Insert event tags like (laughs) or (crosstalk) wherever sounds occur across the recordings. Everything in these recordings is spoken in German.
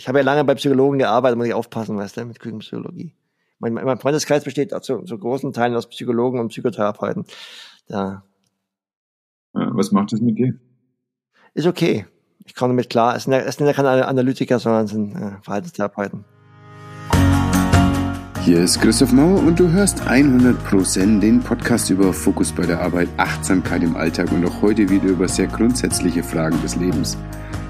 Ich habe ja lange bei Psychologen gearbeitet, muss ich aufpassen, weißt du, mit Küchenpsychologie. Mein, mein Freundeskreis besteht zu, zu großen Teilen aus Psychologen und Psychotherapeuten. Da. Ja, was macht das mit dir? Ist okay. Ich komme damit klar. Es sind ja, es sind ja keine Analytiker, sondern es sind äh, Verhaltenstherapeuten. Hier ist Christoph Mauer und du hörst 100% den Podcast über Fokus bei der Arbeit, Achtsamkeit im Alltag und auch heute wieder über sehr grundsätzliche Fragen des Lebens.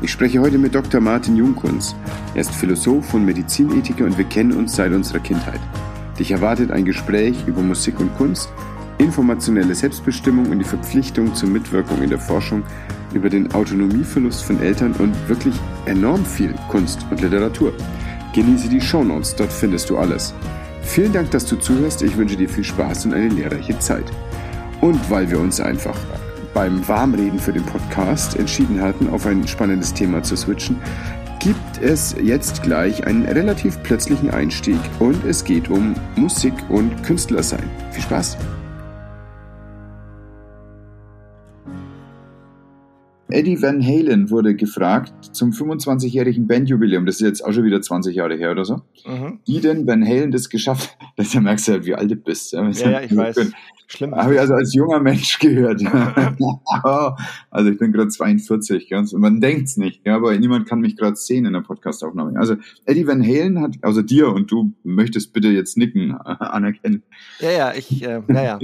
Ich spreche heute mit Dr. Martin Jungkunz. Er ist Philosoph und Medizinethiker und wir kennen uns seit unserer Kindheit. Dich erwartet ein Gespräch über Musik und Kunst, informationelle Selbstbestimmung und die Verpflichtung zur Mitwirkung in der Forschung über den Autonomieverlust von Eltern und wirklich enorm viel Kunst und Literatur. Genieße die Shownotes, dort findest du alles. Vielen Dank, dass du zuhörst. Ich wünsche dir viel Spaß und eine lehrreiche Zeit. Und weil wir uns einfach beim Warmreden für den Podcast entschieden hatten, auf ein spannendes Thema zu switchen, gibt es jetzt gleich einen relativ plötzlichen Einstieg und es geht um Musik und Künstler sein. Viel Spaß! Eddie Van Halen wurde gefragt zum 25-jährigen Bandjubiläum, das ist jetzt auch schon wieder 20 Jahre her oder so, mhm. wie denn Van Halen das geschafft hat. (laughs) Da merkst du halt, wie alt du bist. Ja, ja, ich weiß. Schlimm. Habe ich also als junger Mensch gehört. (laughs) (laughs) also ich bin gerade 42, ganz, man denkt's nicht, ja, aber niemand kann mich gerade sehen in der Podcastaufnahme. Also Eddie Van Halen hat, also dir und du möchtest bitte jetzt nicken anerkennen. Ja, ja, ich, äh, ja, ja.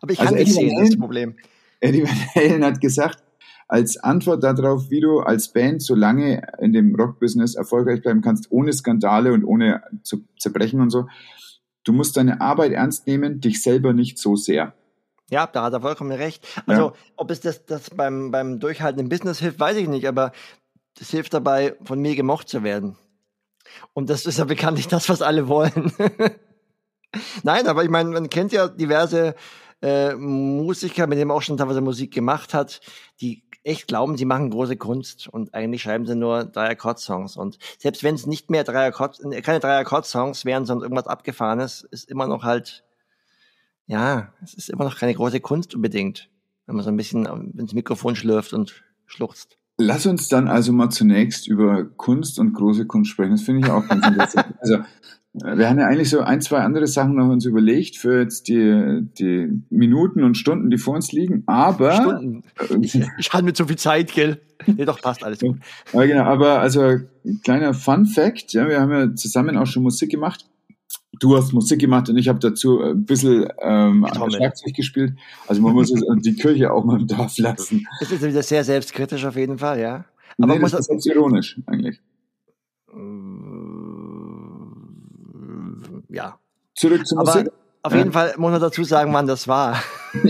Aber ich kann also nicht sehen, das ist das Problem. Eddie Van Halen hat gesagt, als Antwort darauf, wie du als Band so lange in dem Rockbusiness erfolgreich bleiben kannst, ohne Skandale und ohne zu zerbrechen und so. Du musst deine Arbeit ernst nehmen, dich selber nicht so sehr. Ja, da hat er vollkommen recht. Also, ja. ob es das, das beim, beim Durchhalten im Business hilft, weiß ich nicht, aber das hilft dabei, von mir gemocht zu werden. Und das ist ja bekanntlich das, was alle wollen. (laughs) Nein, aber ich meine, man kennt ja diverse äh, Musiker, mit denen man auch schon teilweise Musik gemacht hat, die echt glauben, sie machen große Kunst und eigentlich schreiben sie nur drei Akkord-Songs. Und selbst wenn es nicht mehr drei Akkord, keine drei Akkord-Songs wären, sondern irgendwas Abgefahrenes, ist immer noch halt, ja, es ist immer noch keine große Kunst unbedingt, wenn man so ein bisschen ins Mikrofon schlürft und schluchzt. Lass uns dann also mal zunächst über Kunst und große Kunst sprechen. Das finde ich auch ganz interessant. (laughs) Also wir haben ja eigentlich so ein, zwei andere Sachen noch uns überlegt für jetzt die, die Minuten und Stunden, die vor uns liegen, aber. Stunden. Ich, ich hatte mir zu viel Zeit, gell? Nee, doch, passt alles gut. (laughs) Ja, genau, aber also kleiner Fun Fact, ja, wir haben ja zusammen auch schon Musik gemacht. Du hast Musik gemacht und ich habe dazu ein bisschen ähm, Schlagzeug gespielt. Also man muss (laughs) die Kirche auch mal im Dorf lassen. Das ist wieder sehr selbstkritisch auf jeden Fall, ja. Aber nee, das ist selbst ironisch eigentlich. ja. Zurück zur Aber Musik. Auf jeden Fall muss man dazu sagen, wann das war. (laughs)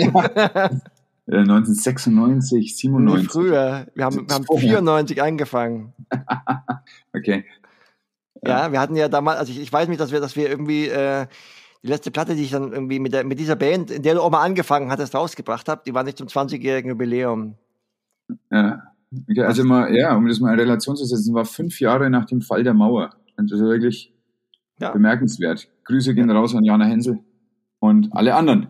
Ja. 1996, 97. Nee, früher. Wir haben, wir haben 94 angefangen. (laughs) okay. Ja, wir hatten ja damals, also ich, ich weiß nicht, dass wir, dass wir irgendwie äh, die letzte Platte, die ich dann irgendwie mit, der, mit dieser Band, in der du auch mal angefangen hattest, rausgebracht habe, die war nicht zum 20-jährigen Jubiläum. Ja. Also mal, ja, um das mal in Relation zu setzen, war fünf Jahre nach dem Fall der Mauer. Also wirklich ja. bemerkenswert. Grüße gehen raus an Jana Hensel und alle anderen,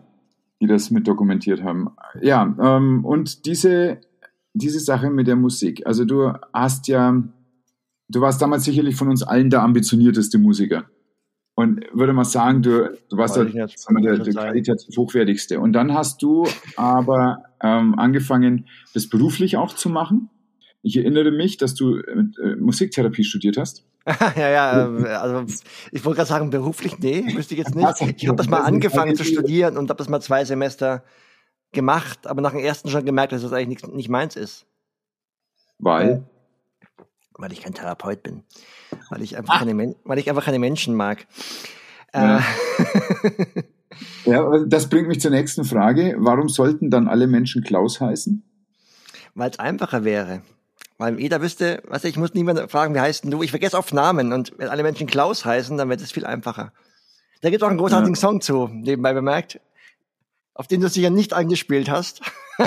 die das mit dokumentiert haben. Ja, ähm, und diese, diese Sache mit der Musik. Also du hast ja, du warst damals sicherlich von uns allen der ambitionierteste Musiker. Und würde mal sagen, du, du warst der, der, der qualitativ hochwertigste. Und dann hast du aber ähm, angefangen, das beruflich auch zu machen. Ich erinnere mich, dass du äh, Musiktherapie studiert hast. (laughs) ja, ja, ähm, also ich wollte gerade sagen, beruflich, nee, wüsste ich jetzt nicht. Ich habe das mal angefangen zu studieren und habe das mal zwei Semester gemacht, aber nach dem ersten schon gemerkt, dass das eigentlich nicht, nicht meins ist. Weil? Weil ich kein Therapeut bin. Weil ich einfach, ah. keine, weil ich einfach keine Menschen mag. Ja. Äh. ja, (laughs) das bringt mich zur nächsten Frage. Warum sollten dann alle Menschen Klaus heißen? Weil es einfacher wäre. Weil jeder wüsste, was ich muss niemand fragen, wie heißt denn du? Ich vergesse oft Namen und wenn alle Menschen Klaus heißen, dann wird es viel einfacher. Da gibt auch einen großartigen ja. Song zu, nebenbei bemerkt, auf den du sicher nicht angespielt hast. (laughs)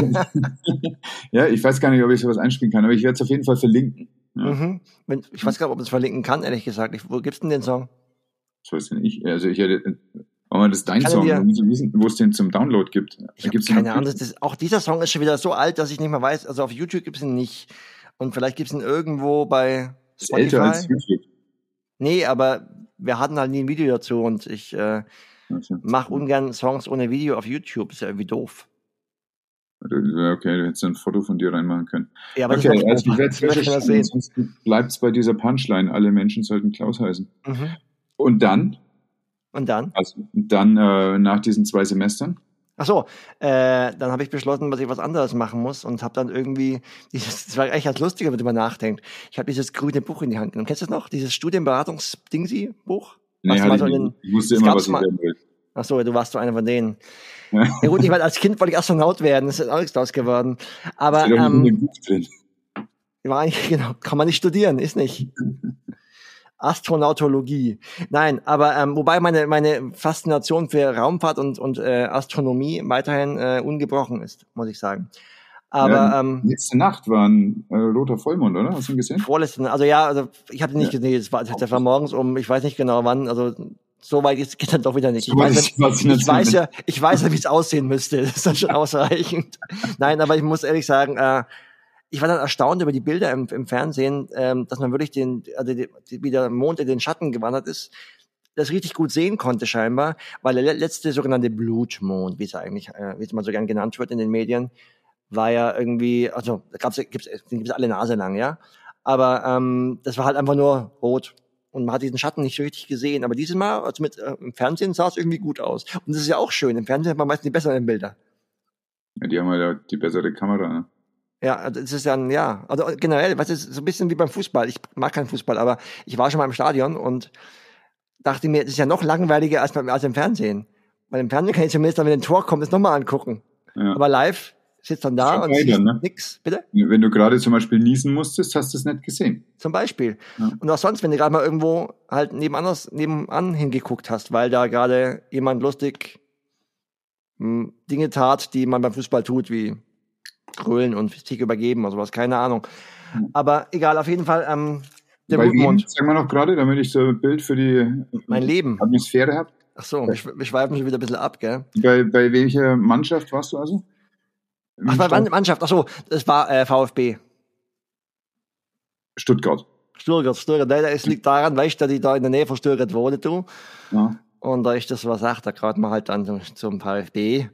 ja, ich weiß gar nicht, ob ich sowas einspielen kann, aber ich werde es auf jeden Fall verlinken. Ja. Mhm. Ich weiß gar nicht, ob man es verlinken kann, ehrlich gesagt. wo gibt's denn den Song? Das weiß ich nicht. Also ich hätte, aber das ist dein kann Song, wissen, wo es den zum Download gibt. Ich gibt's keine Ahnung. Auch dieser Song ist schon wieder so alt, dass ich nicht mehr weiß. Also auf YouTube gibt es ihn nicht. Und vielleicht gibt es ihn irgendwo bei Spotify. Ist älter als YouTube. Nee, aber wir hatten halt nie ein Video dazu und ich äh, mache ungern Songs ohne Video auf YouTube. Ist ja irgendwie doof. Okay, du hättest ein Foto von dir reinmachen können. Ja, aber okay, also ich werde es recherchieren, sonst bleibt es bei dieser Punchline. Alle Menschen sollten Klaus heißen. Mhm. Und dann? Und dann? Also dann äh, nach diesen zwei Semestern? Ach so, äh, dann habe ich beschlossen, dass ich was anderes machen muss und habe dann irgendwie (laughs) dieses, das war eigentlich ganz lustiger, wenn man nachdenkt. Ich habe dieses grüne Buch in die Hand genommen. Kennst du das noch? Dieses Studienberatungs-Dingsi-Buch? Nee, ich, so ich wusste immer, was ich werden will. Ach so, du warst so einer von denen. Ja. gut, ich war, als Kind wollte ich Astronaut werden, das ist auch nichts draus geworden. Aber ähm, war eigentlich, genau, kann man nicht studieren, ist nicht. Astronautologie. Nein, aber ähm, wobei meine meine Faszination für Raumfahrt und und äh, Astronomie weiterhin äh, ungebrochen ist, muss ich sagen. Aber ja, ähm, letzte Nacht war ein äh, roter Vollmond, oder? Hast du ihn gesehen? Vorletzte, also ja, also ich habe ihn nicht gesehen. Das war, das war morgens um, ich weiß nicht genau wann. Also so weit ist, geht dann doch wieder nicht. Ich weiß, ich, ich weiß ja, ich weiß ja, wie es aussehen müsste. Das ist dann schon ausreichend. Nein, aber ich muss ehrlich sagen, äh, ich war dann erstaunt über die Bilder im, im Fernsehen, ähm, dass man wirklich den, also die, wie der Mond in den Schatten gewandert ist, das richtig gut sehen konnte scheinbar, weil der letzte sogenannte Blutmond, wie es eigentlich, äh, wie es mal so gern genannt wird in den Medien, war ja irgendwie, also da gab's, gibt's, gibt's alle Nase lang, ja. Aber ähm, das war halt einfach nur rot und man hat diesen Schatten nicht so richtig gesehen. Aber dieses Mal, also mit, äh, im Fernsehen sah es irgendwie gut aus. Und das ist ja auch schön. Im Fernsehen hat man meistens die besseren Bilder. Ja, die haben halt ja die bessere Kamera. Ne? Ja, also das ist ja, ein, ja, also generell, was ist so ein bisschen wie beim Fußball. Ich mag keinen Fußball, aber ich war schon mal im Stadion und dachte mir, das ist ja noch langweiliger als, beim, als im Fernsehen. Weil im Fernsehen kann ich zumindest, wenn ein Tor kommt, das nochmal angucken. Ja. Aber live sitzt dann da und siehst ne? nix. Bitte? Wenn du gerade zum Beispiel niesen musstest, hast du es nicht gesehen. Zum Beispiel. Ja. Und auch sonst, wenn du gerade mal irgendwo halt nebenan, nebenan hingeguckt hast, weil da gerade jemand lustig mh, hm, Dinge tat, die man beim Fußball tut, wie grölen und Stick übergeben oder sowas, keine Ahnung. Aber egal, auf jeden Fall, ähm, der Bei Blutmond. Wem, sagen wir noch gerade, damit ich so ein Bild für die mein Leben. Atmosphäre habe. Ach so, wir schweifen schon wieder ein bisschen ab, gell? Bei, bei welcher Mannschaft warst du also? Ach, bei Mannschaft, ach so, das war äh, VfB. Stuttgart. Stuttgart, Stuttgart. Nein, es liegt daran, weißt du, dass ich da in der Nähe von Stuttgart wohne, du. Ja. Und da ist das, was sagt, da gerade mal halt dann zum VfB.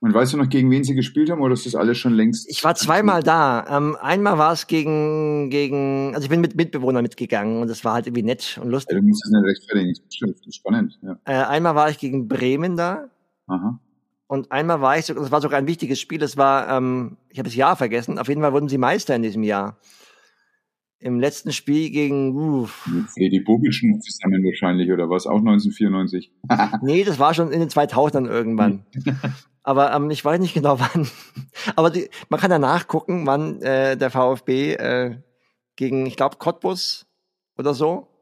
Und weißt du noch, gegen wen sie gespielt haben, oder ist das alles schon längst? Ich war zweimal da. Ähm, einmal war es gegen, gegen, also ich bin mit Mitbewohnern mitgegangen und das war halt irgendwie nett und lustig. Ja, du musst es nicht rechtfertigen, das ist spannend. Ja. Äh, einmal war ich gegen Bremen da. Aha. Und einmal war ich, das war sogar ein wichtiges Spiel, das war, ähm, ich habe das Jahr vergessen, auf jeden Fall wurden sie Meister in diesem Jahr. Im letzten Spiel gegen, uff. Freddy Bubischen zusammen wahrscheinlich, oder was? Auch 1994? (laughs) nee, das war schon in den 2000ern irgendwann. (laughs) Aber ähm, ich weiß nicht genau (laughs) wann. Aber die, man kann ja nachgucken, wann äh, der VfB äh, gegen, ich glaube, Cottbus oder so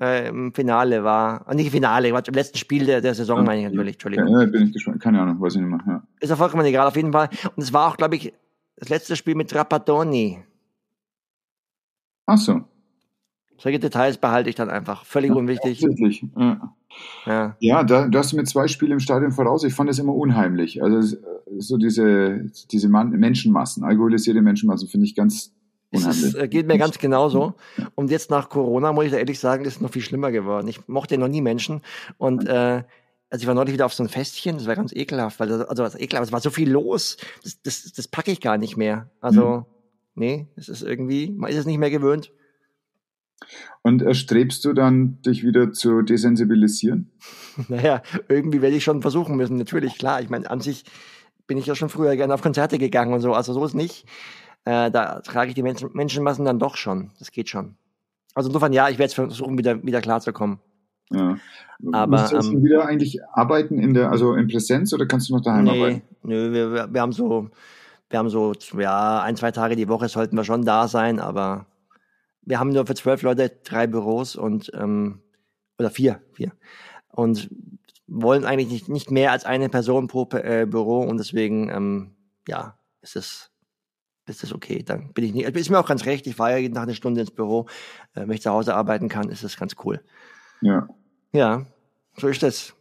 äh, im Finale war. Äh, nicht Finale, war im letzten Spiel der, der Saison, ja, meine ich natürlich. Entschuldigung. Ja, bin ich gespannt. Keine Ahnung, weiß ich nicht mehr. Ja. Ist ja vollkommen egal, auf jeden Fall. Und es war auch, glaube ich, das letzte Spiel mit Trapattoni. Ach so. Solche Details behalte ich dann einfach. Völlig ja, unwichtig. Ja, ja. ja da, da hast du mir zwei Spiele im Stadion voraus. Ich fand das immer unheimlich. Also so diese, diese Man Menschenmassen, alkoholisierte Menschenmassen, finde ich ganz. Es äh, geht mir ganz genauso. Und jetzt nach Corona, muss ich da ehrlich sagen, ist es noch viel schlimmer geworden. Ich mochte noch nie Menschen. Und äh, also ich war neulich wieder auf so ein Festchen, das war ganz ekelhaft, weil das, also das ekelhaft, es war so viel los, das, das, das packe ich gar nicht mehr. Also, mhm. nee, es ist irgendwie, man ist es nicht mehr gewöhnt. Und erstrebst du dann, dich wieder zu desensibilisieren? (laughs) Naja, irgendwie werde ich schon versuchen müssen, natürlich, klar. Ich meine, an sich bin ich ja schon früher gerne auf Konzerte gegangen und so, also so ist nicht. Äh, da trage ich die Menschen, Menschenmassen dann doch schon. Das geht schon. Also insofern, ja, ich werde jetzt versuchen, wieder, wieder klarzukommen. Ja. Aber Musst du ähm, wieder eigentlich arbeiten in der, also in Präsenz oder kannst du noch daheim nee, arbeiten? Nö, wir, wir, haben so, wir haben so, ja, ein, zwei Tage die Woche sollten wir schon da sein, aber wir haben nur für zwölf Leute drei Büros und ähm, oder vier, vier. Und wollen eigentlich nicht, nicht mehr als eine Person pro äh, Büro und deswegen, ähm, ja, ist es ist das okay. Dann bin ich nicht, ist mir auch ganz recht. Ich fahre ja jeden Tag eine Stunde ins Büro. Äh, wenn ich zu Hause arbeiten kann, ist das ganz cool. Ja. Ja, so ist das.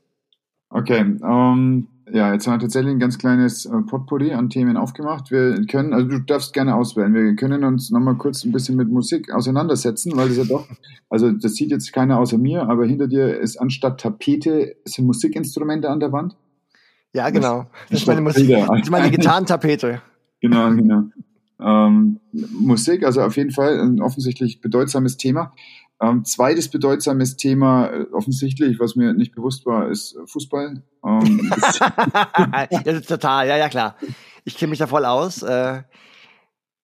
Okay. Ähm, ja, jetzt haben wir tatsächlich ein ganz kleines äh, Potpourri an Themen aufgemacht. Wir können, also du darfst gerne auswählen. Wir können uns nochmal kurz ein bisschen mit Musik auseinandersetzen, weil das ja doch, also das sieht jetzt keiner außer mir, aber hinter dir ist anstatt Tapete sind Musikinstrumente an der Wand. Ja, genau. Das, ist meine Musik. Das ist meine Gitarrentapete. genau, genau. Ähm, Musik, also auf jeden Fall ein offensichtlich bedeutsames Thema. Ähm, zweites bedeutsames Thema, äh, offensichtlich, was mir nicht bewusst war, ist Fußball. Ähm, (laughs) das ist total, ja, ja, klar. Ich kenne mich da voll aus. Äh,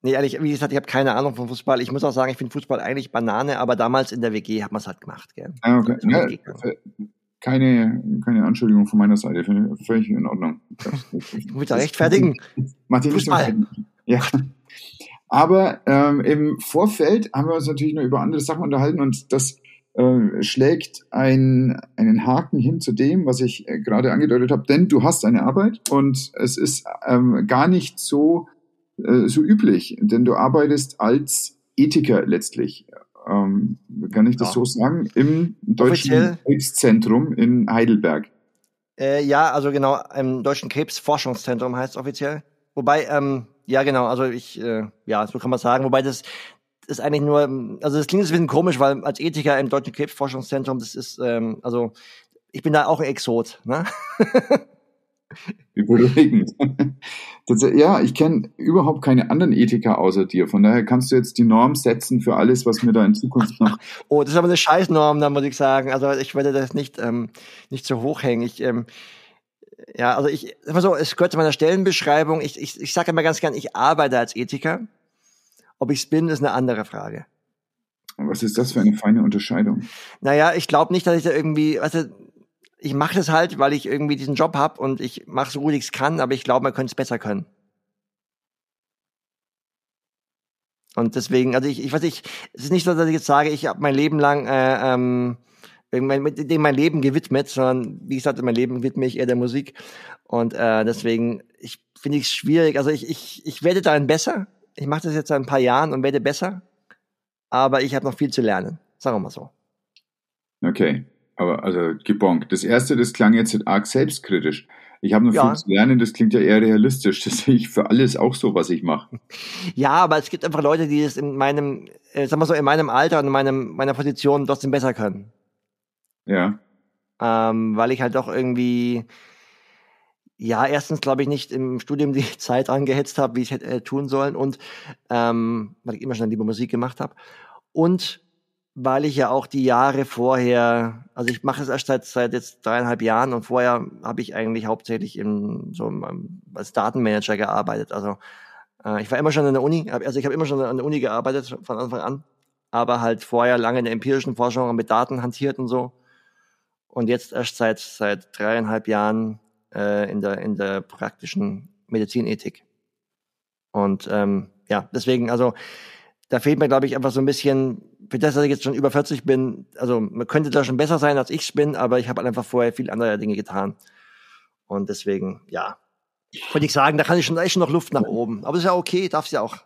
nee, ehrlich, wie gesagt, ich habe keine Ahnung von Fußball. Ich muss auch sagen, ich finde Fußball eigentlich Banane, aber damals in der WG hat man es halt gemacht. Gell? Ah, okay. Ja, äh, keine, keine Anschuldigung von meiner Seite, völlig in Ordnung. Ich muss da rechtfertigen. Martin, Fußball. Ja. Aber ähm, im Vorfeld haben wir uns natürlich noch über andere Sachen unterhalten und das äh, schlägt ein, einen Haken hin zu dem, was ich äh, gerade angedeutet habe. Denn du hast eine Arbeit und es ist ähm, gar nicht so, äh, so üblich, denn du arbeitest als Ethiker letztlich. Ähm, kann ich das ja. so sagen? Im Deutschen Krebszentrum in Heidelberg. Äh, ja, also genau, im Deutschen Krebsforschungszentrum heißt es offiziell. Wobei, ähm, ja, genau. Also ich, äh, ja, so kann man sagen. Wobei das ist eigentlich nur, also das klingt ein bisschen komisch, weil als Ethiker im Deutschen Krebsforschungszentrum, das ist, ähm, also ich bin da auch ein Exot. Ne? (laughs) Wie beruhigend. ja, ich kenne überhaupt keine anderen Ethiker außer dir. Von daher kannst du jetzt die Norm setzen für alles, was mir da in Zukunft noch. (laughs) oh, das ist aber eine Scheißnorm, da muss ich sagen. Also ich werde das nicht, ähm, nicht so hochhängen. Ich, ähm, ja, also ich, so, es gehört zu meiner Stellenbeschreibung. Ich, ich, ich sage immer ganz gern, ich arbeite als Ethiker. Ob ich es bin, ist eine andere Frage. Was ist das für eine feine Unterscheidung? Naja, ich glaube nicht, dass ich da irgendwie, weißt du, ich mache das halt, weil ich irgendwie diesen Job habe und ich mache so gut ich es kann, aber ich glaube, man könnte es besser können. Und deswegen, also ich, ich weiß nicht, es ist nicht so, dass ich jetzt sage, ich habe mein Leben lang äh, ähm, dem mein Leben gewidmet, sondern wie gesagt, mein Leben widme ich eher der Musik. Und äh, deswegen, ich finde ich schwierig. Also ich, ich, ich werde darin besser. Ich mache das jetzt seit ein paar Jahren und werde besser. Aber ich habe noch viel zu lernen. Sagen wir mal so. Okay. Aber also gebonkt. Das erste, das klang jetzt arg selbstkritisch. Ich habe noch ja. viel zu lernen, das klingt ja eher realistisch. (laughs) Das sehe ich für alles auch so, was ich mache. Ja, aber es gibt einfach Leute, die es in meinem, äh, sagen wir so, in meinem Alter und in meinem, meiner Position trotzdem besser können. Ja. Ähm, weil ich halt doch irgendwie, ja, erstens glaube ich nicht im Studium die (laughs) Zeit angehetzt habe, wie ich hätte äh, tun sollen und ähm, weil ich immer schon lieber Musik gemacht habe und weil ich ja auch die Jahre vorher, also ich mache es erst seit, seit jetzt dreieinhalb Jahren und vorher habe ich eigentlich hauptsächlich im, so als Datenmanager gearbeitet. Also äh, ich war immer schon an der Uni, also ich habe immer schon an der Uni gearbeitet von Anfang an, aber halt vorher lange in der empirischen Forschung mit Daten hantiert und so und jetzt erst seit seit dreieinhalb Jahren äh, in der in der praktischen Medizinethik. Und ähm, ja, deswegen, also da fehlt mir, glaube ich, einfach so ein bisschen, für das, dass ich jetzt schon über 40 bin, also man könnte da schon besser sein, als ich bin, aber ich habe halt einfach vorher viel andere Dinge getan. Und deswegen, ja, würde ich sagen, da kann ich schon, da ist schon noch Luft nach oben. Aber ist ja okay, darf es ja auch.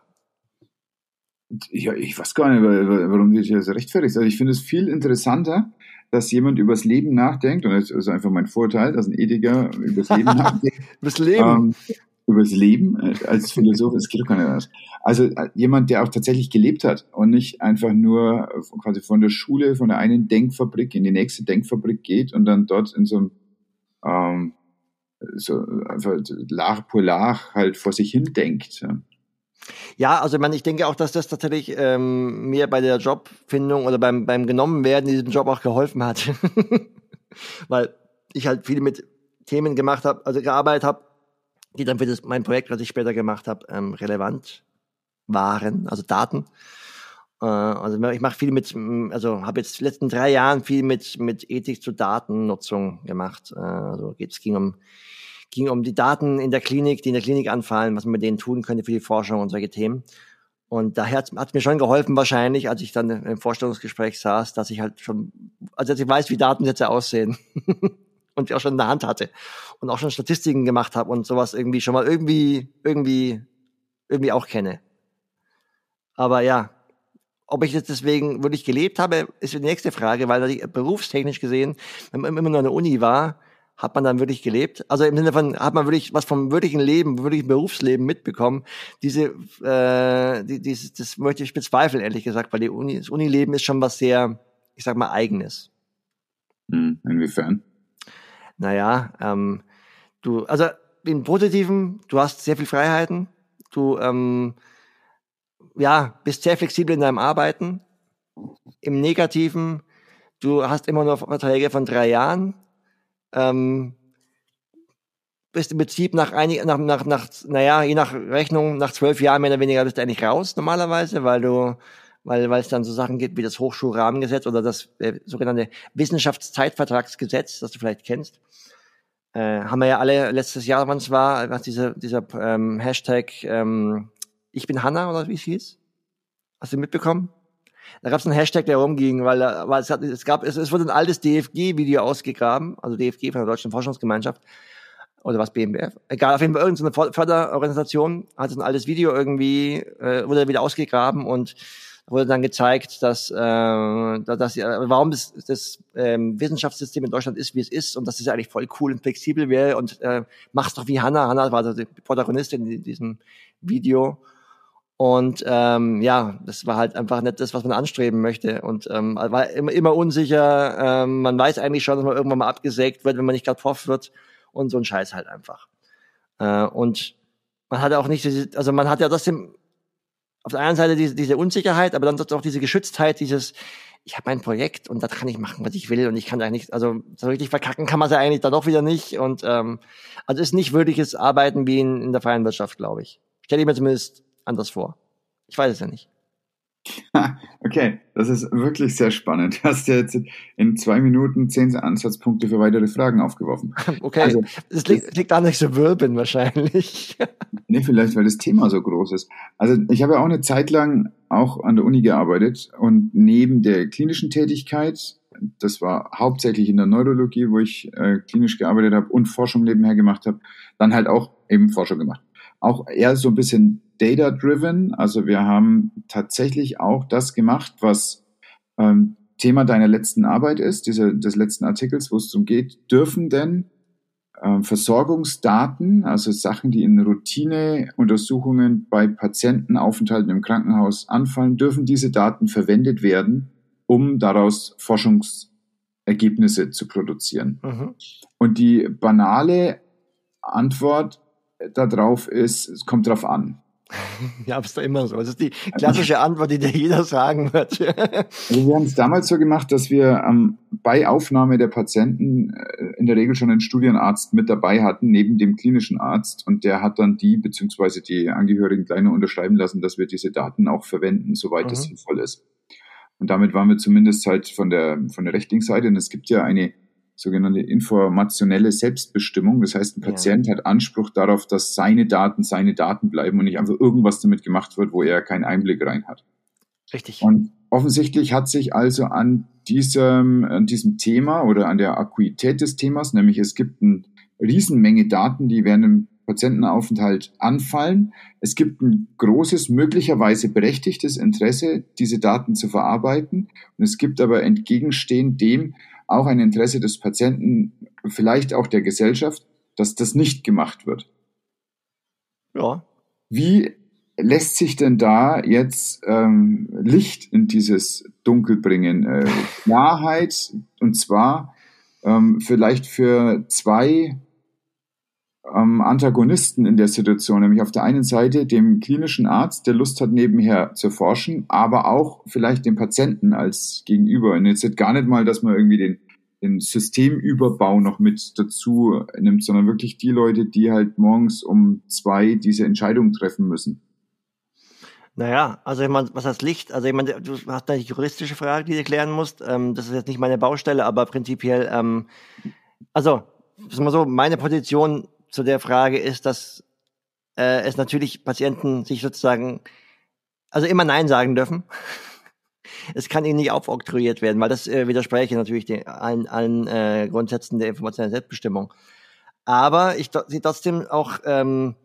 Ja, ich weiß gar nicht, warum du dich so rechtfertigst. Also ich finde es viel interessanter, dass jemand übers Leben nachdenkt, und das ist einfach mein Vorteil, dass ein Ethiker übers Leben nachdenkt. übers Leben? Ähm, übers Leben äh, als Philosoph, es geht doch gar nicht anders. Also äh, jemand, der auch tatsächlich gelebt hat und nicht einfach nur quasi von der Schule, von der einen Denkfabrik in die nächste Denkfabrik geht und dann dort in so einem ähm, so einfach Lach pour Lach halt vor sich hin denkt. Ja. Ja, also ich, meine, ich denke auch, dass das tatsächlich ähm, mir bei der Jobfindung oder beim, beim Genommenwerden in diesem Job auch geholfen hat. (laughs) Weil ich halt viel mit Themen gemacht habe, also gearbeitet habe, die dann für das, mein Projekt, was ich später gemacht habe, ähm, relevant waren, also Daten. Äh, also ich mache viel mit, also habe jetzt letzten drei Jahren viel mit, mit Ethik zur Datennutzung gemacht. Äh, also es ging um ging um die Daten in der Klinik, die in der Klinik anfallen, was man mit denen tun könnte für die Forschung und solche Themen. Und daher hat es mir schon geholfen wahrscheinlich, als ich dann im Vorstellungsgespräch saß, dass ich halt schon, also dass ich weiß, wie Datensätze aussehen (laughs) und die auch schon in der Hand hatte und auch schon Statistiken gemacht habe und sowas irgendwie schon mal irgendwie, irgendwie, irgendwie auch kenne. Aber ja, ob ich jetzt deswegen wirklich gelebt habe, ist die nächste Frage, weil berufstechnisch gesehen, wenn man immer nur an der Uni war, hat man dann wirklich gelebt? Also im Sinne von, hat man wirklich was vom wirklichen Leben, wirklichen Berufsleben mitbekommen? Diese, äh, die, dieses, das möchte ich bezweifeln, ehrlich gesagt, weil die Uni, das Unileben ist schon was sehr, ich sag mal, eigenes. Hm, inwiefern? Naja, ähm, du, also im Positiven, du hast sehr viel Freiheiten, du, ähm, ja, bist sehr flexibel in deinem Arbeiten. Im Negativen, du hast immer nur Verträge von drei Jahren, ähm, bist im Prinzip nach einig, nach, nach, nach, naja, je nach Rechnung, nach zwölf Jahren mehr oder weniger bist du eigentlich raus normalerweise, weil du, weil, weil es dann so Sachen gibt wie das Hochschulrahmengesetz oder das äh, sogenannte Wissenschaftszeitvertragsgesetz, das du vielleicht kennst. Äh, haben wir ja alle letztes Jahr, wann es war, was dieser, dieser ähm, Hashtag ähm, Ich bin Hanna oder wie es hieß? Hast du mitbekommen? Da gab es einen Hashtag, der rumging, weil, weil es, hat, es gab, es, es wurde ein altes DFG-Video ausgegraben, also DFG von der Deutschen Forschungsgemeinschaft oder was BMBF, egal, auf jeden Fall irgendeine Förderorganisation hat ein altes Video irgendwie, äh, wurde wieder ausgegraben und wurde dann gezeigt, dass, äh, dass warum das, das ähm, Wissenschaftssystem in Deutschland ist, wie es ist und dass es eigentlich voll cool und flexibel wäre und äh, mach's doch wie Hannah. Hannah war also die Protagonistin in diesem Video und ähm, ja, das war halt einfach nicht das, was man anstreben möchte. Und ähm, war immer, immer unsicher. Ähm, man weiß eigentlich schon, dass man irgendwann mal abgesägt wird, wenn man nicht gerade Prof wird. Und so ein Scheiß halt einfach. Äh, und man hat auch nicht, diese, also man hat ja trotzdem auf der einen Seite diese, diese Unsicherheit, aber dann auch diese Geschütztheit, dieses, ich habe mein Projekt und da kann ich machen, was ich will und ich kann eigentlich, also so richtig verkacken kann man es ja eigentlich dann doch wieder nicht. Und ähm, also ist nicht wirkliches Arbeiten wie in, in der freien Wirtschaft, glaube ich. Stelle ich mir zumindest anders vor. Ich weiß es ja nicht. (laughs) Okay, das ist wirklich sehr spannend. Du hast ja jetzt in zwei Minuten zehn Ansatzpunkte für weitere Fragen aufgeworfen. (laughs) Okay, also, das liegt, liegt an nicht so Wirbeln wahrscheinlich. (laughs) nee, vielleicht, weil das Thema so groß ist. Also ich habe ja auch eine Zeit lang auch an der Uni gearbeitet und neben der klinischen Tätigkeit, das war hauptsächlich in der Neurologie, wo ich äh, klinisch gearbeitet habe und Forschung nebenher gemacht habe, dann halt auch eben Forschung gemacht. Auch eher so ein bisschen data-driven. Also wir haben tatsächlich auch das gemacht, was ähm, Thema deiner letzten Arbeit ist, diese, des letzten Artikels, wo es darum geht, dürfen denn äh, Versorgungsdaten, also Sachen, die in Routineuntersuchungen bei Patientenaufenthalten im Krankenhaus anfallen, dürfen diese Daten verwendet werden, um daraus Forschungsergebnisse zu produzieren. Mhm. Und die banale Antwort darauf ist, es kommt darauf an. (laughs) Ja, ist doch immer so. Das ist die klassische Antwort, die dir jeder sagen wird. (laughs) also wir haben es damals so gemacht, dass wir ähm, bei Aufnahme der Patienten äh, in der Regel schon einen Studienarzt mit dabei hatten, neben dem klinischen Arzt. Und der hat dann die beziehungsweise die Angehörigen kleiner unterschreiben lassen, dass wir diese Daten auch verwenden, soweit es mhm. sinnvoll ist. Und damit waren wir zumindest halt von der, von der rechtlichen Seite. Und es gibt ja eine sogenannte informationelle Selbstbestimmung. Das heißt, ein Patient ja. hat Anspruch darauf, dass seine Daten seine Daten bleiben und nicht einfach irgendwas damit gemacht wird, wo er keinen Einblick rein hat. Richtig. Und offensichtlich hat sich also an diesem, an diesem Thema oder an der Akuität des Themas, nämlich es gibt eine Riesenmenge Daten, die während dem Patientenaufenthalt anfallen. Es gibt ein großes, möglicherweise berechtigtes Interesse, diese Daten zu verarbeiten. Und es gibt aber entgegenstehend dem auch ein Interesse des Patienten, vielleicht auch der Gesellschaft, dass das nicht gemacht wird. Ja. Wie lässt sich denn da jetzt ähm, Licht in dieses Dunkel bringen? Äh, Klarheit, und zwar ähm, vielleicht für zwei ähm, Antagonisten in der Situation, nämlich auf der einen Seite dem klinischen Arzt, der Lust hat, nebenher zu forschen, aber auch vielleicht dem Patienten als Gegenüber. Und jetzt gar nicht mal, dass man irgendwie den, den Systemüberbau noch mit dazu nimmt, sondern wirklich die Leute, die halt morgens um zwei diese Entscheidung treffen müssen. Naja, also ich meine, was heißt Licht? Also ich meine, du hast eine juristische Frage, die du klären musst. Ähm, das ist jetzt nicht meine Baustelle, aber prinzipiell, ähm, also, sagen wir so, meine Position zu der Frage ist, dass äh, es natürlich Patienten sich sozusagen, also immer Nein sagen dürfen. (laughs) es kann ihnen nicht aufoktroyiert werden, weil das äh, widerspräche natürlich den, allen, allen äh, Grundsätzen der informationellen Selbstbestimmung. Aber ich sehe trotzdem auch, ähm,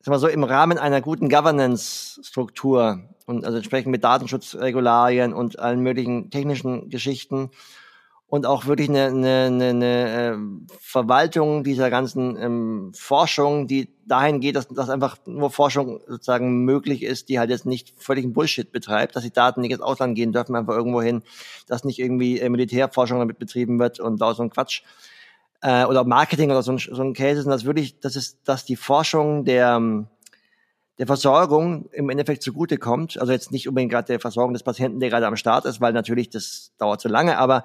sag mal so, im Rahmen einer guten Governance-Struktur und also entsprechend mit Datenschutzregularien und allen möglichen technischen Geschichten und auch wirklich eine, eine, eine, eine äh, Verwaltung dieser ganzen ähm, Forschung, die dahin geht, dass, dass einfach nur Forschung sozusagen möglich ist, die halt jetzt nicht völligen Bullshit betreibt, dass die Daten nicht ins Ausland gehen dürfen, einfach irgendwo hin, dass nicht irgendwie äh, Militärforschung damit betrieben wird und da so ein Quatsch äh, oder Marketing oder so ein, so ein Case ist, und das wirklich, das ist, dass die Forschung der der Versorgung im Endeffekt zugutekommt. Also jetzt nicht unbedingt gerade der Versorgung des Patienten, der gerade am Start ist, weil natürlich das dauert zu lange, aber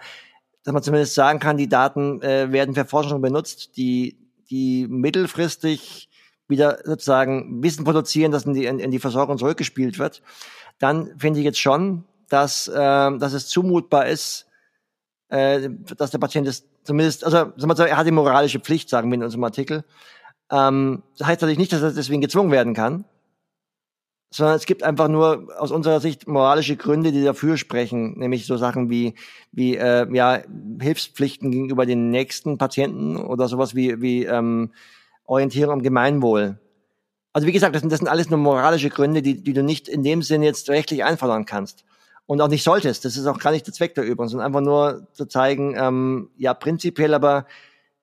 dass man zumindest sagen kann, die Daten äh, werden für Forschung benutzt, die, die mittelfristig wieder sozusagen Wissen produzieren, das in die, in, in die Versorgung zurückgespielt wird, dann finde ich jetzt schon, dass, äh, dass es zumutbar ist, äh, dass der Patient es zumindest, also er hat die moralische Pflicht, sagen wir in unserem Artikel. Ähm, das heißt natürlich nicht, dass er deswegen gezwungen werden kann, sondern es gibt einfach nur aus unserer Sicht moralische Gründe, die dafür sprechen, nämlich so Sachen wie wie äh, ja Hilfspflichten gegenüber den nächsten Patienten oder sowas wie wie ähm, Orientierung am Gemeinwohl. Also wie gesagt, das sind, das sind alles nur moralische Gründe, die, die du nicht in dem Sinn jetzt rechtlich einfordern kannst und auch nicht solltest. Das ist auch gar nicht der Zweck der Übung, sondern einfach nur zu zeigen, ähm, ja prinzipiell, aber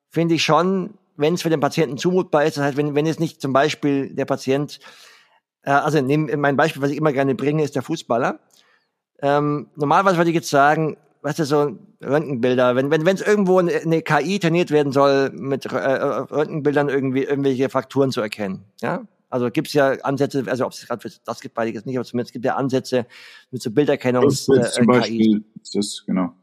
finde ich schon, wenn es für den Patienten zumutbar ist, das heißt, wenn, wenn es nicht zum Beispiel der Patient also nehm, mein Beispiel, was ich immer gerne bringe, ist der Fußballer. Ähm, normalerweise würde ich jetzt sagen, weißt du, so Röntgenbilder, wenn wenn wenn es irgendwo eine, eine, KI trainiert werden soll, mit äh, Röntgenbildern irgendwie irgendwelche Frakturen zu erkennen, ja. Also gibt es ja Ansätze, also ob es gerade das gibt beide jetzt nicht, aber zumindest gibt es ja Ansätze mit so Bilderkennungs äh, zum Beispiel ist das genau.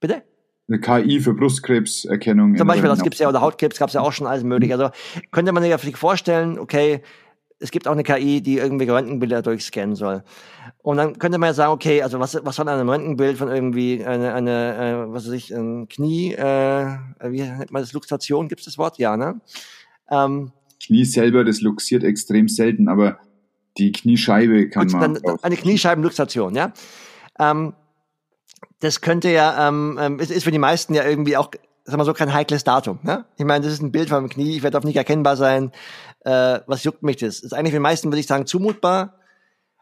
Bitte? Eine KI für Brustkrebserkennung. Zum Beispiel, das gibt's ja, oder Hautkrebs gab's ja auch schon alles mögliche. Also könnte man sich vorstellen, okay, es gibt auch eine KI, die irgendwelche Röntgenbilder durchscannen soll. Und dann könnte man ja sagen, okay, also was, was an einem Röntgenbild von irgendwie eine, eine äh, was weiß ich, ein Knie, äh, wie nennt man das, Luxation, gibt es das Wort? Ja, ne? Ähm, Knie selber, das luxiert extrem selten, aber die Kniescheibe kann man. Dann, eine Kniescheibenluxation, ja. Ähm, das könnte ja, ähm, ähm ist, ist für die meisten ja irgendwie auch sagen wir so, kein heikles Datum. Ne? Ich meine, das ist ein Bild vom Knie, ich werde auch nicht erkennbar sein. Äh, was juckt mich das? Ist eigentlich für die meisten, würde ich sagen, zumutbar.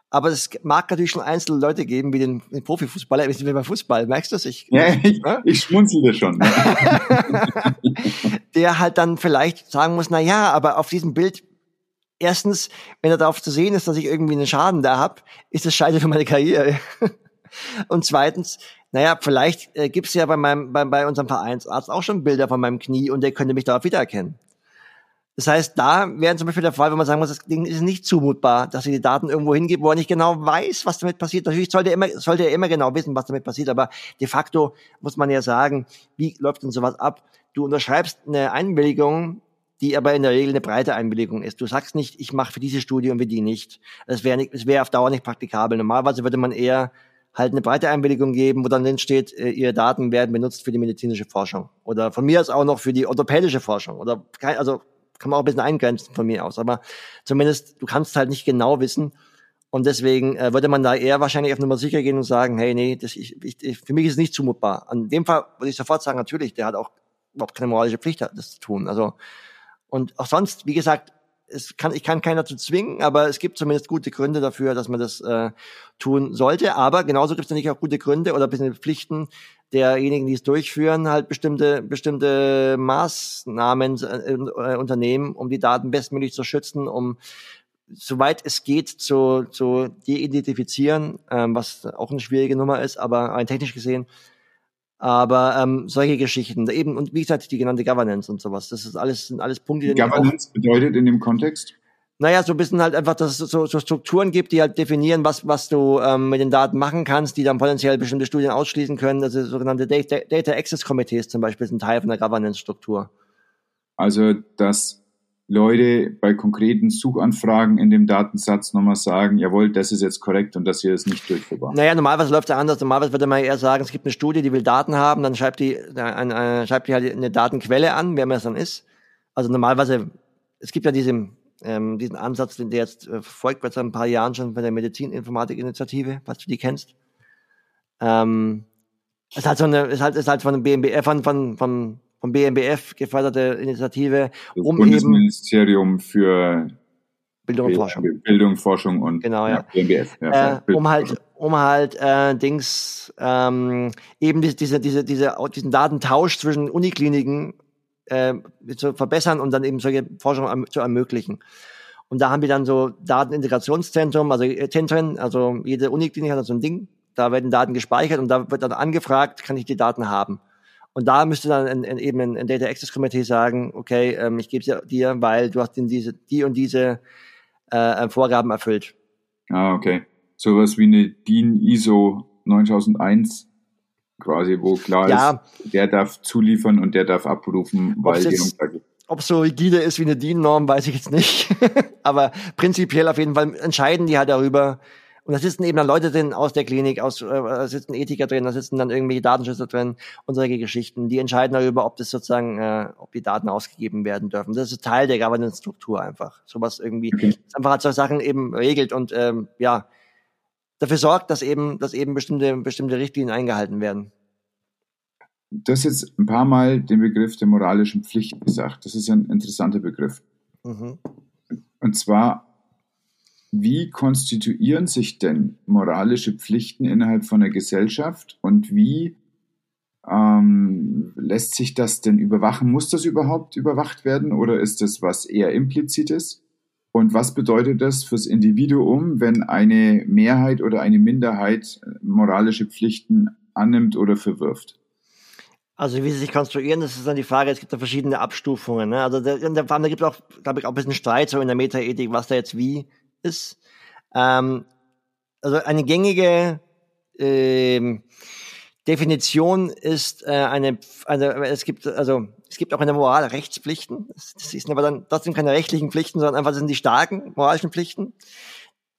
Aber es mag natürlich schon einzelne Leute geben, wie den, den Profifußballer, ich bin beim Fußball, merkst du das? Ich, ja, ich, ne? ich schmunzelte schon. Ne? (laughs) der halt dann vielleicht sagen muss, na ja, aber auf diesem Bild, erstens, wenn er darauf zu sehen ist, dass ich irgendwie einen Schaden da hab, ist das scheiße für meine Karriere. (laughs) Und zweitens, naja, vielleicht äh, gibt es ja bei, meinem, bei, bei unserem Vereinsarzt auch schon Bilder von meinem Knie und der könnte mich darauf wiedererkennen. Das heißt, da wäre zum Beispiel der Fall, wenn man sagen muss, das Ding ist nicht zumutbar, dass er die Daten irgendwo hingibt, wo er nicht genau weiß, was damit passiert. Natürlich sollte er immer, sollte er immer genau wissen, was damit passiert, aber de facto muss man ja sagen, wie läuft denn sowas ab? Du unterschreibst eine Einwilligung, die aber in der Regel eine breite Einwilligung ist. Du sagst nicht, ich mache für diese Studie und für die nicht. Das wäre nicht, das wäre auf Dauer nicht praktikabel. Normalerweise würde man eher halt eine breite Einwilligung geben, wo dann drin steht, äh, ihre Daten werden benutzt für die medizinische Forschung. Oder von mir aus auch noch für die orthopädische Forschung. Oder kein, also kann man auch ein bisschen eingrenzen von mir aus. Aber zumindest, du kannst halt nicht genau wissen. Und deswegen äh, würde man da eher wahrscheinlich auf Nummer sicher gehen und sagen, hey, nee, das, ich, ich, für mich ist es nicht zumutbar. An dem Fall würde ich sofort sagen, natürlich, der hat auch überhaupt keine moralische Pflicht, das zu tun. Also, und auch sonst, wie gesagt, es kann, ich kann keiner dazu zwingen, aber es gibt zumindest gute Gründe dafür, dass man das äh, tun sollte. Aber genauso gibt es natürlich auch gute Gründe oder bisschen Pflichten derjenigen, die es durchführen, halt bestimmte, bestimmte Maßnahmen äh, äh, unternehmen, um die Daten bestmöglich zu schützen, um soweit es geht zu, zu de-identifizieren, ähm, was auch eine schwierige Nummer ist, aber rein technisch gesehen aber ähm, solche Geschichten, eben, und wie gesagt, die genannte Governance und sowas, das ist alles, sind alles Punkte, die Governance bedeutet in dem Kontext? Naja, so ein bisschen halt einfach, dass es so, so Strukturen gibt, die halt definieren, was, was du ähm, mit den Daten machen kannst, die dann potenziell bestimmte Studien ausschließen können. Also sogenannte Data, Data Access Committees zum Beispiel sind Teil von der Governance-Struktur. Also, dass Leute bei konkreten Suchanfragen in dem Datensatz nochmal sagen, jawohl, das ist jetzt korrekt und das hier ist nicht durchführbar. Naja, normalerweise läuft es anders. Normalerweise würde man eher sagen, es gibt eine Studie, die will Daten haben, dann schreibt die, äh, äh, schreibt die halt eine Datenquelle an, wer man es dann ist. Also normalerweise, es gibt ja diese, ähm, diesen Ansatz, den der jetzt äh, wird seit ein paar Jahren schon bei der Medizininformatik-Initiative, falls du die kennst. Ähm, ist halt so eine, ist halt, ist halt von dem BMBF, von, von, von vom BMBF geförderte Initiative, das um Bundesministerium eben für Bildung und Forschung. Bildung, Forschung und genau, ja. ja BMBF. Ja, äh, um halt um halt äh, Dings ähm, eben diese, diese, diese, diese, diesen Datentausch zwischen Unikliniken äh, zu verbessern und dann eben solche Forschung zu ermöglichen. Und da haben wir dann so Datenintegrationszentrum, also äh, Zentren, also jede Uniklinik hat so ein Ding, da werden Daten gespeichert und da wird dann angefragt, kann ich die Daten haben. Und da müsste dann in, in, eben ein Data Access Committee sagen, okay, ähm, ich gebe es dir, weil du hast diese, die und diese äh, Vorgaben erfüllt. Ah, okay. Sowas wie eine DIN ISO 9001 quasi, wo klar ja. ist, der darf zuliefern und der darf abrufen, weil die Umfrage ob es so rigide ist wie eine DIN-Norm, weiß ich jetzt nicht. (laughs) Aber prinzipiell auf jeden Fall entscheiden die halt darüber. Und da sitzen eben dann Leute drin aus der Klinik, aus, äh, da sitzen Ethiker drin, da sitzen dann irgendwelche Datenschützer drin und solche Geschichten. Die entscheiden darüber, ob das sozusagen, äh, ob die Daten ausgegeben werden dürfen. Das ist Teil der Governance-Struktur einfach. Sowas irgendwie, okay. einfach halt solche Sachen eben regelt und ähm, ja, dafür sorgt, dass eben, dass eben bestimmte, bestimmte Richtlinien eingehalten werden. Du hast jetzt ein paar Mal den Begriff der moralischen Pflicht gesagt. Das ist ein interessanter Begriff. Mhm. Und zwar, wie konstituieren sich denn moralische Pflichten innerhalb von der Gesellschaft und wie ähm, lässt sich das denn überwachen? Muss das überhaupt überwacht werden oder ist das was eher implizites? Und was bedeutet das fürs Individuum, wenn eine Mehrheit oder eine Minderheit moralische Pflichten annimmt oder verwirft? Also wie sie sich konstruieren, das ist dann die Frage, es gibt da verschiedene Abstufungen. Ne? Also da, da gibt es auch, glaube ich, auch ein bisschen Streit so in der Metaethik, was da jetzt wie ist. Ähm, also eine gängige ähm, Definition ist äh, eine, also es gibt also es gibt auch eine Moral Rechtspflichten. Das, das sind aber dann trotzdem keine rechtlichen Pflichten, sondern einfach das sind die starken moralischen Pflichten.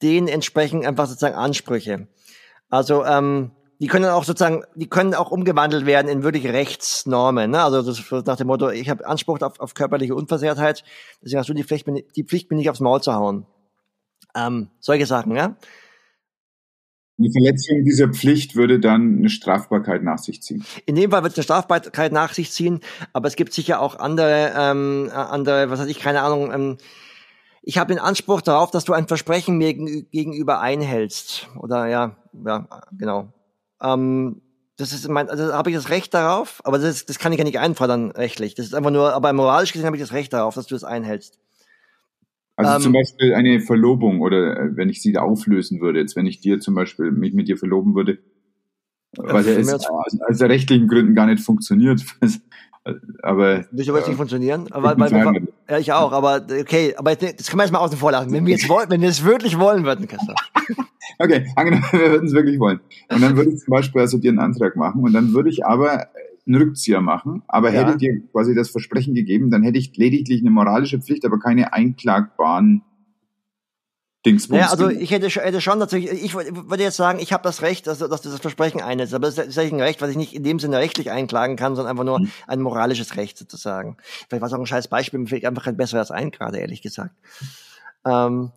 Denen entsprechen einfach sozusagen Ansprüche. Also ähm, die können auch sozusagen, die können auch umgewandelt werden in wirklich Rechtsnormen. Ne? Also das nach dem Motto, ich habe Anspruch auf, auf körperliche Unversehrtheit, deswegen hast du die Pflicht, die Pflicht, mir nicht aufs Maul zu hauen. Ähm, solche Sachen, ja. Die Verletzung dieser Pflicht würde dann eine Strafbarkeit nach sich ziehen. In dem Fall wird es eine Strafbarkeit nach sich ziehen, aber es gibt sicher auch andere, ähm, andere, was weiß ich, keine Ahnung. Ähm, ich habe den Anspruch darauf, dass du ein Versprechen mir gegenüber einhältst. Oder ja, ja, genau. Ähm, das ist mein, also habe ich das Recht darauf, aber das, das kann ich ja nicht einfordern rechtlich. Das ist einfach nur, aber moralisch gesehen habe ich das Recht darauf, dass du das einhältst. Also ähm, zum Beispiel eine Verlobung oder äh, wenn ich sie da auflösen würde, jetzt wenn ich dir zum Beispiel mich mit dir verloben würde, weil ja es aus, aus rechtlichen Gründen gar nicht funktioniert. (laughs) aber Wieso wird es nicht funktionieren? Aber, weil, weil, ja, ich auch, aber okay, aber das können wir jetzt mal außen vor lassen. Wenn wir jetzt wollen, wenn wir es wirklich wollen würden, Christoph. (laughs) Okay, angenommen, wir würden es wirklich wollen. Und dann würde ich zum Beispiel also dir einen Antrag machen und dann würde ich aber einen Rückzieher machen, aber ja. hätte dir quasi das Versprechen gegeben, dann hätte ich lediglich eine moralische Pflicht, aber keine einklagbaren Dingsbums. Ja, also ich hätte, hätte schon natürlich, ich würde jetzt sagen, ich habe das Recht, dass, dass das Versprechen einsetzt, aber das ist ein Recht, was ich nicht in dem Sinne rechtlich einklagen kann, sondern einfach nur mhm. ein moralisches Recht sozusagen. Vielleicht war es auch ein scheiß Beispiel, mir fällt einfach kein besseres ein, gerade ehrlich gesagt. Ähm,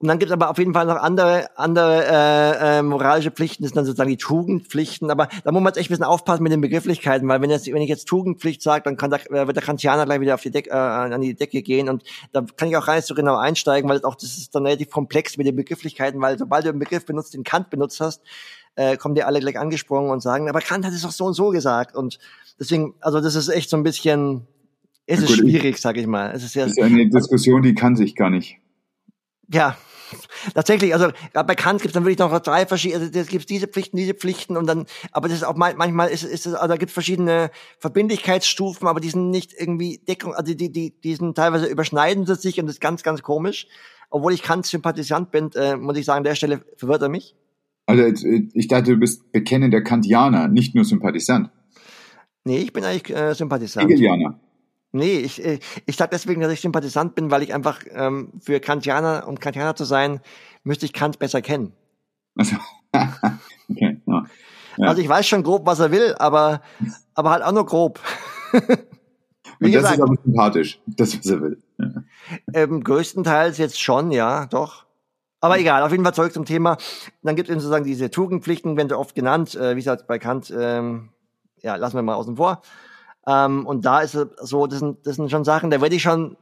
und dann gibt es aber auf jeden Fall noch andere, andere äh, äh, moralische Pflichten, das sind dann sozusagen die Tugendpflichten. Aber da muss man jetzt echt ein bisschen aufpassen mit den Begrifflichkeiten, weil wenn, jetzt, wenn ich jetzt Tugendpflicht sage, dann kann da, äh, wird der Kantianer gleich wieder auf die Deck, äh, an die Decke gehen. Und da kann ich auch gar nicht so genau einsteigen, weil auch das ist dann relativ komplex mit den Begrifflichkeiten, weil sobald du einen Begriff benutzt, den Kant benutzt hast, äh, kommen dir alle gleich angesprungen und sagen, aber Kant hat es doch so und so gesagt. Und deswegen, also das ist echt so ein bisschen, es ist gut, schwierig, sag ich mal. Es ist ja, ist eine Diskussion, die kann sich gar nicht. Ja, (laughs) Tatsächlich, also bei Kant gibt es dann wirklich noch drei verschiedene, also es gibt diese Pflichten, diese Pflichten und dann, aber das ist auch manchmal ist, ist es, also da gibt es verschiedene Verbindlichkeitsstufen, aber die sind nicht irgendwie Deckung, also die, die, die sind teilweise überschneiden sie sich und das ist ganz, ganz komisch. Obwohl ich Kant Sympathisant bin, äh, muss ich sagen, an der Stelle verwirrt er mich. Also ich dachte, du bist bekennender Kantianer, nicht nur Sympathisant. Nee, ich bin eigentlich äh, Sympathisant. Hegelianer. Nee, ich, äh, ich sage deswegen, dass ich Sympathisant bin, weil ich einfach ähm, für Kantianer, um Kantianer zu sein, müsste ich Kant besser kennen. Also, (laughs) okay, ja. Ja. Also ich weiß schon grob, was er will, aber, aber halt auch nur grob. (laughs) Wie Und das gesagt, ist aber sympathisch, das, was er will. Ja. Ähm, größtenteils jetzt schon, ja, doch. Aber egal, auf jeden Fall zurück zum Thema. Dann gibt es sozusagen diese Tugendpflichten, werden oft genannt, äh, wie gesagt, bei Kant, ähm, ja, lassen wir mal außen vor. Ähm, und da ist es so, das sind, das sind schon Sachen, da werde ich schon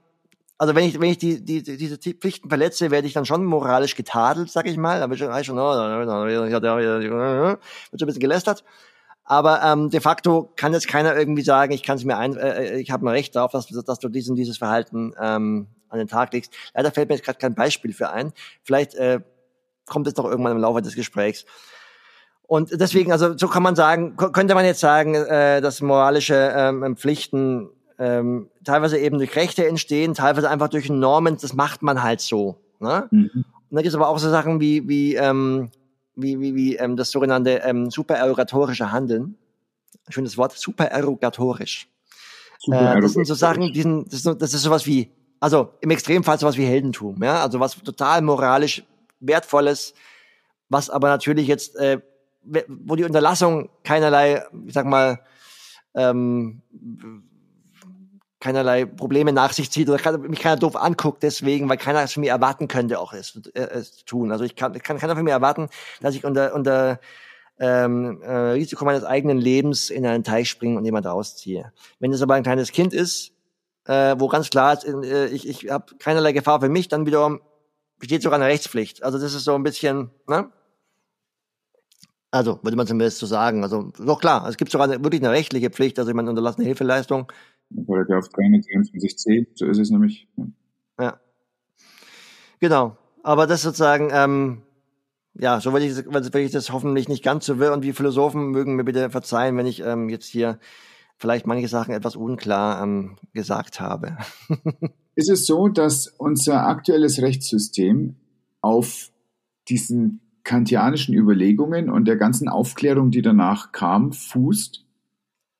also wenn ich, wenn ich die, die, diese Pflichten verletze, werde ich dann schon moralisch getadelt, sag ich mal. Da wird schon, schon, oh, wird so ein bisschen gelästert. Aber ähm, de facto kann jetzt keiner irgendwie sagen, ich kann es mir ein, äh, äh ich habe ein Recht darauf, dass, dass du diesen, dieses Verhalten ähm, an den Tag legst. Leider fällt mir jetzt gerade kein Beispiel für ein. Vielleicht äh, kommt es noch irgendwann im Laufe des Gesprächs. Und deswegen, also so kann man sagen, könnte man jetzt sagen, äh, dass moralische ähm, Pflichten ähm, teilweise eben durch Rechte entstehen, teilweise einfach durch Normen, das macht man halt so. Ne? Mhm. Und dann gibt es aber auch so Sachen wie, wie, ähm, wie, wie, wie ähm, das sogenannte ähm, supererogatorische Handeln. Schönes Wort, supererogatorisch. Super äh, das sind so Sachen, die sind, das, ist, das ist sowas wie, also im Extremfall sowas wie Heldentum, ja, also was total moralisch wertvolles, was aber natürlich jetzt, äh, wo die Unterlassung keinerlei, ich sag mal, ähm, keinerlei Probleme nach sich zieht oder mich keiner doof anguckt deswegen, weil keiner es von mir erwarten könnte, auch es, äh, es tun. Also ich kann, kann keiner von mir erwarten, dass ich unter, unter ähm, äh, Risiko meines eigenen Lebens in einen Teich springe und jemand rausziehe. Wenn es aber ein kleines Kind ist, äh, wo ganz klar ist, äh, ich, ich habe keinerlei Gefahr für mich, dann wiederum besteht sogar eine Rechtspflicht. Also das ist so ein bisschen, ne? Also, würde man zumindest so sagen. Also, doch klar, es gibt sogar eine, wirklich eine rechtliche Pflicht, also ich meine, unterlassene Hilfeleistung Paragraph 323c, so ist es nämlich. Ja. Genau. Aber das sozusagen, ähm, ja, so will ich, will ich das hoffentlich nicht ganz so will und die Philosophen mögen mir bitte verzeihen, wenn ich ähm, jetzt hier vielleicht manche Sachen etwas unklar ähm, gesagt habe. (laughs) ist es so, dass unser aktuelles Rechtssystem auf diesen kantianischen Überlegungen und der ganzen Aufklärung, die danach kam, fußt?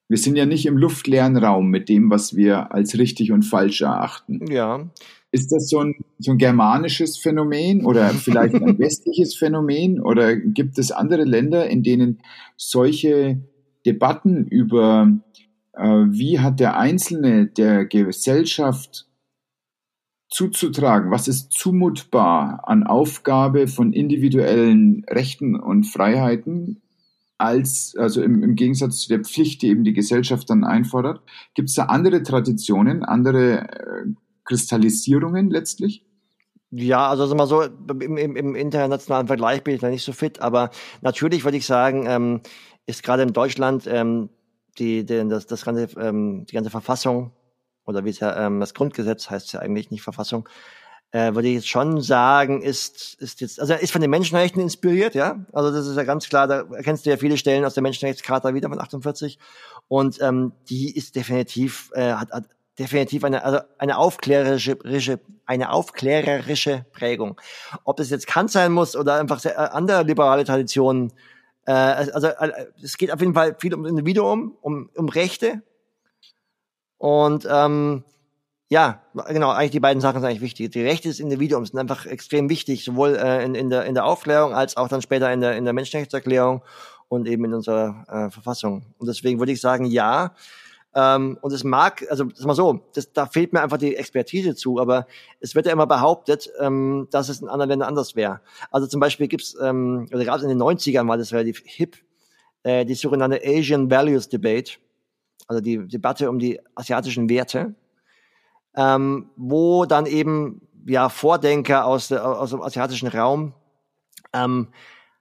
Wir sind ja nicht im luftleeren Raum mit dem, was wir als richtig und falsch erachten. Ja. Ist das so ein, so ein germanisches Phänomen oder vielleicht ein (laughs) westliches Phänomen? Oder gibt es andere Länder, in denen solche Debatten über, äh, wie hat der Einzelne der Gesellschaft zuzutragen, was ist zumutbar an Aufgabe von individuellen Rechten und Freiheiten als, also im, im Gegensatz zu der Pflicht, die eben die Gesellschaft dann einfordert. Gibt es da andere Traditionen, andere äh, Kristallisierungen letztlich? Ja, also sag mal so, im, im, im internationalen Vergleich bin ich da nicht so fit, aber natürlich würde ich sagen, ähm, ist gerade in Deutschland ähm, die, die, das, das ganze, ähm, die ganze Verfassung oder wie es ja ähm, das Grundgesetz heißt ja eigentlich nicht Verfassung, äh, würde ich jetzt schon sagen, ist, ist jetzt, also er ist von den Menschenrechten inspiriert, ja. Also das ist ja ganz klar, da erkennst du ja viele Stellen aus der Menschenrechtscharta wieder von 48. Und ähm, die ist definitiv, äh, hat, hat definitiv eine, also eine aufklärerische, eine aufklärerische Prägung. Ob es jetzt Kant sein muss oder einfach sehr, äh, andere liberale Traditionen, äh, also äh, es geht auf jeden Fall viel um Individuum, um, um Rechte. Und ähm, ja, genau, eigentlich die beiden Sachen sind eigentlich wichtig. Die Rechte des Individuums sind einfach extrem wichtig, sowohl äh, in, in, der, in der Aufklärung als auch dann später in der, in der Menschenrechtserklärung und eben in unserer äh, Verfassung. Und deswegen würde ich sagen, ja. Ähm, und es mag, also das ist mal so, das, da fehlt mir einfach die Expertise zu, aber es wird ja immer behauptet, ähm, dass es in anderen Ländern anders wäre. Also zum Beispiel gibt's, ähm, oder gerade in den 90ern war das relativ hip, äh, die sogenannte Asian Values Debate, also die Debatte um die asiatischen Werte ähm, wo dann eben ja Vordenker aus, der, aus dem asiatischen Raum ähm,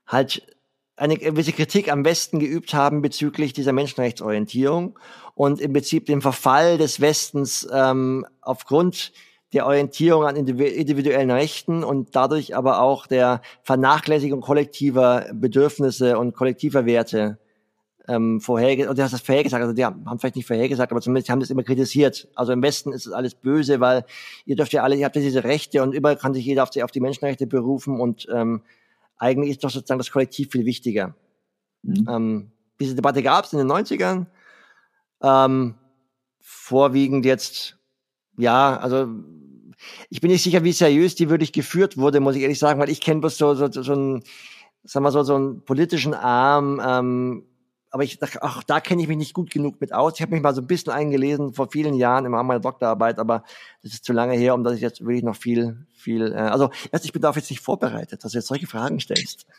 halt eine gewisse Kritik am Westen geübt haben bezüglich dieser Menschenrechtsorientierung und im Prinzip den Verfall des Westens ähm, aufgrund der Orientierung an individuellen Rechten und dadurch aber auch der Vernachlässigung kollektiver Bedürfnisse und kollektiver Werte ähm, vorhergesagt, oder hast das vorhergesagt, also die haben vielleicht nicht vorhergesagt, aber zumindest haben das immer kritisiert. Also im Westen ist es alles böse, weil ihr dürft ja alle, ihr habt ja diese Rechte und überall kann sich jeder auf die, auf die Menschenrechte berufen und ähm, eigentlich ist doch sozusagen das Kollektiv viel wichtiger. Mhm. Ähm, diese Debatte gab es in den 90ern. Ähm, vorwiegend jetzt, ja, also ich bin nicht sicher, wie seriös die wirklich geführt wurde, muss ich ehrlich sagen, weil ich kenne bloß so, so, so einen, sagen wir so, so einen politischen Arm, ähm, aber ich auch da kenne ich mich nicht gut genug mit aus. Ich habe mich mal so ein bisschen eingelesen vor vielen Jahren im Rahmen meiner Doktorarbeit, aber das ist zu lange her, um dass ich jetzt wirklich noch viel, viel. Äh, also erst ich bin darauf jetzt nicht vorbereitet, dass du jetzt solche Fragen stellst. (laughs)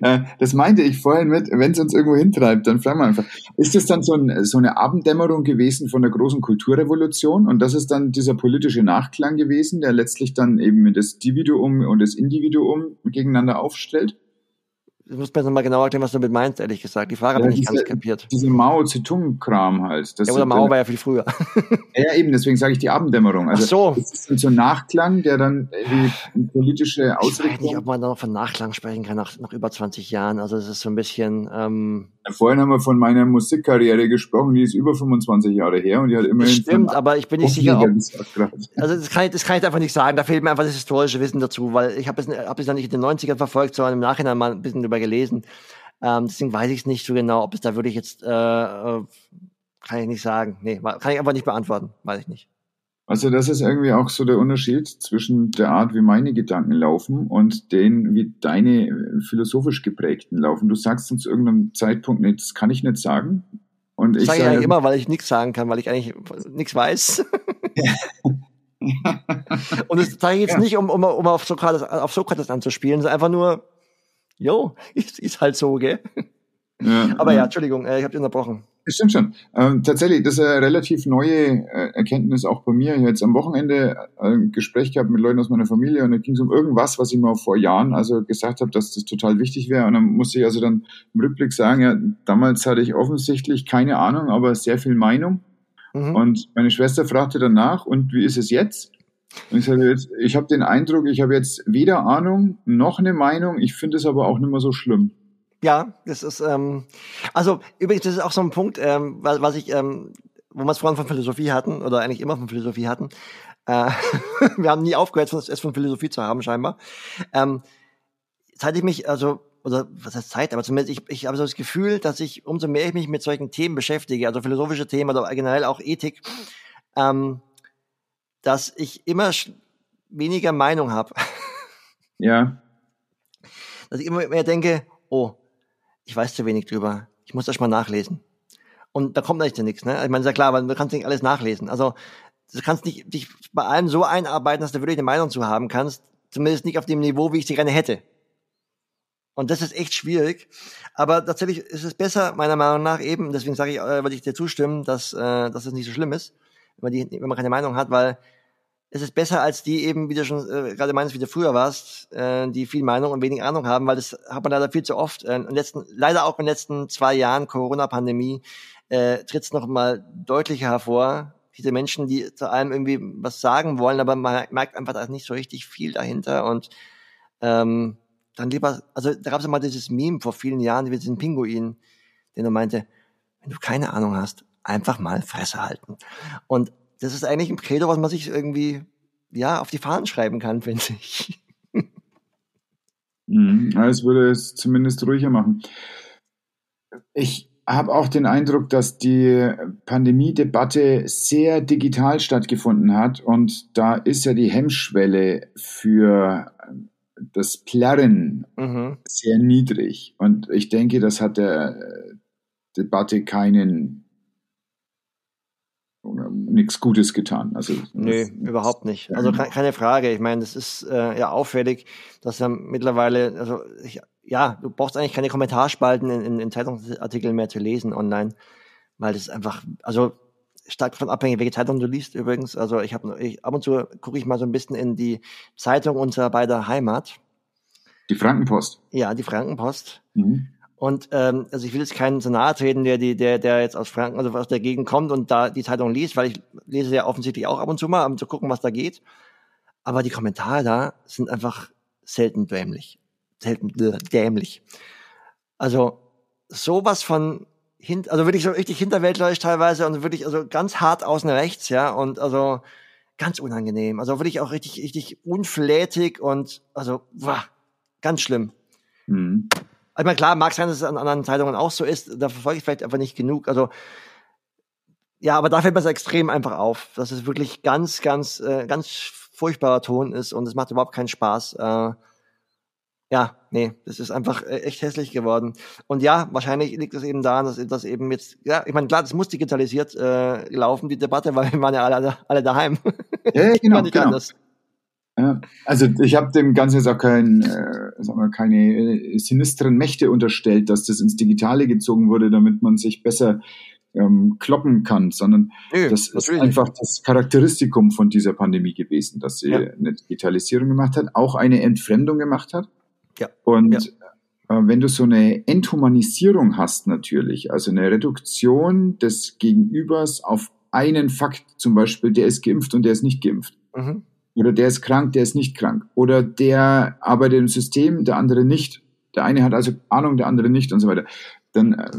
Äh, das meinte ich vorhin mit, wenn es uns irgendwo hintreibt, dann fragen wir einfach. Ist das dann so, ein, so, eine Abenddämmerung gewesen von der großen Kulturrevolution und das ist dann dieser politische Nachklang gewesen, der letztlich dann eben das Individuum und das Individuum gegeneinander aufstellt? Du musst mir mal genauer erklären, was du damit meinst, ehrlich gesagt. Die Frage ja, habe ich nicht ganz kapiert. Diese Mao Zedong-Kram halt. Das ja, oder Mao war ja viel früher. (laughs) ja, eben, deswegen sage ich die Abenddämmerung. Also, Ach so. Das ist so ein Nachklang, der dann die politische Ausrichtung... Ich weiß nicht, ob man da noch von Nachklang sprechen kann nach, nach über 20 Jahren. Also es ist so ein bisschen... Ähm Vorhin haben wir von meiner Musikkarriere gesprochen, die ist über 25 Jahre her und die hat immerhin... Das stimmt, aber ich bin nicht sicher, ob... Also das kann, ich, das kann ich einfach nicht sagen. Da fehlt mir einfach das historische Wissen dazu, weil ich habe es, hab es dann nicht in den 90ern verfolgt, sondern im Nachhinein mal ein bisschen über gelesen. Ähm, deswegen weiß ich es nicht so genau, ob es da wirklich jetzt... Äh, äh, kann ich nicht sagen. Nee, kann ich einfach nicht beantworten. Weiß ich nicht. Also das ist irgendwie auch so der Unterschied zwischen der Art, wie meine Gedanken laufen und den, wie deine äh, philosophisch geprägten laufen. Du sagst uns zu irgendeinem Zeitpunkt, nee, das kann ich nicht sagen. Und ich sage ja immer, weil ich nichts sagen kann, weil ich eigentlich nichts weiß. (laughs) und das sage ich jetzt ja. nicht, um, um, um auf, Sokrates, auf Sokrates anzuspielen, sondern einfach nur, jo, ist, ist halt so, gell? Ja, (laughs) Aber ja, Entschuldigung, äh, ich habe dich unterbrochen. Das stimmt schon. Ähm, tatsächlich, das ist eine relativ neue äh, Erkenntnis auch bei mir. Ich habe jetzt am Wochenende äh, ein Gespräch gehabt mit Leuten aus meiner Familie und da ging es um irgendwas, was ich mir vor Jahren also gesagt habe, dass das total wichtig wäre. Und dann musste ich also dann im Rückblick sagen, ja, damals hatte ich offensichtlich keine Ahnung, aber sehr viel Meinung. Mhm. Und meine Schwester fragte danach, und wie ist es jetzt? Und ich sage jetzt, ich habe den Eindruck, ich habe jetzt weder Ahnung noch eine Meinung. Ich finde es aber auch nicht mehr so schlimm. Ja, das ist, ähm, also übrigens, das ist auch so ein Punkt, ähm, was, was ich, ähm, wo wir es vorhin von Philosophie hatten, oder eigentlich immer von Philosophie hatten. Äh, (laughs) wir haben nie aufgehört, es von Philosophie zu haben, scheinbar. Ähm, seit ich mich, also, oder was heißt Zeit, aber zumindest ich, ich habe so das Gefühl, dass ich, umso mehr ich mich mit solchen Themen beschäftige, also philosophische Themen oder generell auch Ethik, ähm, dass ich immer weniger Meinung habe. (laughs) Ja. Dass ich immer mehr denke, oh, ich weiß zu wenig drüber. Ich muss das mal nachlesen. Und da kommt natürlich nichts, ne? Ich meine, ist ja klar, weil du kannst nicht alles nachlesen. Also, du kannst nicht dich bei allem so einarbeiten, dass du wirklich eine Meinung zu haben kannst. Zumindest nicht auf dem Niveau, wie ich sie gerne hätte. Und das ist echt schwierig. Aber tatsächlich ist es besser, meiner Meinung nach eben, deswegen sage ich, äh, würde ich dir zustimmen, dass, äh, dass es nicht so schlimm ist, wenn man, die, wenn man keine Meinung hat, weil es ist besser als die eben, wie du schon äh, gerade meinst, wie du früher warst, äh, die viel Meinung und wenig Ahnung haben, weil das hat man leider viel zu oft. Äh, in letzten, leider auch in den letzten zwei Jahren Corona-Pandemie äh, tritt es noch mal deutlicher hervor. Diese Menschen, die zu allem irgendwie was sagen wollen, aber man merkt einfach, da ist nicht so richtig viel dahinter und ähm, dann lieber, also da gab es mal dieses Meme vor vielen Jahren, wie diesen Pinguin, den er meinte, wenn du keine Ahnung hast, einfach mal Fresse halten. Und das ist eigentlich ein Credo, was man sich irgendwie ja auf die Fahnen schreiben kann, (laughs) finde ich. Mhm, es würde es zumindest ruhiger machen. Ich habe auch den Eindruck, dass die Pandemie-Debatte sehr digital stattgefunden hat und da ist ja die Hemmschwelle für das Plärren mhm. sehr niedrig. Und ich denke, das hat der Debatte keinen nichts Gutes getan. Also Nö, überhaupt nicht. Also keine Frage. Ich meine, das ist äh, ja auffällig, dass ja mittlerweile, also ich, ja, du brauchst eigentlich keine Kommentarspalten in, in, in Zeitungsartikeln mehr zu lesen online, weil das einfach, also stark davon abhängig, welche Zeitung du liest übrigens. Also ich habe ich, ab und zu gucke ich mal so ein bisschen in die Zeitung unserer beider Heimat. Die Frankenpost. Ja, die Frankenpost. Mhm. Und ähm, also ich will jetzt keinen so nahe treten, der, die, der, der jetzt aus Franken, also aus der Gegend kommt und da die Zeitung liest, weil ich lese ja offensichtlich auch ab und zu mal, um zu gucken, was da geht. Aber die Kommentare da sind einfach selten dämlich. Selten dämlich. Also sowas von hint, also wirklich so richtig hinterwäldlerisch teilweise und wirklich also ganz hart außen rechts, ja, und also ganz unangenehm. Also wirklich auch richtig, richtig unflätig und also, wow, ganz schlimm. Mhm. Also, ich meine, klar, mag sein, dass es an anderen Zeitungen auch so ist. Da verfolge ich vielleicht einfach nicht genug. Also, ja, aber da fällt mir es extrem einfach auf, dass es wirklich ganz, ganz, äh, ganz furchtbarer Ton ist und es macht überhaupt keinen Spaß. Äh, ja, nee, das ist einfach äh, echt hässlich geworden. Und ja, wahrscheinlich liegt es eben daran, dass das eben jetzt, ja, ich meine, klar, das muss digitalisiert äh, laufen, die Debatte, (laughs) weil wir waren ja alle, alle daheim. Ja, (laughs) genau, genau. Anders. Ja, also ich habe dem Ganzen jetzt auch kein, äh, sagen wir, keine äh, sinistren Mächte unterstellt, dass das ins Digitale gezogen wurde, damit man sich besser ähm, kloppen kann, sondern nee, das ist einfach das Charakteristikum von dieser Pandemie gewesen, dass sie ja. eine Digitalisierung gemacht hat, auch eine Entfremdung gemacht hat. Ja. Und ja. Äh, wenn du so eine Enthumanisierung hast natürlich, also eine Reduktion des Gegenübers auf einen Fakt, zum Beispiel, der ist geimpft und der ist nicht geimpft. Mhm. Oder der ist krank, der ist nicht krank. Oder der arbeitet im System, der andere nicht. Der eine hat also Ahnung, der andere nicht und so weiter. Dann äh,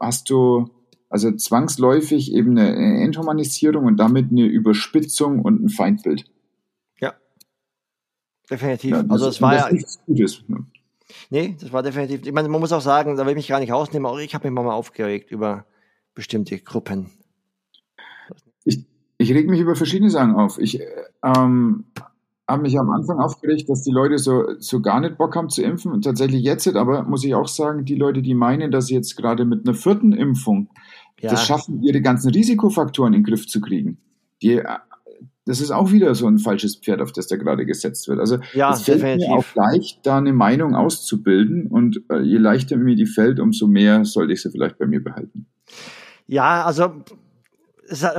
hast du also zwangsläufig eben eine Enthumanisierung und damit eine Überspitzung und ein Feindbild. Ja, definitiv. Ja, also es war ja nichts Gutes. Ne? Nee, das war definitiv. Ich meine, man muss auch sagen, da will ich mich gar nicht rausnehmen, auch ich habe mich mal aufgeregt über bestimmte Gruppen. Ich, reg mich über verschiedene Sachen auf. Ich ähm, habe mich am Anfang aufgeregt, dass die Leute so, so gar nicht Bock haben zu impfen. Und tatsächlich jetzt, aber muss ich auch sagen, die Leute, die meinen, dass sie jetzt gerade mit einer vierten Impfung ja. das schaffen, ihre ganzen Risikofaktoren in den Griff zu kriegen. Die, das ist auch wieder so ein falsches Pferd, auf das da gerade gesetzt wird. Also ja, es fällt definitiv. mir auch leicht, da eine Meinung auszubilden und äh, je leichter mir die fällt, umso mehr sollte ich sie vielleicht bei mir behalten. Ja, also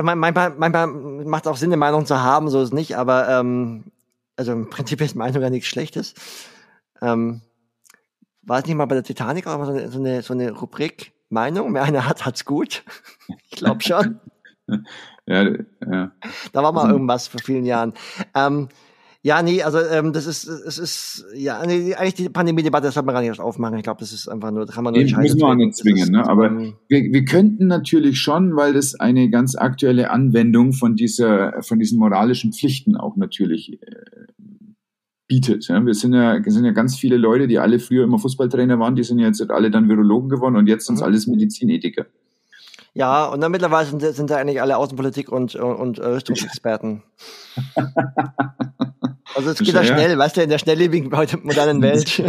manchmal, manchmal macht auch Sinn, eine Meinung zu haben, so ist es nicht, aber ähm, also im Prinzip ist Meinung ja nichts Schlechtes. Ähm, war es nicht mal bei der Titanic auch so eine, so eine, so eine Rubrik Meinung? Wer eine hat, hat's gut. (laughs) ich glaube schon. (laughs) ja, ja. Da war mal also, irgendwas vor vielen Jahren. Ähm, ja, nee, also ähm, das ist, es ist, ja, nee, eigentlich die Pandemie-Debatte, das sollte man gar nicht erst aufmachen. Ich glaube, das ist einfach nur, da kann man nur nee, Müssen wir auch nicht zwingen, ne? Aber wir, wir könnten natürlich schon, weil das eine ganz aktuelle Anwendung von dieser, von diesen moralischen Pflichten auch natürlich äh, bietet. Ja? Wir sind ja, sind ja ganz viele Leute, die alle früher immer Fußballtrainer waren, die sind jetzt alle dann Virologen geworden und jetzt sind es mhm. alles Medizinethiker. Ja, und dann mittlerweile sind, sind da eigentlich alle Außenpolitik und, und, und äh, Rüstungsexperten. (laughs) also es geht ja schnell, weißt du, in der schnelllebigen heute modernen Welt. (laughs)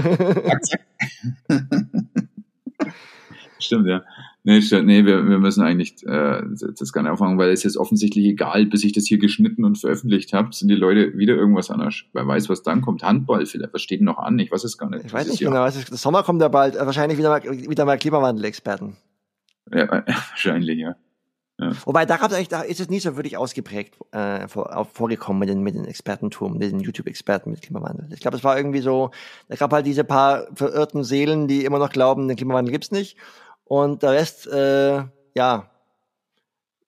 Stimmt, ja. Nee, nee wir, wir müssen eigentlich äh, das gar nicht auffangen, weil es ist offensichtlich egal, bis ich das hier geschnitten und veröffentlicht habe, sind die Leute wieder irgendwas anders. Wer weiß, was dann kommt. Handball vielleicht, was steht noch an? Ich weiß es gar nicht. Ich weiß nicht genau. Was ist, das Sommer kommt ja bald. Wahrscheinlich wieder mal, wieder mal Klimawandel-Experten. Ja, (laughs) wahrscheinlich, ja. ja. Wobei, da, eigentlich, da ist es nie so wirklich ausgeprägt äh, vor, vorgekommen mit den, mit den Expertentum, mit den YouTube-Experten mit Klimawandel. Ich glaube, es war irgendwie so, es gab halt diese paar verirrten Seelen, die immer noch glauben, den Klimawandel gibt's nicht. Und der Rest, äh, ja,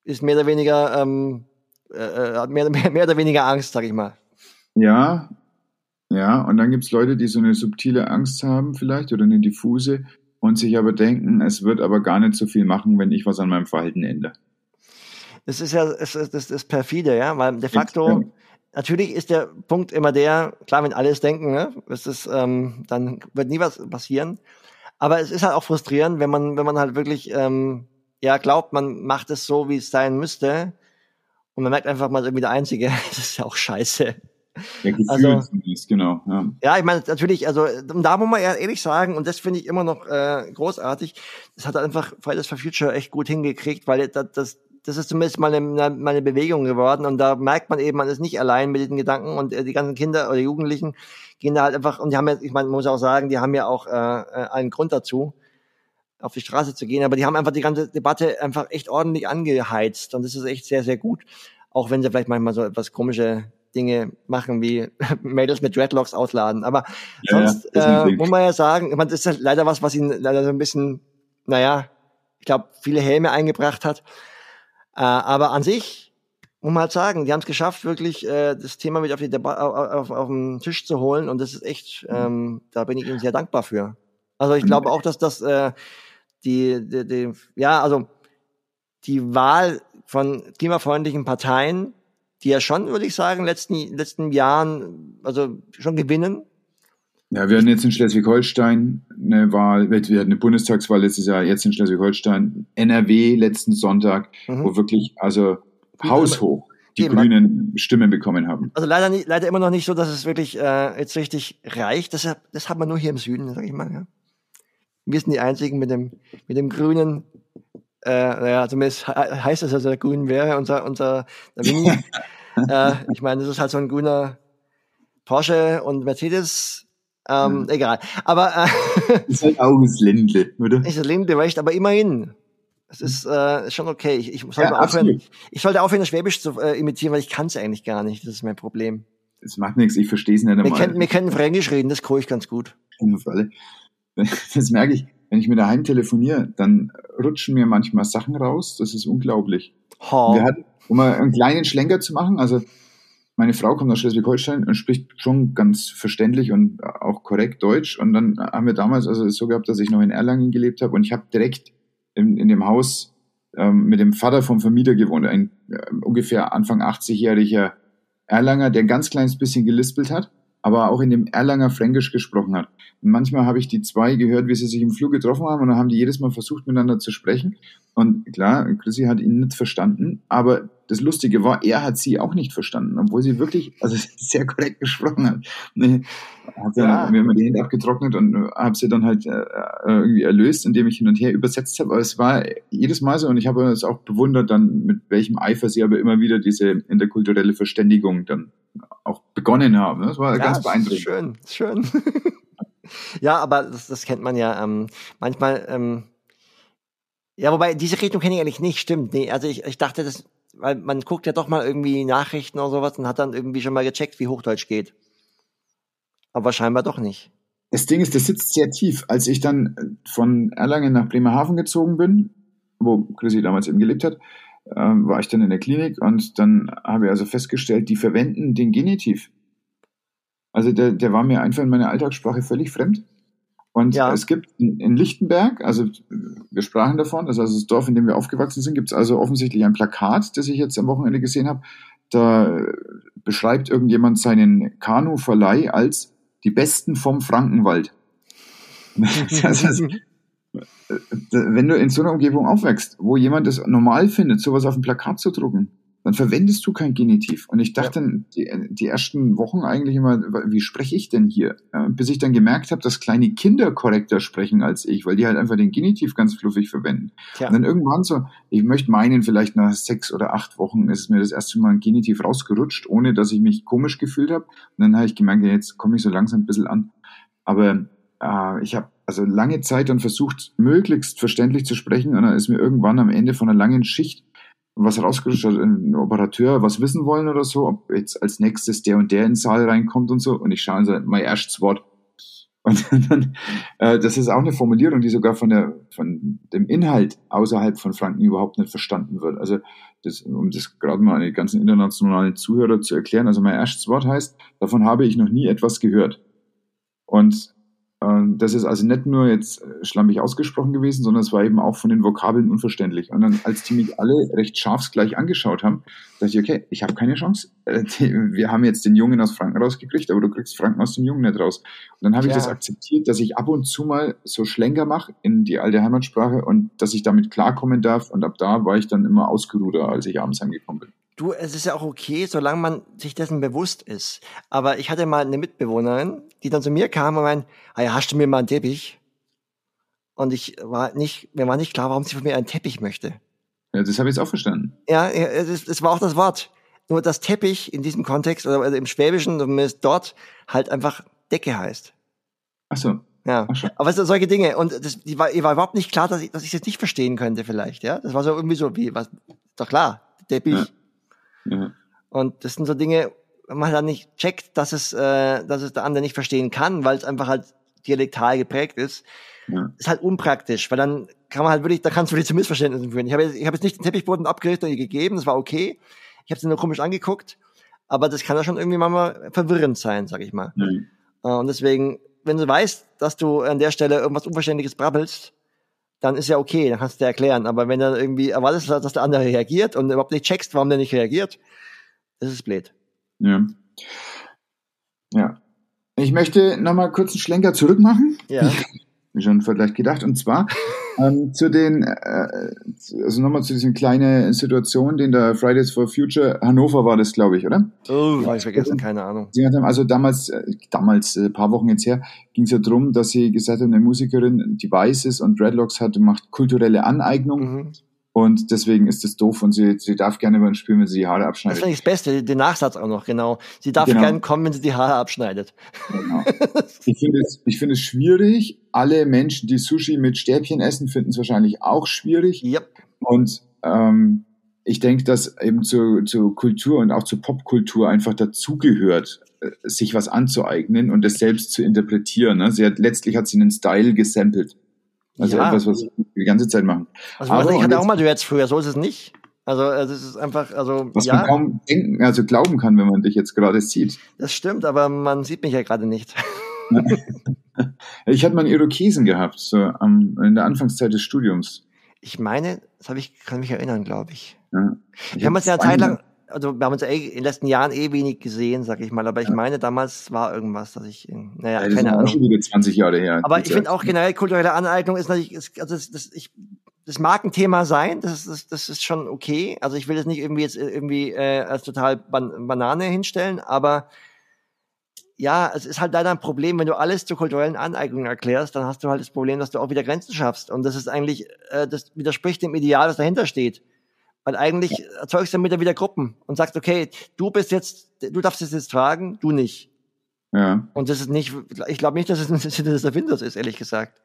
ist mehr oder weniger, ähm, äh, äh hat mehr, (laughs) mehr, mehr oder weniger Angst, sag ich mal. Ja, ja, und dann gibt's Leute, die so eine subtile Angst haben vielleicht oder eine diffuse und sich aber denken, es wird aber gar nicht so viel machen, wenn ich was an meinem Verhalten ändere. Das ist ja das, ist, das ist perfide, ja, weil de facto, natürlich ist der Punkt immer der, klar, wenn alles denken, ne, das ist, ähm, dann wird nie was passieren. Aber es ist halt auch frustrierend, wenn man, wenn man halt wirklich, ähm, ja, glaubt, man macht es so, wie es sein müsste. Und man merkt einfach, man ist irgendwie der Einzige. (laughs) das ist ja auch scheiße. Ja, also, ist, genau. Ja. ja, ich meine, natürlich, also da muss man ehrlich sagen, und das finde ich immer noch äh, großartig, das hat einfach Fridays for Future echt gut hingekriegt, weil das, das, das ist zumindest mal eine, mal eine Bewegung geworden und da merkt man eben, man ist nicht allein mit diesen Gedanken und äh, die ganzen Kinder oder Jugendlichen gehen da halt einfach, und die haben ja, ich meine, man muss auch sagen, die haben ja auch äh, äh einen Grund dazu, auf die Straße zu gehen, aber die haben einfach die ganze Debatte einfach echt ordentlich angeheizt und das ist echt sehr, sehr gut. Auch wenn sie vielleicht manchmal so etwas komische Dinge machen, wie (laughs) Mädels mit Dreadlocks ausladen. Aber ja, sonst ja, äh, muss man ja sagen, das ist halt leider was, was ihnen leider so ein bisschen, naja, ich glaube, viele Helme eingebracht hat. Äh, aber an sich muss man halt sagen, die haben es geschafft, wirklich äh, das Thema mit auf, die Deba auf, auf, auf den Tisch zu holen. Und das ist echt, ähm, da bin ich ihnen sehr dankbar für. Also ich glaube auch, dass das äh, die, die, die, ja, also die Wahl von klimafreundlichen Parteien die ja schon, würde ich sagen, letzten letzten Jahren also schon gewinnen. Ja, wir hatten jetzt in Schleswig-Holstein eine Wahl, wir hatten eine Bundestagswahl letztes Jahr, jetzt in Schleswig-Holstein, NRW letzten Sonntag, mhm. wo wirklich also haushoch die Eben. Grünen Stimmen bekommen haben. Also leider nicht, leider immer noch nicht so, dass es wirklich äh, jetzt richtig reicht. Das, das hat man nur hier im Süden, sag ich mal. Ja. Wir sind die einzigen mit dem mit dem grünen äh, naja, zumindest heißt es, dass er grün wäre, unser, unser der Winnie. (laughs) äh, ich meine, das ist halt so ein grüner Porsche und Mercedes. Ähm, ja. Egal. Aber äh, ist halt auch das Ländle, oder? (laughs) Ist das Ländle, weißt aber immerhin. Es ist äh, schon okay. Ich, ich, sollte ja, aufhören, ich sollte aufhören, das Schwäbisch zu äh, imitieren, weil ich kann es eigentlich gar nicht. Das ist mein Problem. Es macht nichts, ich verstehe es nicht einmal. Wir können, wir können Fränkisch reden, das kann ich ganz gut. (laughs) Das merke ich, wenn ich mit daheim telefoniere, dann rutschen mir manchmal Sachen raus. Das ist unglaublich. Wir hatten, um mal einen kleinen Schlenker zu machen, also meine Frau kommt aus Schleswig-Holstein und spricht schon ganz verständlich und auch korrekt Deutsch. Und dann haben wir damals also es so gehabt, dass ich noch in Erlangen gelebt habe und ich habe direkt in, in dem Haus ähm, mit dem Vater vom Vermieter gewohnt, ein äh, ungefähr Anfang 80-jähriger Erlanger, der ein ganz kleines bisschen gelispelt hat aber auch in dem Erlanger Fränkisch gesprochen hat. Und manchmal habe ich die zwei gehört, wie sie sich im Flug getroffen haben und dann haben die jedes Mal versucht, miteinander zu sprechen. Und klar, Chrissy hat ihn nicht verstanden, aber das Lustige war, er hat sie auch nicht verstanden, obwohl sie wirklich, also (laughs) sehr korrekt gesprochen hat. Nee, hat ja. mir die Hände abgetrocknet und habe sie dann halt äh, irgendwie erlöst, indem ich hin und her übersetzt habe. Aber es war jedes Mal so und ich habe es auch bewundert, dann mit welchem Eifer sie aber immer wieder diese interkulturelle Verständigung dann auch begonnen haben. Das war ja, ganz beeindruckend. Schön, schön. (laughs) ja, aber das, das kennt man ja ähm, manchmal. Ähm, ja, wobei diese Richtung kenne ich eigentlich nicht, stimmt. Nee, also ich, ich dachte, das, weil man guckt ja doch mal irgendwie Nachrichten oder sowas und hat dann irgendwie schon mal gecheckt, wie Hochdeutsch geht. Aber scheinbar doch nicht. Das Ding ist, das sitzt sehr tief. Als ich dann von Erlangen nach Bremerhaven gezogen bin, wo Chrissy damals eben gelebt hat, ähm, war ich dann in der Klinik und dann habe ich also festgestellt, die verwenden den Genitiv. Also der, der war mir einfach in meiner Alltagssprache völlig fremd. Und ja. es gibt in, Lichtenberg, also wir sprachen davon, das ist also das Dorf, in dem wir aufgewachsen sind, gibt es also offensichtlich ein Plakat, das ich jetzt am Wochenende gesehen habe. Da beschreibt irgendjemand seinen Kanuverleih als die Besten vom Frankenwald. (laughs) das heißt, wenn du in so einer Umgebung aufwächst, wo jemand es normal findet, sowas auf ein Plakat zu drucken, dann verwendest du kein Genitiv. Und ich dachte ja. die, die, ersten Wochen eigentlich immer, wie spreche ich denn hier? bis ich dann gemerkt habe, dass kleine Kinder korrekter sprechen als ich, weil die halt einfach den Genitiv ganz fluffig verwenden. Ja. Und dann irgendwann so, ich möchte meinen, vielleicht nach sechs oder acht Wochen ist mir das erste Mal ein Genitiv rausgerutscht, ohne dass ich mich komisch gefühlt habe. Und dann habe ich gemerkt, jetzt komme ich so langsam ein bisschen an. Aber äh, ich habe also lange Zeit dann versucht, möglichst verständlich zu sprechen und dann ist mir irgendwann am Ende von einer langen Schicht was rausgerutscht hat, ein Operateur was wissen wollen oder so, ob jetzt als nächstes der und der in den Saal reinkommt und so und ich schaue so, mein erstes Wort. (laughs) Und dann, äh, das ist auch eine Formulierung, die sogar von, der, von dem Inhalt außerhalb von Franken überhaupt nicht verstanden wird. Also das, um das gerade mal an die ganzen internationalen Zuhörer zu erklären, also mein erstes Wort heißt, davon habe ich noch nie etwas gehört. Und das ist also nicht nur jetzt äh, schlampig ausgesprochen gewesen, sondern es war eben auch von den Vokabeln unverständlich. Und dann, als die mich alle recht scharfsgleich angeschaut haben, dachte ich, okay, ich habe keine Chance. Äh, wir haben jetzt den Jungen aus Franken rausgekriegt, aber du kriegst Franken aus dem Jungen nicht raus. Und dann habe ich das akzeptiert, dass ich ab und zu mal so Schlenker mache in die alte Heimatsprache und dass ich damit klarkommen darf. Und ab da war ich dann immer ausgeruhter, als ich abends heimgekommen bin. Du, es ist ja auch okay, solange man sich dessen bewusst ist. Aber ich hatte mal eine Mitbewohnerin, die dann zu mir kam und meinte, ah ja, hast du mir mal einen Teppich? Und ich war nicht, mir war nicht klar, warum sie von mir einen Teppich möchte. Ja, das habe ich jetzt auch verstanden. Ja, es, es war auch das Wort. Nur das Teppich in diesem Kontext, also im Schwäbischen, zumindest dort, halt einfach Decke heißt. Ach so. Ja, Ach aber so, solche Dinge. Und das, die war, ich war überhaupt nicht klar, dass ich, dass ich das nicht verstehen könnte vielleicht, ja. Das war so irgendwie so, wie, was, doch klar, Teppich. Ja. Und das sind so Dinge, wenn man dann nicht checkt, dass es, äh, dass es der andere nicht verstehen kann, weil es einfach halt dialektal geprägt ist, ja. ist halt unpraktisch, weil dann kann man halt wirklich, da kannst du wirklich zu Missverständnissen führen. Ich habe jetzt, ich hab jetzt nicht den Teppichboden abgerichtet und ihr gegeben, das war okay. Ich habe sie nur komisch angeguckt, aber das kann ja schon irgendwie manchmal verwirrend sein, sag ich mal. Mhm. Und deswegen, wenn du weißt, dass du an der Stelle irgendwas Unverständliches brabbelst, dann ist ja okay, dann kannst du dir erklären. Aber wenn du irgendwie erwartest, dass der andere reagiert und überhaupt nicht checkst, warum der nicht reagiert, das ist blöd. Ja. Ja. Ich möchte nochmal kurz einen Schlenker zurück machen. Ja. schon vielleicht gedacht. Und zwar (laughs) ähm, zu den, äh, also nochmal zu diesen kleinen Situationen, den der Fridays for Future, Hannover war das, glaube ich, oder? Oh, habe ich vergessen, keine Ahnung. Sie haben also damals, äh, damals, ein äh, paar Wochen jetzt her, ging es ja darum, dass sie gesagt haben, eine Musikerin, die weiß ist und Dreadlocks hat, macht kulturelle Aneignung. Mhm. Und deswegen ist es doof und sie, sie darf gerne beim Spielen, wenn sie die Haare abschneidet. Das finde ich das Beste, den Nachsatz auch noch, genau. Sie darf genau. gerne kommen, wenn sie die Haare abschneidet. Genau. (laughs) ich finde es, ich finde es schwierig. Alle Menschen, die Sushi mit Stäbchen essen, finden es wahrscheinlich auch schwierig. Yep. Und ähm, ich denke, dass eben zur, zur Kultur und auch zur Popkultur einfach dazugehört, äh, sich was anzueignen und das selbst zu interpretieren. Ne? Sie hat, letztlich hat sie einen Style gesampelt. Also ja. etwas, was wir die ganze Zeit machen. Also Aber ich hatte auch mal Duets früher, so ist es nicht. Also es ist einfach, also was ja. man kaum denken, also glauben kann, wenn man dich jetzt gerade sieht. Das stimmt, aber man sieht mich ja gerade nicht. (laughs) ich hatte mal einen Irokesen gehabt, so am, in der Anfangszeit des Studiums. Ich meine, das habe ich, kann mich erinnern, glaube ich. Ja. Ich wir haben uns ja eine Zeit lang, also wir haben uns eh in den letzten Jahren eh wenig gesehen, sag ich mal, aber ich meine, damals war irgendwas, dass ich, naja, ja, keine Ahnung. Schon wieder 20 Jahre her. Aber ich finde auch generell kulturelle Aneignung ist natürlich, ist, also das, das, ich, das mag ein Thema sein, das, das, das ist schon okay. Also ich will das nicht irgendwie jetzt irgendwie äh, als total Ban Banane hinstellen, aber ja, es ist halt leider ein Problem, wenn du alles zur kulturellen Aneignung erklärst, dann hast du halt das Problem, dass du auch wieder Grenzen schaffst. Und das ist eigentlich, äh, das widerspricht dem Ideal, was dahinter steht. Weil eigentlich erzeugst du damit wieder Gruppen und sagst, okay, du bist jetzt, du darfst es jetzt tragen, du nicht. Ja. Und das ist nicht, ich glaube nicht, dass es ein Sinne des Erfinders ist, ehrlich gesagt.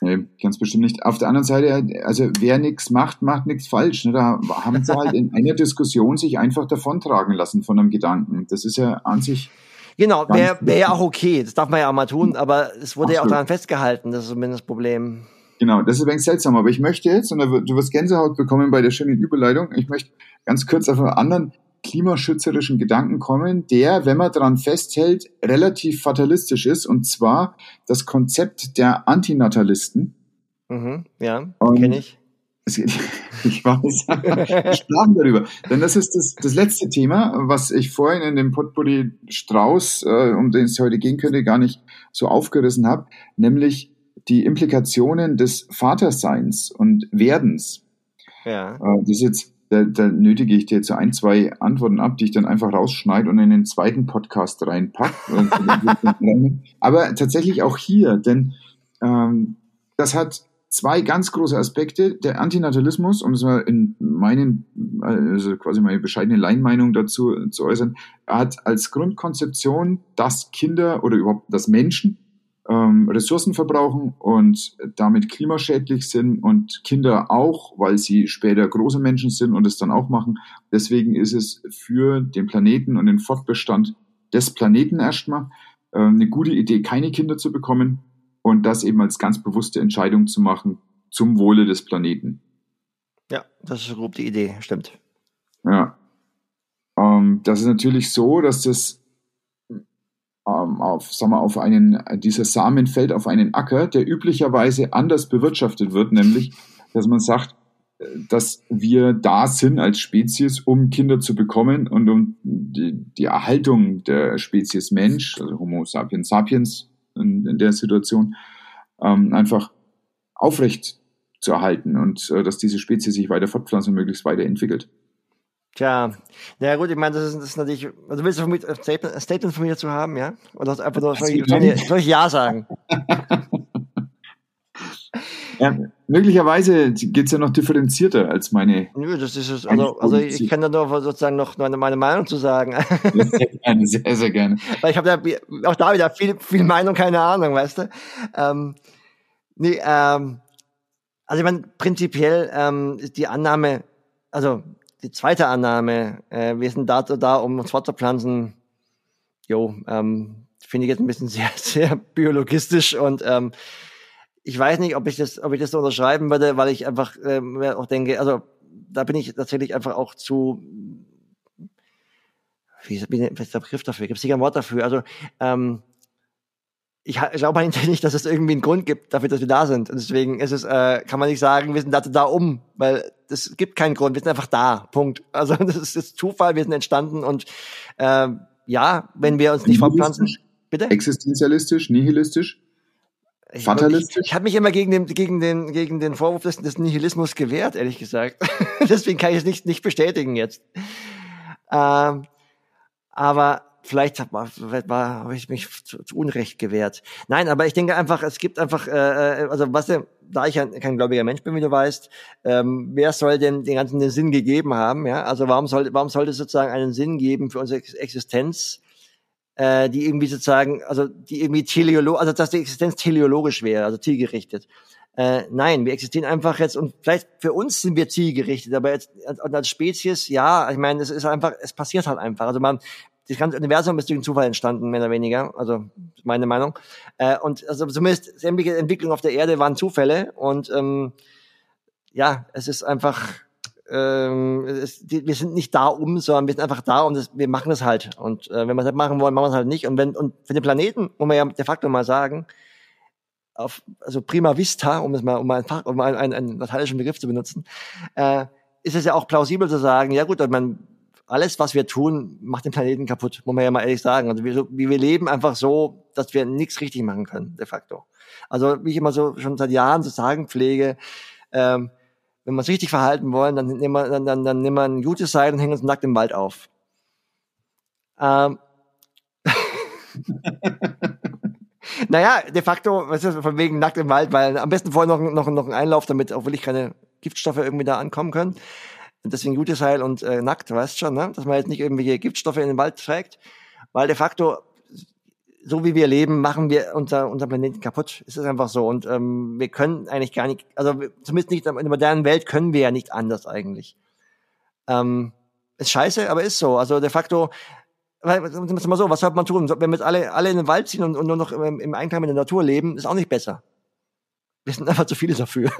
Nee, ganz bestimmt nicht. Auf der anderen Seite, also wer nichts macht, macht nichts falsch. Ne? Da haben sie halt in (laughs) einer Diskussion sich einfach davontragen lassen von einem Gedanken. Das ist ja an sich. Genau, wäre wär ja auch okay. Das darf man ja auch mal tun, aber es wurde Absolut. ja auch daran festgehalten. Das ist zumindest das Problem. Genau, das ist übrigens seltsam, aber ich möchte jetzt, und du wirst Gänsehaut bekommen bei der schönen Überleitung, ich möchte ganz kurz auf einen anderen klimaschützerischen Gedanken kommen, der, wenn man daran festhält, relativ fatalistisch ist, und zwar das Konzept der Antinatalisten. Mhm, ja, kenne ich. (laughs) Ich weiß, wir sprachen darüber. Denn das ist das, das letzte Thema, was ich vorhin in dem Potpourri Strauß, äh, um den es heute gehen könnte, gar nicht so aufgerissen habe, nämlich die Implikationen des Vaterseins und Werdens. Ja. Äh, das ist jetzt, da, da nötige ich dir jetzt so ein, zwei Antworten ab, die ich dann einfach rausschneide und in den zweiten Podcast reinpacke. (laughs) Aber tatsächlich auch hier, denn ähm, das hat zwei ganz große Aspekte. Der Antinatalismus, um es mal in meinen, also quasi meine bescheidene Leinmeinung dazu zu äußern, hat als Grundkonzeption, dass Kinder oder überhaupt, dass Menschen ähm, Ressourcen verbrauchen und damit klimaschädlich sind und Kinder auch, weil sie später große Menschen sind und es dann auch machen. Deswegen ist es für den Planeten und den Fortbestand des Planeten erstmal äh, eine gute Idee, keine Kinder zu bekommen und das eben als ganz bewusste Entscheidung zu machen zum Wohle des Planeten. Ja, das ist grob die Idee, stimmt. Ja. Ähm, das ist natürlich so, dass das auf, sagen wir, auf einen, dieser Samen fällt auf einen Acker, der üblicherweise anders bewirtschaftet wird, nämlich, dass man sagt, äh, dass wir da sind als Spezies, um Kinder zu bekommen und um die, die Erhaltung der Spezies Mensch, also Homo sapiens sapiens in, in der Situation, ähm, einfach aufrecht zu erhalten und äh, dass diese Spezies sich weiter fortpflanzt und möglichst weiterentwickelt. Tja, naja gut, ich meine, das ist, das ist natürlich, also willst du ein Statement, ein Statement von mir zu haben, ja? Oder einfach nur, soll ich, soll ich Ja sagen? (laughs) ja, möglicherweise geht es ja noch differenzierter als meine. Nö, das ist es, also, also ich kann da nur sozusagen noch meine, meine Meinung zu sagen. Sehr gerne, sehr, sehr gerne. (laughs) Weil ich habe da auch da wieder viel, viel Meinung, keine Ahnung, weißt du? Ähm, nee, ähm, also ich meine, prinzipiell ähm, ist die Annahme, also die zweite Annahme, äh, wir sind dazu da, um uns fortzupflanzen, jo, ähm, finde ich jetzt ein bisschen (laughs) sehr, sehr biologistisch und ähm, ich weiß nicht, ob ich das, ob ich das so unterschreiben würde, weil ich einfach äh, auch denke, also da bin ich tatsächlich einfach auch zu wie, wie was ist der Begriff dafür? Gibt es sicher ein Wort dafür? Also ähm, ich, ich glaube eigentlich nicht, dass es irgendwie einen Grund gibt dafür, dass wir da sind. Und deswegen ist es, äh, kann man nicht sagen, wir sind dazu da um, weil es gibt keinen Grund, wir sind einfach da. Punkt. (laughs) Also das ist, ist Zufall, wir sind entstanden und äh, ja, wenn wir uns nicht verpflanzen. Bitte? Existenzialistisch, nihilistisch? Ich, Fatalistisch? Ich, ich habe mich immer gegen den, gegen den, gegen den Vorwurf des, des Nihilismus gewehrt, ehrlich gesagt. (laughs) Deswegen kann ich es nicht, nicht bestätigen jetzt. Ähm, aber vielleicht habe ich mich zu, zu, Unrecht gewehrt. Nein, aber ich denke einfach, es gibt einfach, äh, äh also was, da ich ein, kein gläubiger Mensch bin, wie du weißt, ähm, wer soll denn den ganzen den Sinn gegeben haben? Ja, also warum soll, warum sollte es sozusagen einen Sinn geben für unsere Existenz? äh, die irgendwie sozusagen, also die irgendwie teleologisch, also dass die Existenz teleologisch wäre, also zielgerichtet. Äh, nein, wir existieren einfach jetzt und vielleicht für uns sind wir zielgerichtet, aber jetzt als Spezies, ja, ich meine, es ist einfach, es passiert halt einfach. Also man, das ganze Universum ist durch einen Zufall entstanden, mehr oder weniger, also meine Meinung. Äh, und also zumindest sämtliche Entwicklungen auf der Erde waren Zufälle und ähm, ja, es ist einfach ähm, es, die, wir sind nicht da um, sondern wir sind einfach da und das, wir machen es halt. Und äh, wenn wir es halt machen wollen, machen wir es halt nicht. Und wenn und für den Planeten, muss man ja de facto mal sagen, auf, also prima vista, um es mal, um ein um einen, einen, einen lateinischen Begriff zu benutzen, äh, ist es ja auch plausibel zu sagen, ja gut, man, alles, was wir tun, macht den Planeten kaputt, muss man ja mal ehrlich sagen. Also wir, wir leben einfach so, dass wir nichts richtig machen können, de facto. Also wie ich immer so schon seit Jahren zu sagen pflege, ähm, wenn wir uns richtig verhalten wollen, dann nehmen wir, dann, dann, dann nehmen wir ein gutes Seil und hängen uns nackt im Wald auf. Ähm, (laughs) naja, de facto, was ist von wegen nackt im Wald, weil am besten vorher noch, noch, noch ein Einlauf, damit auch wirklich keine Giftstoffe irgendwie da ankommen können. Und deswegen gutes Seil und äh, nackt, weißt schon, ne? dass man jetzt nicht irgendwelche Giftstoffe in den Wald trägt, weil de facto so wie wir leben, machen wir unser, unser Planeten kaputt. Es ist einfach so. Und ähm, wir können eigentlich gar nicht, also zumindest nicht in der modernen Welt können wir ja nicht anders eigentlich. Ähm, ist scheiße, aber ist so. Also de facto, mal so, was sollte man tun? Wenn wir jetzt alle, alle in den Wald ziehen und, und nur noch im, im Einklang mit der Natur leben, ist auch nicht besser. Wir sind einfach zu viele dafür.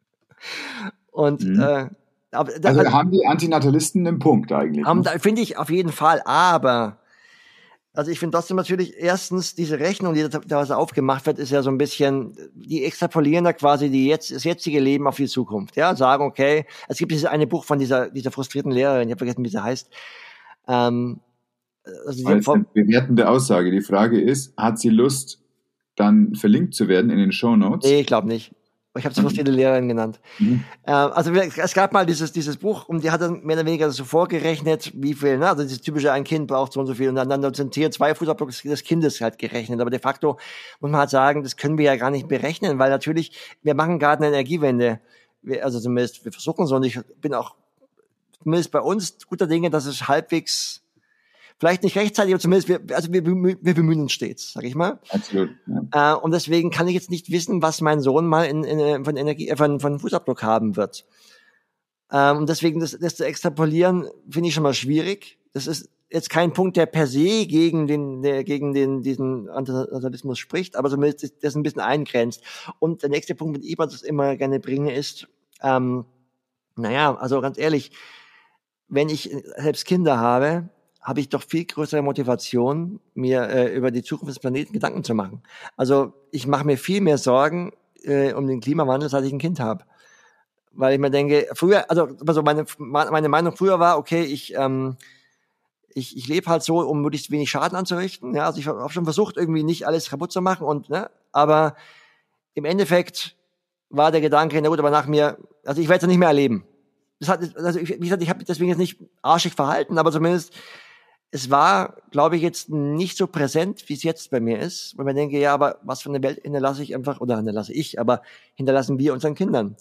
(laughs) und mhm. äh, aber, da, also haben die Antinatalisten einen Punkt eigentlich? Haben, ne? Finde ich auf jeden Fall, aber also ich finde trotzdem natürlich erstens diese Rechnung, die da was aufgemacht wird, ist ja so ein bisschen, die extrapolieren da quasi die jetzt, das jetzige Leben auf die Zukunft. Ja, sagen, okay, es gibt dieses eine Buch von dieser, dieser frustrierten Lehrerin, ich habe vergessen, wie sie heißt. Ähm, also die eine bewertende Aussage. Die Frage ist, hat sie Lust, dann verlinkt zu werden in den Show Notes? Nee, ich glaube nicht. Ich habe es fast jede Lehrerin genannt. Mhm. Äh, also es gab mal dieses, dieses Buch und die hat dann mehr oder weniger so vorgerechnet, wie viel, ne? also dieses typische, ein Kind braucht so und so viel und dann, dann sind hier zwei Fußabdrücke des Kindes halt gerechnet. Aber de facto muss man halt sagen, das können wir ja gar nicht berechnen, weil natürlich, wir machen gerade eine Energiewende. Wir, also zumindest, wir versuchen so und ich bin auch zumindest bei uns guter Dinge, dass es halbwegs Vielleicht nicht rechtzeitig, aber zumindest wir, also wir, wir bemühen uns stets, sag ich mal. Absolut. Ja. Äh, und deswegen kann ich jetzt nicht wissen, was mein Sohn mal in, in, von Energie, äh, von, von Fußabdruck haben wird. Ähm, und deswegen das, das zu extrapolieren, finde ich schon mal schwierig. Das ist jetzt kein Punkt, der per se gegen den, der gegen den, diesen Antisemitismus spricht, aber zumindest das ein bisschen eingrenzt. Und der nächste Punkt, den ich das immer gerne bringe, ist, ähm, naja, also ganz ehrlich, wenn ich selbst Kinder habe, habe ich doch viel größere Motivation, mir äh, über die Zukunft des Planeten Gedanken zu machen. Also ich mache mir viel mehr Sorgen äh, um den Klimawandel, seit ich ein Kind habe. Weil ich mir denke, früher, also, also meine, meine Meinung früher war, okay, ich, ähm, ich, ich lebe halt so, um möglichst wenig Schaden anzurichten. Ja, also ich habe schon versucht, irgendwie nicht alles kaputt zu machen und, ne, aber im Endeffekt war der Gedanke, na gut, aber nach mir, also ich werde es nicht mehr erleben. Das hat, also ich, wie gesagt, ich habe deswegen jetzt nicht arschig verhalten, aber zumindest es war, glaube ich, jetzt nicht so präsent, wie es jetzt bei mir ist, weil man denke, ja, aber was für eine Welt hinterlasse ich einfach, oder hinterlasse ich, aber hinterlassen wir unseren Kindern.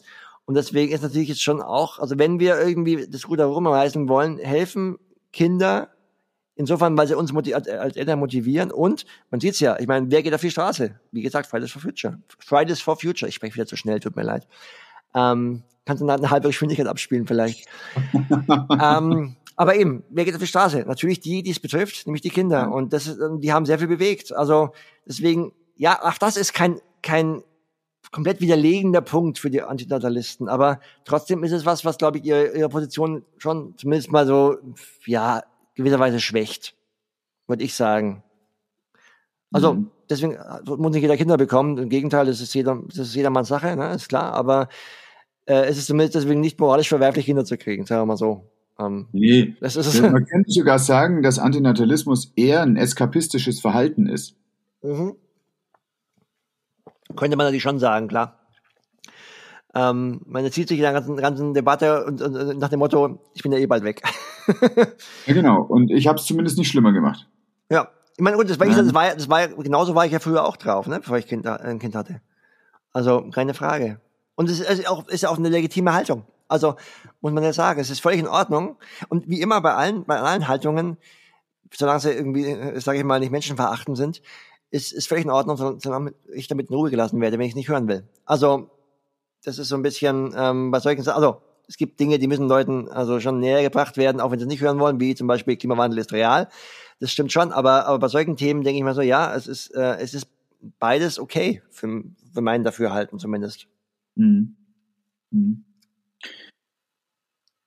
Und deswegen ist natürlich jetzt schon auch, also wenn wir irgendwie das Ruder rumreißen wollen, helfen Kinder insofern, weil sie uns als Eltern motivieren und man sieht's ja, ich meine, wer geht auf die Straße? Wie gesagt, Fridays for Future. Fridays for Future, ich spreche wieder zu schnell, tut mir leid. Ähm, kannst du eine halbe Geschwindigkeit abspielen vielleicht. (laughs) ähm, aber eben, wer geht auf die Straße? Natürlich die, die es betrifft, nämlich die Kinder. Und das ist, die haben sehr viel bewegt. Also deswegen, ja, auch das ist kein, kein komplett widerlegender Punkt für die Antinatalisten. Aber trotzdem ist es was, was, glaube ich, ihre, ihre Position schon zumindest mal so, ja, gewisserweise schwächt, würde ich sagen. Also mhm. deswegen muss nicht jeder Kinder bekommen. Im Gegenteil, das ist, jeder, das ist jedermanns Sache, ne? ist klar. Aber äh, es ist zumindest deswegen nicht moralisch verwerflich, Kinder zu kriegen, sagen wir mal so. Ähm, nee, das ist man könnte sogar sagen, dass Antinatalismus eher ein eskapistisches Verhalten ist. Mhm. Könnte man natürlich schon sagen, klar. Ähm, man zieht sich in der ganzen, ganzen Debatte und, und, und, nach dem Motto, ich bin ja eh bald weg. (laughs) ja, genau. Und ich habe es zumindest nicht schlimmer gemacht. Ja, ich meine, gut, das war, das war, das war, genauso war ich ja früher auch drauf, ne, bevor ich kind, ein Kind hatte. Also, keine Frage. Und es ist auch, ist auch eine legitime Haltung. Also, muss man ja sagen, es ist völlig in Ordnung. Und wie immer bei allen, bei allen Haltungen, solange sie irgendwie, äh, sage ich mal, nicht menschenverachtend sind, ist, ist völlig in Ordnung, solange ich damit in Ruhe gelassen werde, wenn ich es nicht hören will. Also, das ist so ein bisschen ähm, bei solchen Sachen, also es gibt Dinge, die müssen Leuten also schon näher gebracht werden, auch wenn sie es nicht hören wollen, wie zum Beispiel Klimawandel ist real. Das stimmt schon, aber, aber bei solchen Themen denke ich mal so, ja, es ist, äh, es ist beides okay, für, für mein Dafürhalten zumindest. Mhm. Mhm.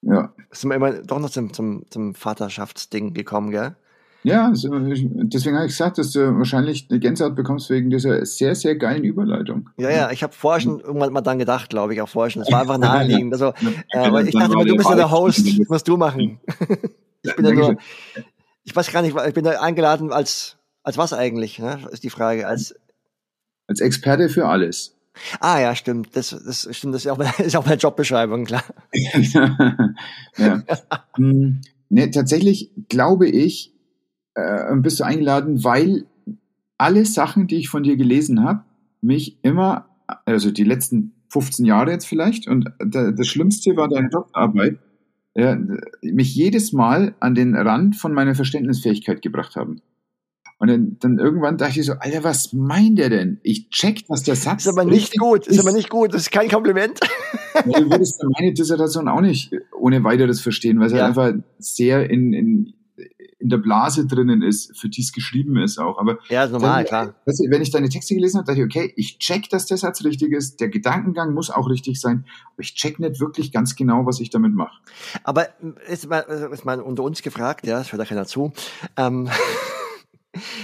Ja. Sind wir immer doch noch zum, zum, zum Vaterschaftsding gekommen, gell? Ja, deswegen habe ich gesagt, dass du wahrscheinlich eine Gänsehaut bekommst wegen dieser sehr, sehr geilen Überleitung. Ja, ja, ich habe vorher schon irgendwann mal dann gedacht, glaube ich, auch vorher schon. Es war einfach naheliegend. Also, äh, ich dachte immer, du bist ja der Host, was musst du machen. (laughs) ich bin ja nur, ich weiß gar nicht, ich bin da eingeladen als, als was eigentlich, ne? ist die Frage. Als, als Experte für alles. Ah ja, stimmt. Das, das stimmt. Das ist auch, meine, (laughs) ist auch meine Jobbeschreibung, klar. (laughs) ja. Hm, tatsächlich glaube ich, äh, bist du eingeladen, weil alle Sachen, die ich von dir gelesen habe, mich immer, also die letzten 15 Jahre jetzt vielleicht, und das Schlimmste war deine Doktorarbeit, ja, mich jedes Mal an den Rand von meiner Verständnisfähigkeit gebracht haben. Und dann, dann irgendwann dachte ich so, Alter, was meint der denn? Ich check, was der Satz ist. aber nicht gut, ist, ist aber nicht gut, das ist kein Kompliment. (laughs) Ja, du würdest meine Dissertation auch nicht ohne weiteres verstehen, weil es ja. halt einfach sehr in, in, in der Blase drinnen ist, für die es geschrieben ist auch. Aber ja, normal, dann, klar. Weißt du, wenn ich deine Texte gelesen habe, dachte ich, okay, ich check, dass der Satz richtig ist, der Gedankengang muss auch richtig sein, aber ich check nicht wirklich ganz genau, was ich damit mache. Aber ist mal, ist mal unter uns gefragt, ja, das hört da keiner zu. Ähm, (laughs)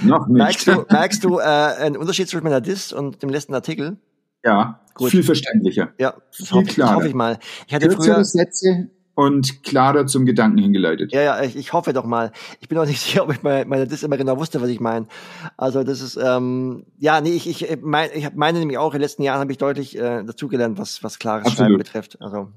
Noch nicht. Merkst du, merkst du äh, einen Unterschied zwischen meiner Dis und dem letzten Artikel? Ja, Gut. viel verständlicher. Ja, viel hoffe, klarer. hoffe ich mal. Ich hatte Kürzere früher Sätze und klarer zum Gedanken hingeleitet. Ja, ja, ich, ich hoffe doch mal. Ich bin auch nicht (laughs) sicher, ob ich meine, meine Dis immer genau wusste, was ich meine. Also das ist, ähm, ja, nee, ich, ich, mein, ich meine nämlich auch, in den letzten Jahren habe ich deutlich äh, dazugelernt, was, was klares Absolut. Schreiben betrifft. Also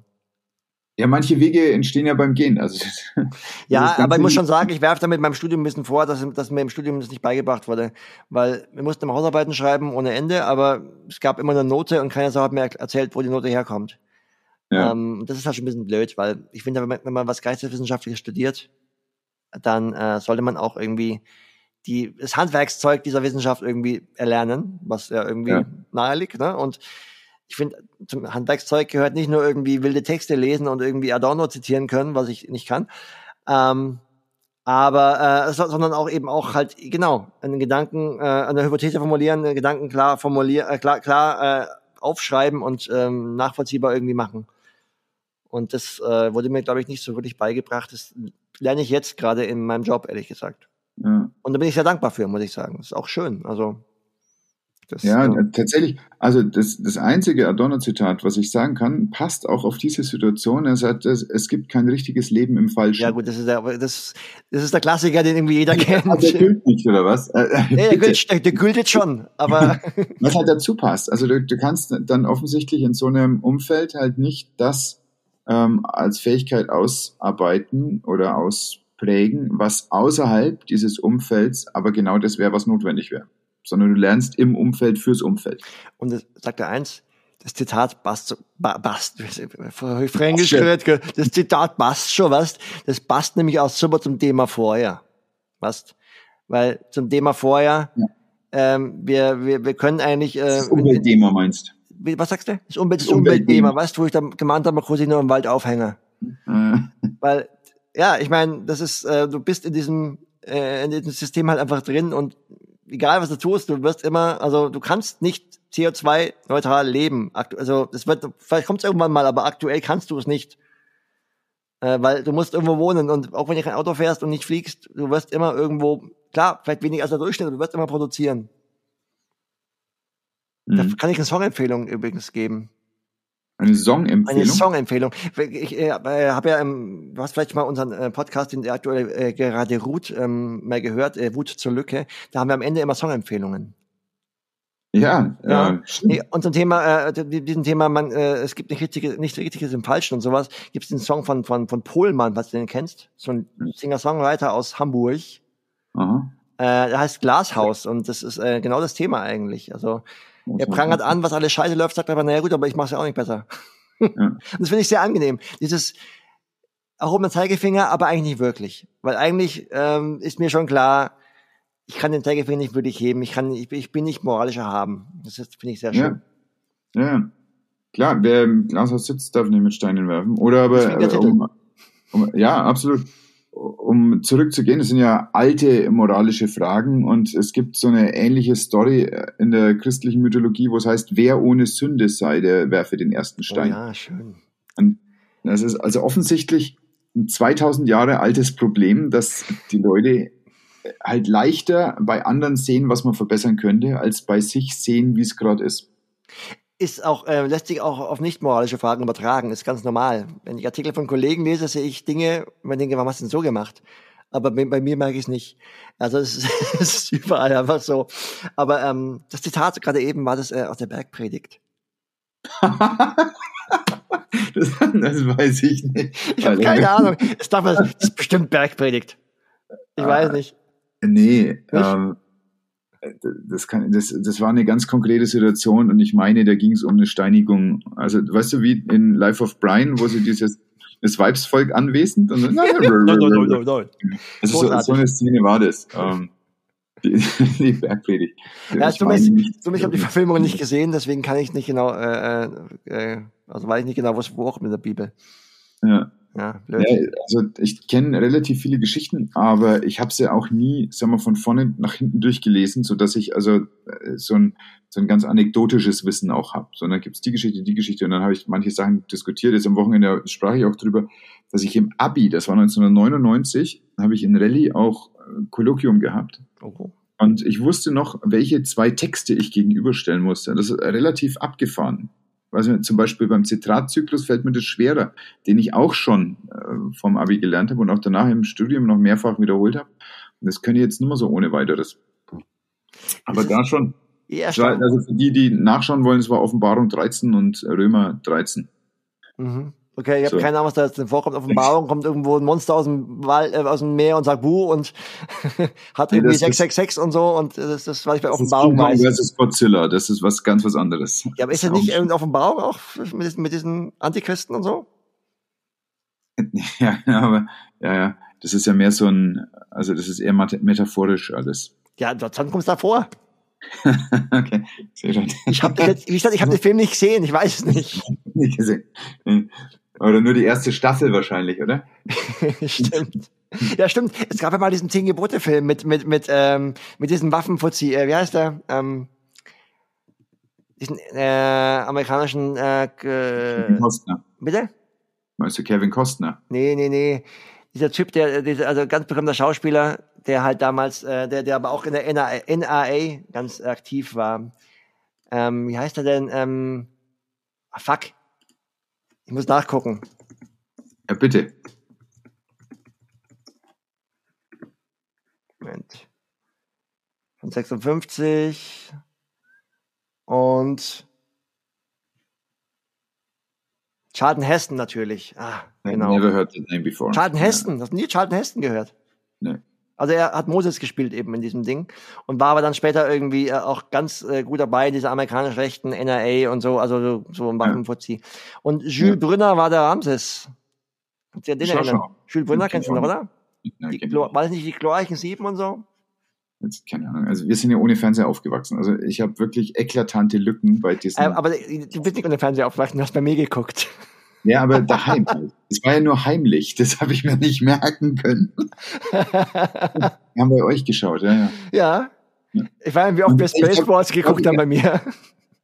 ja, manche Wege entstehen ja beim Gehen. Also, (laughs) ja, aber ich muss schon sagen, ich werfe damit meinem Studium ein bisschen vor, dass, dass mir im Studium das nicht beigebracht wurde. Weil wir mussten immer Hausarbeiten schreiben ohne Ende, aber es gab immer eine Note und keiner hat mir erzählt, wo die Note herkommt. Ja. Ähm, das ist halt schon ein bisschen blöd, weil ich finde, wenn man, wenn man was Geisteswissenschaftliches studiert, dann äh, sollte man auch irgendwie die, das Handwerkszeug dieser Wissenschaft irgendwie erlernen, was ja irgendwie ja. nahe liegt. Ne? Und ich finde, zum Handwerkszeug gehört nicht nur irgendwie wilde Texte lesen und irgendwie Adorno zitieren können, was ich nicht kann, ähm, aber äh, sondern auch eben auch halt genau einen Gedanken, äh, eine Hypothese formulieren, einen Gedanken klar formulieren, äh, klar, klar äh, aufschreiben und ähm, nachvollziehbar irgendwie machen. Und das äh, wurde mir, glaube ich, nicht so wirklich beigebracht. Das lerne ich jetzt gerade in meinem Job, ehrlich gesagt. Ja. Und da bin ich sehr dankbar für, muss ich sagen. Das ist auch schön. Also das, ja, äh, tatsächlich. Also das, das einzige Adorno-Zitat, was ich sagen kann, passt auch auf diese Situation. Er sagt, es, es gibt kein richtiges Leben im Falschen. Ja gut, das ist der, das, das ist der Klassiker, den irgendwie jeder kennt. Ja, der gilt nicht, oder was? Äh, ja, der, gilt, der, der gilt jetzt schon, aber... (laughs) was halt dazu passt. Also du, du kannst dann offensichtlich in so einem Umfeld halt nicht das ähm, als Fähigkeit ausarbeiten oder ausprägen, was außerhalb dieses Umfelds aber genau das wäre, was notwendig wäre sondern du lernst im Umfeld fürs Umfeld. Und das sagt er eins, das Zitat passt, passt, (laughs) fränkisch gehört, das Zitat passt schon, was? Das passt nämlich auch super zum Thema vorher, was? Weil zum Thema vorher, ja. ähm, wir, wir, wir können eigentlich, äh, das Umweltthema meinst. Was sagst du? Das, Umwelt, das, das Umweltthema, weißt du, wo ich dann gemeint habe, kurz nur im Wald aufhänge. Weil, ja, ich meine, das ist, äh, du bist in diesem, äh, in diesem System halt einfach drin und egal was du tust, du wirst immer, also du kannst nicht CO2-neutral leben. Also das wird, vielleicht kommt es irgendwann mal, aber aktuell kannst du es nicht. Äh, weil du musst irgendwo wohnen und auch wenn du kein Auto fährst und nicht fliegst, du wirst immer irgendwo, klar, vielleicht weniger als der Durchschnitt, aber du wirst immer produzieren. Mhm. Da kann ich eine Songempfehlung übrigens geben. Eine Songempfehlung? Eine Songempfehlung. Ich äh, äh habe ja, ähm, du hast vielleicht mal unseren äh, Podcast, den aktuell äh, gerade Ruth ähm, mal gehört, äh, Wut zur Lücke. Da haben wir am Ende immer Songempfehlungen. Ja, ja. Äh, nee, und zum Thema, äh, diesem Thema, man, äh, es gibt nicht richtige, nicht richtiges im Falschen und sowas, gibt es den Song von, von, von Pohlmann, was du den kennst, so ein Singer-Songwriter aus Hamburg. Aha. Äh, der heißt Glashaus und das ist äh, genau das Thema eigentlich. Also er prangert an, was alles scheiße läuft, sagt aber, naja gut, aber ich mache es ja auch nicht besser. Ja. (laughs) das finde ich sehr angenehm. Dieses erhobene Zeigefinger, aber eigentlich nicht wirklich. Weil eigentlich ähm, ist mir schon klar, ich kann den Zeigefinger nicht wirklich heben, ich, kann, ich, ich bin nicht moralischer haben. Das finde ich sehr schön. Ja. ja. Klar, wer im Glashaus sitzt, darf nicht mit Steinen werfen. Oder aber, äh, um, um, ja, absolut. Um zurückzugehen, das sind ja alte moralische Fragen und es gibt so eine ähnliche Story äh, in der christlichen Mythologie, wo es heißt, wer ohne Sünde sei, der werfe den ersten Stein. Oh ja, schön. Und das ist also offensichtlich ein 2000 Jahre altes Problem, dass die Leute halt leichter bei anderen sehen, was man verbessern könnte, als bei sich sehen, wie es gerade ist ist auch, äh, lässt sich auch auf nicht moralische Fragen übertragen, ist ganz normal. Wenn ich Artikel von Kollegen lese, sehe ich Dinge, man denke, warum hast du denn so gemacht? Aber bei, bei mir merke ich es nicht. Also es ist, (laughs) es ist überall einfach so. Aber ähm, das Zitat gerade eben war das äh, aus der Bergpredigt. (laughs) das, das, weiß ich nicht. Ich habe keine Ahnung. Es darf, das ist bestimmt Bergpredigt. Ich weiß nicht. Nee, ähm, das, kann, das, das war eine ganz konkrete Situation und ich meine, da ging es um eine Steinigung. Also, weißt du, wie in Life of Brian, wo sie dieses das Weibsvolk anwesend und dann, (laughs) nein, nein, nein, nein, nein. Also so, so eine Szene war das. Ähm, die, (laughs) die Bergpredigt. Ja, du mich, du mich habe die Verfilmung nicht gesehen, deswegen kann ich nicht genau, äh, äh, also weiß ich nicht genau, was wo auch mit der Bibel. Ja. Ja, blöd. Ja, also ich kenne relativ viele Geschichten, aber ich habe sie auch nie, sagen wir, von vorne nach hinten durchgelesen, so dass ich also äh, so ein, so ein ganz anekdotisches Wissen auch habe. Sondern gibt es die Geschichte, die Geschichte und dann habe ich manche Sachen diskutiert. Jetzt am Wochenende sprach ich auch drüber, dass ich im Abi, das war 1999, habe ich in Rallye auch äh, Kolloquium gehabt. Oh. Und ich wusste noch, welche zwei Texte ich gegenüberstellen musste. Das ist relativ abgefahren. Also zum Beispiel beim Zitratzyklus fällt mir das schwerer, den ich auch schon äh, vom Abi gelernt habe und auch danach im Studium noch mehrfach wiederholt habe. Und das können ich jetzt nur mal so ohne weiteres. Aber da schon. Ja, also für die, die nachschauen wollen, es war Offenbarung 13 und Römer 13. Mhm. Okay, ich habe so. keine Ahnung, was da jetzt vorkommt. Offenbarung kommt irgendwo ein Monster aus dem Wald, äh, aus dem Meer und sagt Buh und (laughs) hat irgendwie nee, 666 und so und das ist, was ich bei Offenbarung das weiß. Das ist Godzilla, das ist was ganz was anderes. Ja, aber ist das nicht irgendeine Offenbarung auch mit, mit diesen Antichristen und so? (laughs) ja, aber ja, ja, das ist ja mehr so ein, also das ist eher metaphorisch alles. Ja, dann kommst du da vor. (laughs) okay, sehr schön. Ich habe habe den Film nicht gesehen, ich weiß es nicht. nicht gesehen. Oder nur die erste Staffel wahrscheinlich, oder? (laughs) stimmt. Ja, stimmt. Es gab ja mal diesen Zehn Gebote-Film mit, mit, mit, ähm, mit diesem Waffenfuzzi. Äh, wie heißt der? Ähm, diesen äh, amerikanischen äh, Kevin Costner. Bitte? Meinst du Kevin Costner? Nee, nee, nee. Dieser Typ, der, dieser, also ganz bekannter Schauspieler, der halt damals, äh, der, der aber auch in der NRA, NRA ganz aktiv war. Ähm, wie heißt er denn? Ähm, ah, fuck. Ich muss nachgucken. Ja, bitte. Moment. Von 56 und Charlton Heston natürlich. Ah, genau. Never heard the name before. Charlton Heston, ja. hast du nie Charlton Heston gehört? Nee. Also er hat Moses gespielt eben in diesem Ding und war aber dann später irgendwie äh, auch ganz äh, gut dabei, diese amerikanischen Rechten, NRA und so, also so, so ein Waffenfuzzi. Und Jules ja. Brünner war der Ramses. Kannst du dir den erinnern? Jules Brünner kennst du noch, oder? Die war das nicht die glorreichen Sieben und so? Jetzt, keine Ahnung. Also wir sind ja ohne Fernseher aufgewachsen. Also ich habe wirklich eklatante Lücken bei diesen. Ähm, aber du bist nicht ohne Fernseher aufgewachsen, du hast bei mir geguckt. Ja, aber daheim. Es war ja nur heimlich, das habe ich mir nicht merken können. (laughs) Wir haben bei euch geschaut, ja, ja. Ja. Ich weiß nicht, wie oft wir Spaceballs geguckt haben bei mir.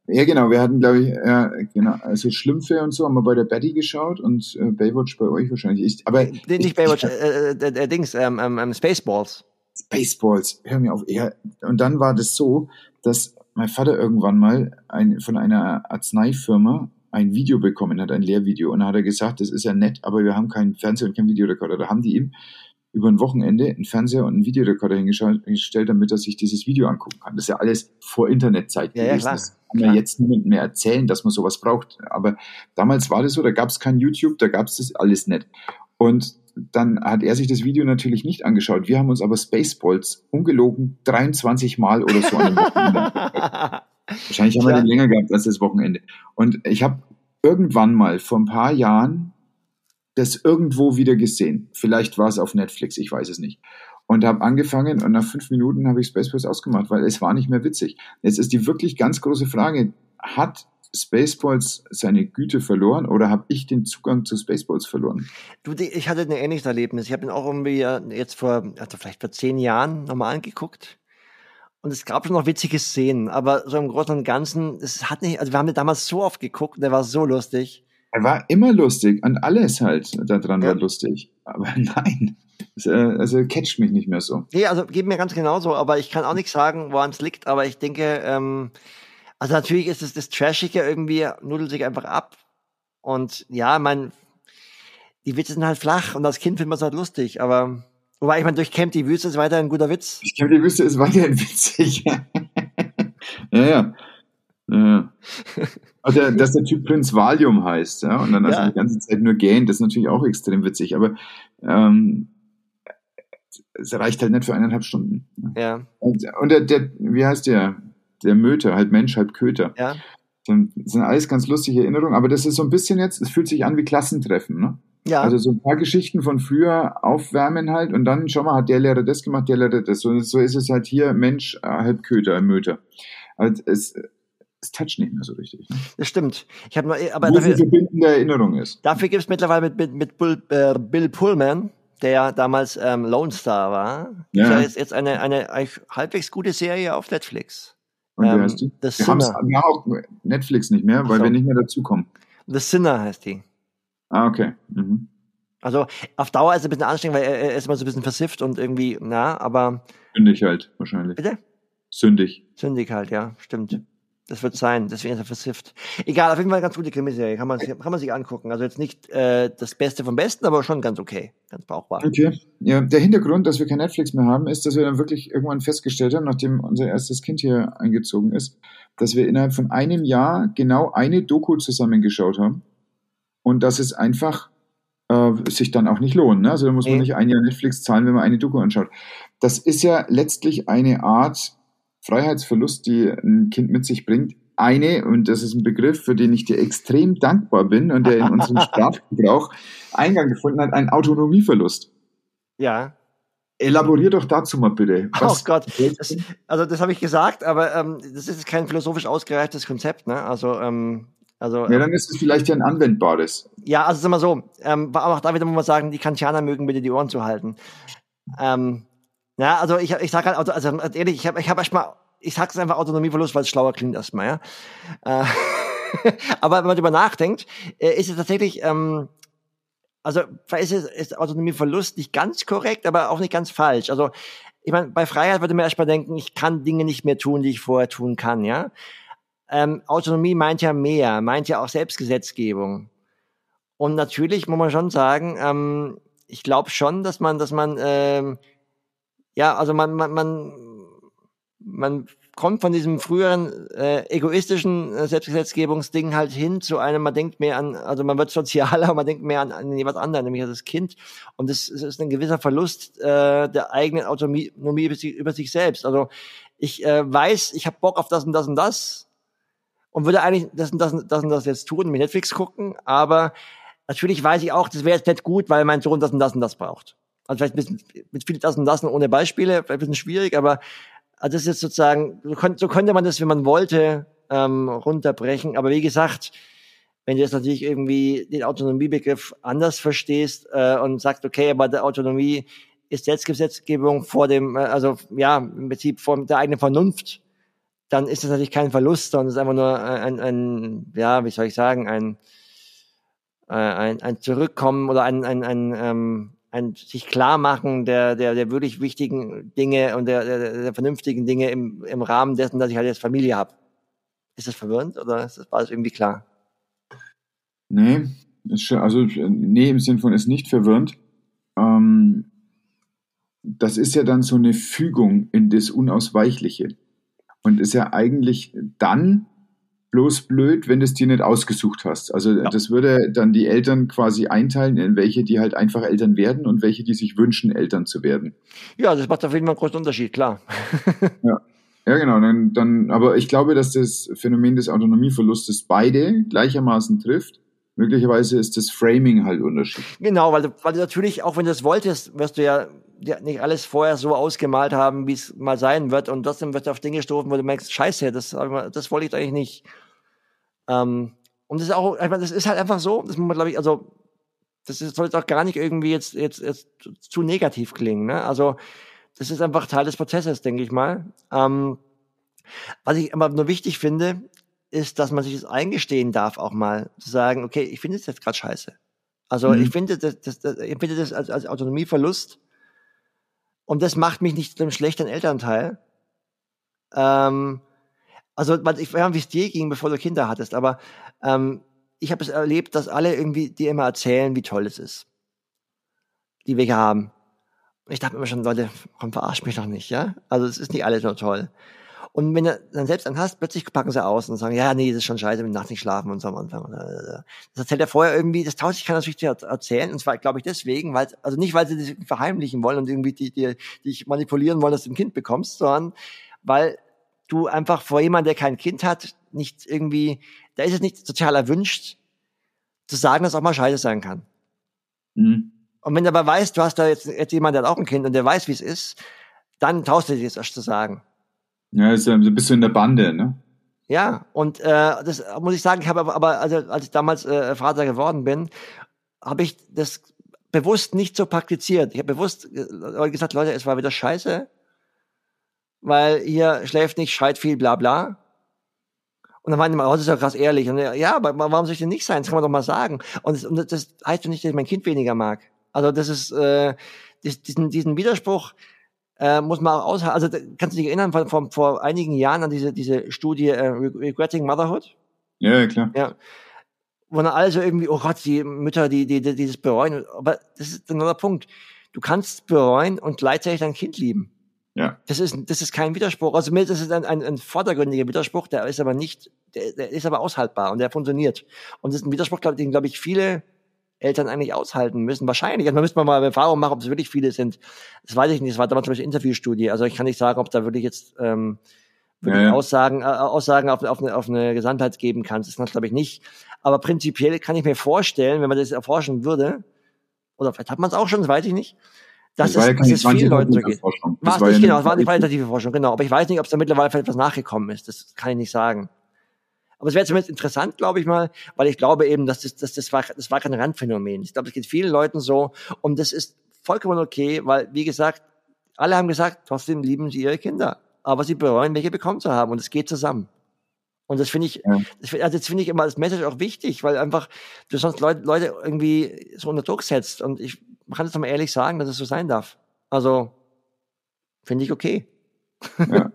Ja, genau. Wir hatten, glaube ich, ja, genau, also Schlümpfe und so haben wir bei der Betty geschaut und äh, Baywatch bei euch wahrscheinlich. Ich, aber nicht ich, Baywatch, ich, äh, äh, äh, Dings, ähm, ähm, ähm, Spaceballs. Spaceballs, hör mir auf. Ja, und dann war das so, dass mein Vater irgendwann mal ein, von einer Arzneifirma ein Video bekommen hat, ein Lehrvideo. Und dann hat er gesagt, das ist ja nett, aber wir haben keinen Fernseher und keinen Videorekorder. Da haben die ihm über ein Wochenende einen Fernseher und einen Videorekorder hingestellt, damit er sich dieses Video angucken kann. Das ist ja alles vor Internetzeit ja, gewesen. Ja, das kann man jetzt niemand mehr erzählen, dass man sowas braucht. Aber damals war das so, da gab es kein YouTube, da gab es das alles nicht. Und dann hat er sich das Video natürlich nicht angeschaut. Wir haben uns aber Spaceballs ungelogen 23 Mal oder so an dem Wochenende (laughs) Wahrscheinlich haben wir den länger gehabt als das Wochenende. Und ich habe irgendwann mal vor ein paar Jahren das irgendwo wieder gesehen. Vielleicht war es auf Netflix, ich weiß es nicht. Und habe angefangen und nach fünf Minuten habe ich Spaceballs ausgemacht, weil es war nicht mehr witzig. Jetzt ist die wirklich ganz große Frage, hat Spaceballs seine Güte verloren oder habe ich den Zugang zu Spaceballs verloren? Du, ich hatte ein ähnliches Erlebnis. Ich habe ihn auch irgendwie jetzt vor, also vielleicht vor zehn Jahren nochmal angeguckt. Und es gab schon noch witzige Szenen, aber so im Großen und Ganzen, es hat nicht, also wir haben ihn damals so oft geguckt, der war so lustig. Er war immer lustig und alles halt daran ja. war lustig. Aber (laughs) nein, äh, also catcht mich nicht mehr so. Nee, also geht mir ganz genauso, aber ich kann auch nicht sagen, woran es liegt, aber ich denke, ähm, also natürlich ist es das Trashige irgendwie, nudelt sich einfach ab. Und ja, mein, die Witze sind halt flach und als Kind findet man es halt lustig, aber wobei ich meine, durch Camp die Wüste ist weiter ein guter Witz. Camp die Wüste ist weiterhin (laughs) witzig. ja, ja. ja. Also, dass der Typ Prinz Valium heißt, ja, und dann also ja. die ganze Zeit nur gähnt, das ist natürlich auch extrem witzig, aber ähm, es reicht halt nicht für eineinhalb Stunden. Ja. Und, und der, der, wie heißt der? Der Möter, halt Mensch, halb Köter. Ja. Das sind alles ganz lustige Erinnerungen, aber das ist so ein bisschen jetzt, es fühlt sich an wie Klassentreffen, ne? Ja. Also so ein paar Geschichten von früher aufwärmen halt und dann, schau mal, hat der Lehrer das gemacht, der Lehrer das. So, so ist es halt hier, Mensch, halb Köter, Möter. Also es, es toucht nicht mehr so richtig. Ne? Das stimmt. Ich habe nur, aber Wo dafür, verbindende Erinnerung ist. Dafür gibt es mittlerweile mit, mit, mit Bill, äh, Bill Pullman, der ja damals ähm, Lone Star war, ja. ja jetzt, jetzt eine, eine, eine halbwegs gute Serie auf Netflix. Und wie ähm, heißt die? The wir haben auch Netflix nicht mehr, weil so. wir nicht mehr dazukommen. The Sinner heißt die. Ah, okay. Mhm. Also auf Dauer ist es ein bisschen anstrengend, weil er, ist immer so ein bisschen versifft und irgendwie, na, aber. Sündig halt, wahrscheinlich. Bitte? Sündig. Sündig halt, ja, stimmt. Das wird sein, deswegen ist er versifft. Egal, auf jeden Fall eine ganz gute Krimiserie, kann man, kann man sich angucken. Also jetzt nicht äh, das Beste vom Besten, aber schon ganz okay, ganz brauchbar. Okay. Ja, der Hintergrund, dass wir kein Netflix mehr haben, ist, dass wir dann wirklich irgendwann festgestellt haben, nachdem unser erstes Kind hier eingezogen ist, dass wir innerhalb von einem Jahr genau eine Doku zusammengeschaut haben und dass es einfach äh, sich dann auch nicht lohnt. Ne? Also da muss man nicht ein Jahr Netflix zahlen, wenn man eine Doku anschaut. Das ist ja letztlich eine Art Freiheitsverlust, die ein Kind mit sich bringt, eine, und das ist ein Begriff, für den ich dir extrem dankbar bin und der in unserem (laughs) Sprachgebrauch Eingang gefunden hat, ein Autonomieverlust. Ja. Elaborier doch dazu mal bitte. Oh Was oh Gott, das, also das habe ich gesagt, aber ähm, das ist kein philosophisch ausgereiftes Konzept. Ne? Also, ähm, also, ja, dann ist es vielleicht ja ein anwendbares. Ja, also sag mal so, ähm, auch da wieder muss man sagen, die Kantianer mögen bitte die Ohren zu halten. Ähm, ja, also ich, ich sag halt, also, also ehrlich, ich habe ich hab erstmal, ich sag's einfach Autonomieverlust, weil es schlauer klingt erstmal, ja. Äh, (laughs) aber wenn man darüber nachdenkt, äh, ist es tatsächlich, ähm, also ist, es, ist Autonomieverlust nicht ganz korrekt, aber auch nicht ganz falsch. Also ich meine, bei Freiheit würde man erstmal denken, ich kann Dinge nicht mehr tun, die ich vorher tun kann, ja. Ähm, Autonomie meint ja mehr, meint ja auch Selbstgesetzgebung. Und natürlich muss man schon sagen, ähm, ich glaube schon, dass man, dass man ähm, ja, also man, man, man, man kommt von diesem früheren äh, egoistischen äh, Selbstgesetzgebungsding halt hin zu einem, man denkt mehr an, also man wird sozialer, (laughs) man denkt mehr an, an jemand anderen, nämlich an das Kind. Und das, ist ein gewisser Verlust äh, der eigenen Autonomie über sich, über sich selbst. Also ich äh, weiß, ich habe Bock auf das und das und das und würde eigentlich das und das und das, und das jetzt tun, mir Netflix gucken, aber natürlich weiß ich auch, das wäre jetzt nicht gut, weil mein Sohn das und das und das braucht. Also vielleicht ein bisschen mit viel das und das und ohne Beispiele, vielleicht ein bisschen schwierig, aber also das ist jetzt sozusagen, so, könnte, man das, wenn man wollte, ähm, runterbrechen. Aber wie gesagt, wenn du jetzt natürlich irgendwie den Autonomiebegriff anders verstehst äh, und sagst, okay, aber der Autonomie ist Selbstgesetzgebung vor dem, äh, also ja, im Prinzip vor der eigenen Vernunft, dann ist das natürlich kein Verlust, sondern es ist einfach nur ein, ein ja, wie soll ich sagen, ein, äh, ein, ein Zurückkommen oder ein, ein, ein ähm, ein sich klar machen der, der, der wirklich wichtigen Dinge und der, der, der vernünftigen Dinge im, im Rahmen dessen, dass ich halt jetzt Familie habe. Ist das verwirrend oder ist das, war das irgendwie klar? Nee, ist also nee, im Sinn von ist nicht verwirrend. Ähm, das ist ja dann so eine Fügung in das Unausweichliche. Und ist ja eigentlich dann bloß blöd, wenn du es dir nicht ausgesucht hast. Also ja. das würde dann die Eltern quasi einteilen, in welche, die halt einfach Eltern werden und welche, die sich wünschen, Eltern zu werden. Ja, das macht auf jeden Fall einen großen Unterschied, klar. (laughs) ja. Ja, genau. Dann, dann, aber ich glaube, dass das Phänomen des Autonomieverlustes beide gleichermaßen trifft. Möglicherweise ist das Framing halt unterschiedlich. Genau, weil du, weil du natürlich, auch wenn du es wolltest, wirst du ja, nicht alles vorher so ausgemalt haben, wie es mal sein wird. Und trotzdem wird du auf Dinge stoßen, wo du merkst, scheiße, das, das wollte ich eigentlich nicht. Ähm, und das ist auch, das ist halt einfach so, das muss man, glaube ich, also, das soll jetzt auch gar nicht irgendwie jetzt, jetzt, jetzt zu negativ klingen, ne? Also, das ist einfach Teil des Prozesses, denke ich mal. Ähm, was ich aber nur wichtig finde, ist, dass man sich das eingestehen darf, auch mal zu sagen, okay, ich finde es jetzt gerade scheiße. Also mhm. ich finde das, das, das, ich finde das als, als Autonomieverlust und das macht mich nicht zu einem schlechten Elternteil. Ähm, also ich weiß nicht, wie es dir ging, bevor du Kinder hattest, aber ähm, ich habe es erlebt, dass alle irgendwie dir immer erzählen, wie toll es ist, die wir hier haben. Und ich dachte immer schon, Leute, komm, verarsch mich doch nicht, ja? Also es ist nicht alles nur toll. Und wenn du dann selbst einen hast, plötzlich packen sie aus und sagen, ja, nee, das ist schon scheiße, mit Nacht nicht schlafen und so am Anfang. Das erzählt er vorher irgendwie, das tauscht sich keiner natürlich erzählen. Und zwar, glaube ich, deswegen, weil, also nicht, weil sie das verheimlichen wollen und irgendwie die, die, dich manipulieren wollen, dass du ein Kind bekommst, sondern weil du einfach vor jemandem, der kein Kind hat, nicht irgendwie, da ist es nicht sozial erwünscht, zu sagen, dass auch mal scheiße sein kann. Mhm. Und wenn du aber weißt, du hast da jetzt, jetzt jemand, der hat auch ein Kind und der weiß, wie es ist, dann traust du dir das erst zu sagen. Ja, ist bist du in der Bande, ne? Ja, und äh, das muss ich sagen, ich habe aber, also, als ich damals äh, Vater geworden bin, habe ich das bewusst nicht so praktiziert. Ich habe bewusst gesagt, Leute, es war wieder scheiße, weil hier schläft nicht, schreit viel, bla bla. Und dann waren die mal, oh, das ist ja krass ehrlich. Und ja, aber warum soll ich denn nicht sein? Das kann man doch mal sagen. Und das, und das heißt nicht, dass ich mein Kind weniger mag. Also das ist äh, diesen, diesen Widerspruch, äh, muss man auch aushalten. Also kannst du dich erinnern von, von vor einigen Jahren an diese diese Studie äh, Regretting Motherhood? Ja, klar. Ja. Wo dann alle so irgendwie, oh Gott, die Mütter, die, die, die, die das bereuen. Aber das ist ein anderer Punkt. Du kannst bereuen und gleichzeitig dein Kind lieben. Ja. Das ist, das ist kein Widerspruch. Also mir das ist ein, ein, ein vordergründiger Widerspruch, der ist aber nicht, der, der ist aber aushaltbar und der funktioniert. Und das ist ein Widerspruch, den, glaube ich, viele Eltern eigentlich aushalten müssen. Wahrscheinlich. Also man müsste mal eine Erfahrung machen, ob es wirklich viele sind. Das weiß ich nicht. Das war damals zum Beispiel Interviewstudie. Also ich kann nicht sagen, ob da wirklich jetzt ähm, wirklich ja, ja. Aussagen, äh, Aussagen auf, auf, eine, auf eine Gesamtheit geben kann. Das kann glaube ich nicht. Aber prinzipiell kann ich mir vorstellen, wenn man das erforschen würde, oder vielleicht hat man es auch schon, das weiß ich nicht, dass das es, dass es vielen Leuten so geht. War es nicht, genau, es war eine qualitative Forschung, genau. Aber ich weiß nicht, ob es da mittlerweile vielleicht was nachgekommen ist. Das kann ich nicht sagen. Aber es wäre zumindest interessant, glaube ich mal, weil ich glaube eben, dass das, dass das, war, das war kein Randphänomen. Ich glaube, es geht vielen Leuten so und das ist vollkommen okay, weil, wie gesagt, alle haben gesagt, trotzdem lieben sie ihre Kinder. Aber sie bereuen, welche bekommen zu haben und es geht zusammen. Und das finde ich, ja. das, also das finde ich immer als Message auch wichtig, weil einfach du sonst Leute, Leute irgendwie so unter Druck setzt. Und ich kann es doch mal ehrlich sagen, dass es so sein darf. Also finde ich okay. Ja.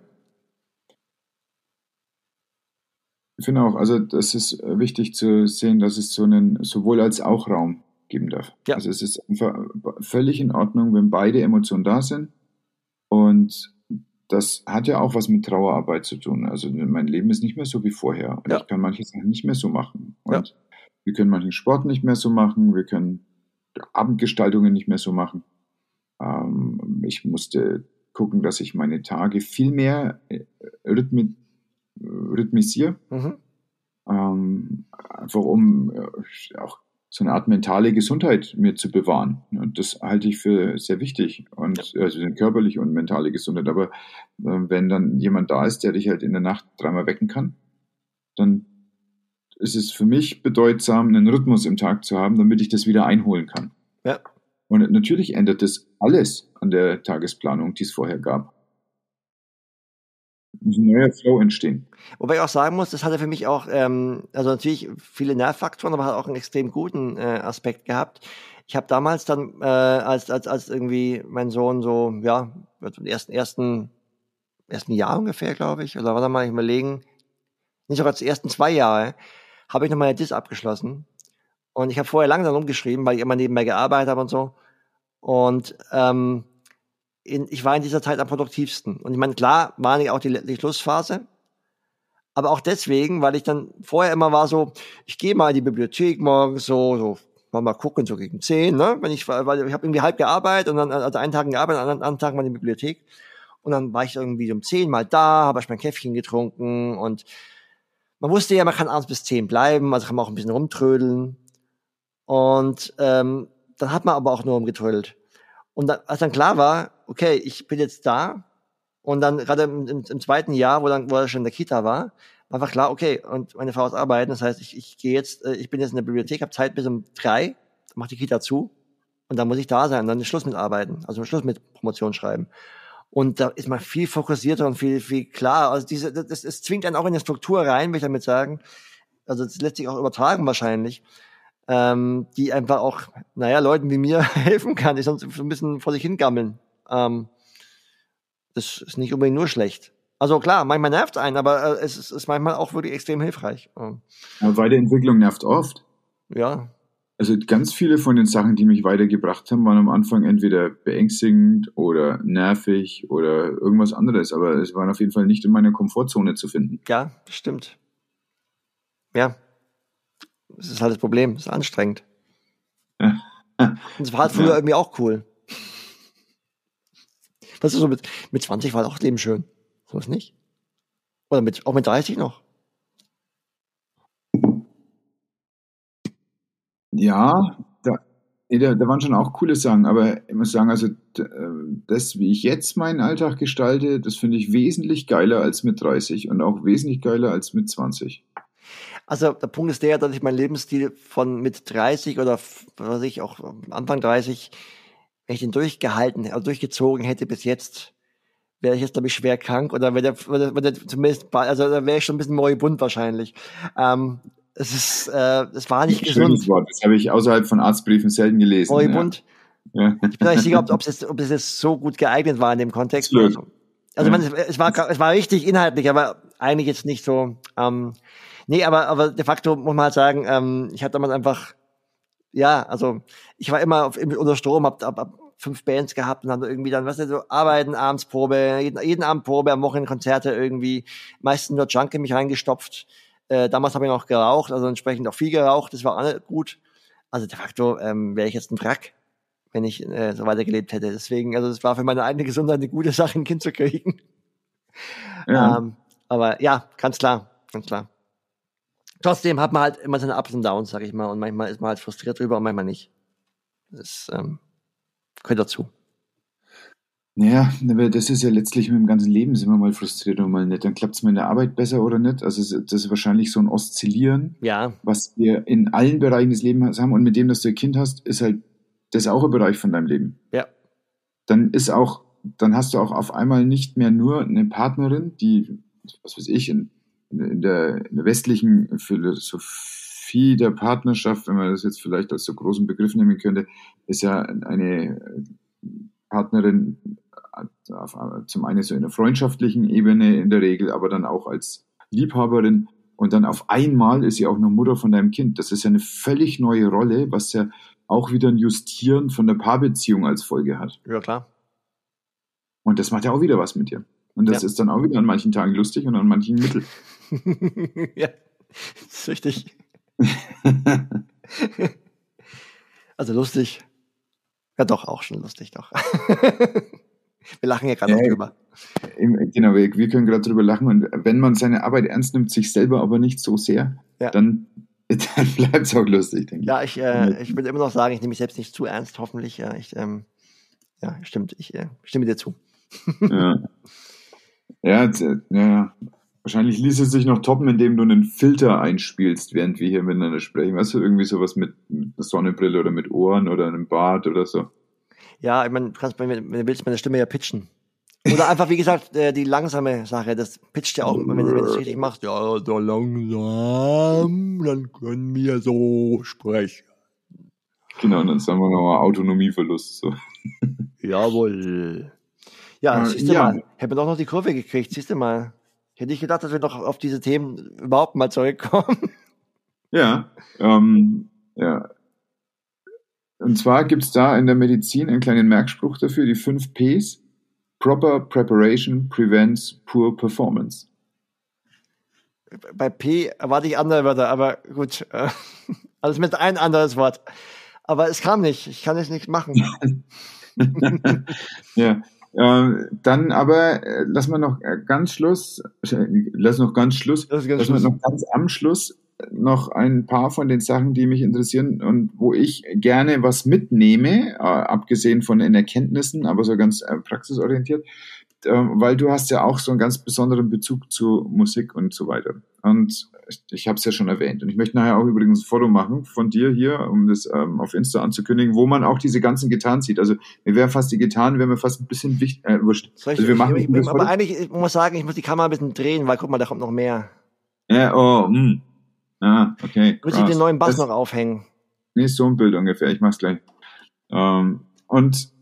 Ich finde auch, also das ist wichtig zu sehen, dass es so einen sowohl als auch Raum geben darf. Ja. Also es ist einfach völlig in Ordnung, wenn beide Emotionen da sind. Und das hat ja auch was mit Trauerarbeit zu tun. Also mein Leben ist nicht mehr so wie vorher. Und ja. ich kann manche Sachen nicht mehr so machen. Und ja. wir können manchen Sport nicht mehr so machen. Wir können Abendgestaltungen nicht mehr so machen. Ähm, ich musste gucken, dass ich meine Tage viel mehr äh, rhythmi rhythmisiere. Mhm. Ähm, einfach um auch so eine Art mentale Gesundheit mir zu bewahren. Und das halte ich für sehr wichtig. Und also eine körperliche und mentale Gesundheit. Aber äh, wenn dann jemand da ist, der dich halt in der Nacht dreimal wecken kann, dann ist es für mich bedeutsam, einen Rhythmus im Tag zu haben, damit ich das wieder einholen kann. Ja. Und natürlich ändert das alles an der Tagesplanung, die es vorher gab ein neuer Flow entstehen. Wobei ich auch sagen muss, das hatte für mich auch, ähm, also natürlich viele Nervfaktoren, aber hat auch einen extrem guten äh, Aspekt gehabt. Ich habe damals dann, äh, als, als, als irgendwie mein Sohn so, ja, im ersten, ersten, ersten Jahr ungefähr, glaube ich, oder war da mal ich überlegen, nicht sogar die ersten zwei Jahre, habe ich noch meine Dis abgeschlossen. Und ich habe vorher langsam umgeschrieben, weil ich immer nebenbei gearbeitet habe und so. Und ähm, in, ich war in dieser Zeit am produktivsten. Und ich meine, klar war nicht auch die, die Schlussphase, Aber auch deswegen, weil ich dann vorher immer war so, ich gehe mal in die Bibliothek morgens so, so mal, mal gucken, so gegen zehn, ne? Wenn ich, weil ich habe irgendwie halb gearbeitet und dann, also einen Tag gearbeitet, anderen, anderen Tag mal in die Bibliothek. Und dann war ich irgendwie um zehn mal da, habe ich mein Käffchen getrunken und man wusste ja, man kann abends bis zehn bleiben, also kann man auch ein bisschen rumtrödeln. Und ähm, dann hat man aber auch nur rumgetrödelt. Und dann, als dann klar war, okay, ich bin jetzt da, und dann gerade im, im, zweiten Jahr, wo dann, wo er schon in der Kita war, war einfach klar, okay, und meine Frau ist arbeiten, das heißt, ich, ich gehe jetzt, äh, ich bin jetzt in der Bibliothek, habe Zeit bis um drei, macht die Kita zu und dann muss ich da sein, dann ist Schluss mit Arbeiten, also Schluss mit Promotion schreiben. Und da ist man viel fokussierter und viel, viel klar. Also diese, das, das zwingt einen auch in eine Struktur rein, will ich damit sagen. Also das lässt sich auch übertragen wahrscheinlich, ähm, die einfach auch, naja, Leuten wie mir (laughs) helfen kann, die sonst so ein bisschen vor sich hingammeln. Ähm, das ist nicht unbedingt nur schlecht. Also klar, manchmal nervt einen, aber äh, es ist, ist, manchmal auch wirklich extrem hilfreich. Ja, Weiterentwicklung nervt oft. Ja. Also ganz viele von den Sachen, die mich weitergebracht haben, waren am Anfang entweder beängstigend oder nervig oder irgendwas anderes, aber es waren auf jeden Fall nicht in meiner Komfortzone zu finden. Ja, das stimmt. Ja. Das ist halt das Problem, das ist anstrengend. Ja. (laughs) Und es war halt früher ja. irgendwie auch cool. Das ist so mit, mit 20 war auch Leben schön. So ist nicht? Oder mit, auch mit 30 noch? Ja, da, da, da waren schon auch coole Sachen, aber ich muss sagen, also das, wie ich jetzt meinen Alltag gestalte, das finde ich wesentlich geiler als mit 30 und auch wesentlich geiler als mit 20. Also der Punkt ist der, dass ich meinen Lebensstil von mit 30 oder was weiß ich auch Anfang 30 wenn ich den durchgehalten, also durchgezogen hätte bis jetzt, wäre ich jetzt, glaube ich, schwer krank oder wäre der, wär der, der zumindest, also da wäre ich schon ein bisschen moribund wahrscheinlich. Ähm, es ist, äh, es war nicht gesund. Schönes Wort, das habe ich außerhalb von Arztbriefen selten gelesen. Moribund. Ja. Ich bin nicht sicher, ob, ob, es, ob es jetzt so gut geeignet war in dem Kontext. Also, also ja. man, es, war, es war richtig inhaltlich, aber eigentlich jetzt nicht so. Ähm, nee, aber, aber de facto muss man halt sagen, ähm, ich hatte damals einfach ja, also ich war immer auf, unter Strom, hab, hab, hab fünf Bands gehabt und dann irgendwie dann, was weißt du, so arbeiten, abends Probe, jeden, jeden Abend Probe, am Wochenende Konzerte irgendwie, meistens nur Junk in mich reingestopft. Äh, damals habe ich noch geraucht, also entsprechend auch viel geraucht, das war auch gut. Also de facto ähm, wäre ich jetzt ein Wrack, wenn ich äh, so weitergelebt hätte. Deswegen, also es war für meine eigene Gesundheit eine gute Sache, ein Kind zu kriegen. Ja. Ähm, aber ja, ganz klar, ganz klar. Trotzdem hat man halt immer seine Ups und Downs, sag ich mal, und manchmal ist man halt frustriert drüber und manchmal nicht. Das ähm, gehört dazu. Naja, das ist ja letztlich mit dem ganzen Leben sind wir mal frustriert und mal nicht. Dann klappt es mir in der Arbeit besser oder nicht. Also das ist wahrscheinlich so ein Oszillieren, ja. was wir in allen Bereichen des Lebens haben. Und mit dem, dass du ein Kind hast, ist halt das auch ein Bereich von deinem Leben. Ja. Dann ist auch, dann hast du auch auf einmal nicht mehr nur eine Partnerin, die, was weiß ich, in in der, in der westlichen Philosophie der Partnerschaft, wenn man das jetzt vielleicht als so großen Begriff nehmen könnte, ist ja eine Partnerin zum einen so in der freundschaftlichen Ebene in der Regel, aber dann auch als Liebhaberin und dann auf einmal ist sie auch noch Mutter von deinem Kind. Das ist ja eine völlig neue Rolle, was ja auch wieder ein Justieren von der Paarbeziehung als Folge hat. Ja, klar. Und das macht ja auch wieder was mit dir. Und das ja. ist dann auch wieder an manchen Tagen lustig und an manchen mittel. (laughs) ja, das ist richtig. (laughs) also lustig. Ja, doch, auch schon lustig, doch. (laughs) wir lachen ja gerade ja, drüber. Genau, wir, wir können gerade drüber lachen. Und wenn man seine Arbeit ernst nimmt, sich selber aber nicht so sehr, ja. dann, (laughs) dann bleibt es auch lustig, denke ich. Ja, ich, äh, ich würde immer noch sagen, ich nehme mich selbst nicht zu ernst, hoffentlich. Ja, ich, ähm, ja stimmt, ich äh, stimme dir zu. ja. Ja, ja, wahrscheinlich ließ es sich noch toppen, indem du einen Filter einspielst, während wir hier miteinander sprechen. Weißt du, irgendwie sowas mit, mit einer Sonnenbrille oder mit Ohren oder einem Bart oder so. Ja, ich meine, du kannst, wenn du willst, meine Stimme ja pitchen. Oder einfach, wie gesagt, äh, die langsame Sache, das pitcht ja auch, wenn, wenn du es richtig machst. Ja, so langsam, dann können wir so sprechen. Genau, dann sagen wir nochmal Autonomieverlust. So. Jawohl. Ja, siehst du ja. mal, hätten wir doch noch die Kurve gekriegt, siehst du mal. Ich hätte nicht gedacht, dass wir noch auf diese Themen überhaupt mal zurückkommen. (laughs) Ja, ähm, ja. Und zwar gibt es da in der Medizin einen kleinen Merkspruch dafür, die fünf Ps. Proper Preparation prevents poor performance. bei P erwarte ich andere Wörter, aber gut. Äh, (laughs) also mit ein anderes Wort. Aber es kam nicht. Ich kann es nicht machen. (laughs) ja. Äh, dann aber äh, lass mal noch äh, ganz Schluss, lass noch ganz Schluss, lass, ganz lass Schluss. noch ganz am Schluss noch ein paar von den Sachen, die mich interessieren und wo ich gerne was mitnehme, äh, abgesehen von den Erkenntnissen, aber so ganz äh, praxisorientiert, weil du hast ja auch so einen ganz besonderen Bezug zu Musik und so weiter. Und ich habe es ja schon erwähnt. Und ich möchte nachher auch übrigens ein Foto machen von dir hier, um das ähm, auf Insta anzukündigen, wo man auch diese ganzen Gitarren sieht. Also mir wären fast die Gitarren, wären mir fast ein bisschen wichtig, äh, wurscht. Also wir machen ich, ich, aber eigentlich, ich muss sagen, ich muss die Kamera ein bisschen drehen, weil guck mal, da kommt noch mehr. Ja, oh, mh. Hm. Ah, okay. Muss ich den neuen Bass das, noch aufhängen? Nee, so ein Bild ungefähr. Ich mach's gleich. Ähm, und ähm,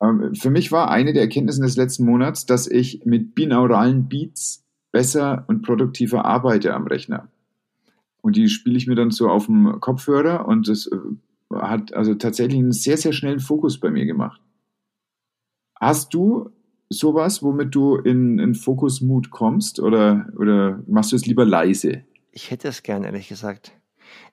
für mich war eine der Erkenntnisse des letzten Monats, dass ich mit binauralen Beats besser und produktiver arbeite am Rechner. Und die spiele ich mir dann so auf dem Kopfhörer und das äh, hat also tatsächlich einen sehr, sehr schnellen Fokus bei mir gemacht. Hast du sowas, womit du in, in Fokus-Mut kommst oder, oder machst du es lieber leise? Ich hätte es gern, ehrlich gesagt.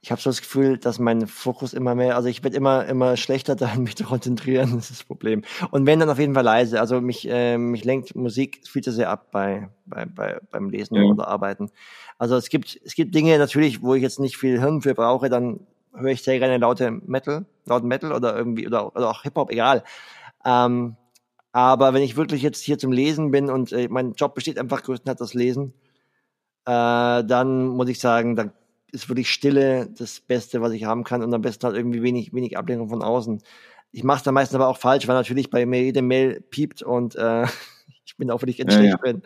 Ich habe so das Gefühl, dass mein Fokus immer mehr, also ich werde immer, immer schlechter (laughs) daran, mich zu konzentrieren, das ist das Problem. Und wenn, dann auf jeden Fall leise. Also mich, äh, mich lenkt Musik viel zu sehr ab bei, bei, bei, beim Lesen ja. oder Arbeiten. Also es gibt, es gibt Dinge natürlich, wo ich jetzt nicht viel Hirn für brauche, dann höre ich sehr gerne laute Metal, lauten Metal oder irgendwie, oder, oder auch Hip-Hop, egal. Ähm, aber wenn ich wirklich jetzt hier zum Lesen bin und äh, mein Job besteht einfach größtenteils das Lesen, äh, dann muss ich sagen, dann ist wirklich Stille das Beste, was ich haben kann und am besten halt irgendwie wenig, wenig Ablenkung von außen. Ich mache es dann meistens aber auch falsch, weil natürlich bei mir jede Mail piept und äh, (laughs) ich bin auch wirklich ganz ja, schlecht ja. drin.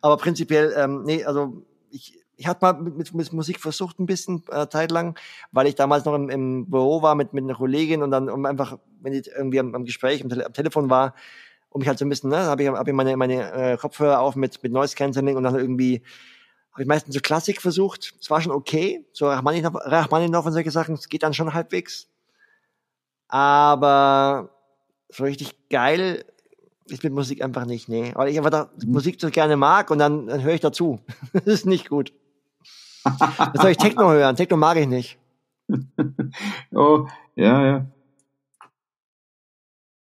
Aber prinzipiell, ähm, nee, also ich, ich hatte mal mit, mit, Musik versucht ein bisschen äh, Zeit lang, weil ich damals noch im, im Büro war mit, mit einer Kollegin und dann um einfach, wenn ich irgendwie am, am Gespräch am, Tele am Telefon war, um mich halt so ein bisschen, ne, habe ich, hab ich meine, meine äh, Kopfhörer auf mit, mit Noise Cancelling und dann irgendwie habe ich meistens so Klassik versucht. Es war schon okay. So Rachmaninov, Rachmaninov und solche Sachen, es geht dann schon halbwegs. Aber so richtig geil ist mit Musik einfach nicht, nee. Weil ich einfach mhm. Musik so gerne mag und dann, dann höre ich dazu. (laughs) das ist nicht gut. Was soll ich Techno hören? Techno mag ich nicht. (laughs) oh, ja, ja.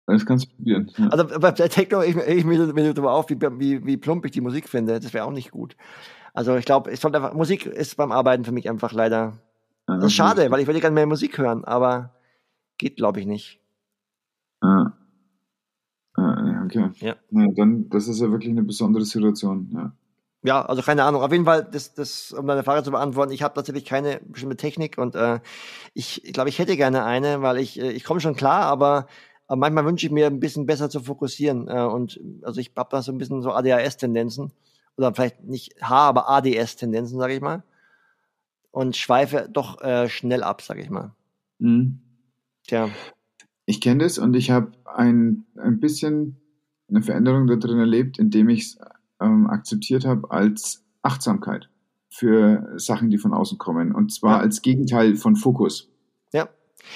Das kannst du probieren. Ja. Also bei Techno, ich, ich mir darüber auf, wie, wie, wie plump ich die Musik finde. Das wäre auch nicht gut. Also ich glaube, ich sollte einfach, Musik ist beim Arbeiten für mich einfach leider. Ja, das ist schade, weil ich würde gerne mehr Musik hören, aber geht, glaube ich, nicht. Ah. ah okay. Ja. ja. Dann, das ist ja wirklich eine besondere Situation, ja. Ja, also keine Ahnung. Auf jeden Fall, das, das, um deine Frage zu beantworten, ich habe tatsächlich keine bestimmte Technik und äh, ich, ich glaube, ich hätte gerne eine, weil ich, äh, ich komme schon klar, aber, aber manchmal wünsche ich mir ein bisschen besser zu fokussieren. Äh, und also ich habe da so ein bisschen so ADHS-Tendenzen oder vielleicht nicht H, aber ADS-Tendenzen, sage ich mal. Und schweife doch äh, schnell ab, sage ich mal. Mhm. Tja. Ich kenne das und ich habe ein, ein bisschen eine Veränderung da drin erlebt, indem ich es ähm, akzeptiert habe als Achtsamkeit für Sachen, die von außen kommen. Und zwar ja. als Gegenteil von Fokus.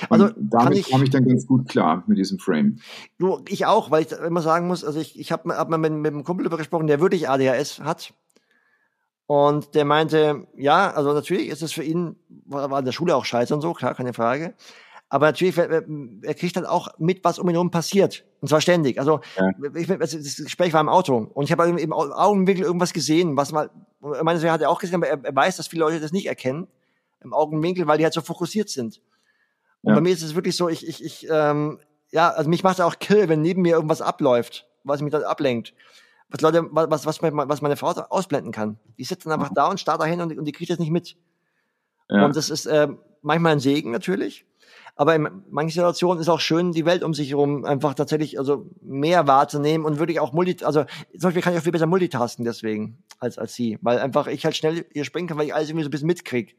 Also und damit ich, kam ich dann ganz gut klar mit diesem Frame. Du, ich auch, weil ich immer sagen muss, also ich, ich habe hab mal mit, mit einem Kumpel darüber gesprochen, der wirklich ADHS hat. Und der meinte, ja, also natürlich ist es für ihn, war, in der Schule auch scheiße und so, klar, keine Frage. Aber natürlich, er, kriegt dann auch mit, was um ihn herum passiert. Und zwar ständig. Also, ja. ich, das Gespräch war im Auto. Und ich habe im Augenwinkel irgendwas gesehen, was mal, er er hat er auch gesehen, aber er, er weiß, dass viele Leute das nicht erkennen. Im Augenwinkel, weil die halt so fokussiert sind. Und ja. bei mir ist es wirklich so, ich, ich, ich, ähm, ja, also mich macht es auch kill, wenn neben mir irgendwas abläuft, was mich dann ablenkt. Was Leute, was, was, was meine Frau ausblenden kann. Die sitzt dann einfach mhm. da und starrt dahin und, und die kriegt das nicht mit. Ja. Und das ist äh, manchmal ein Segen natürlich. Aber in manchen Situationen ist auch schön, die Welt um sich herum einfach tatsächlich also mehr wahrzunehmen und würde ich auch multi, also zum Beispiel kann ich auch viel besser multitasken deswegen als als sie, weil einfach ich halt schnell hier springen kann, weil ich alles irgendwie so ein bisschen mitkriege.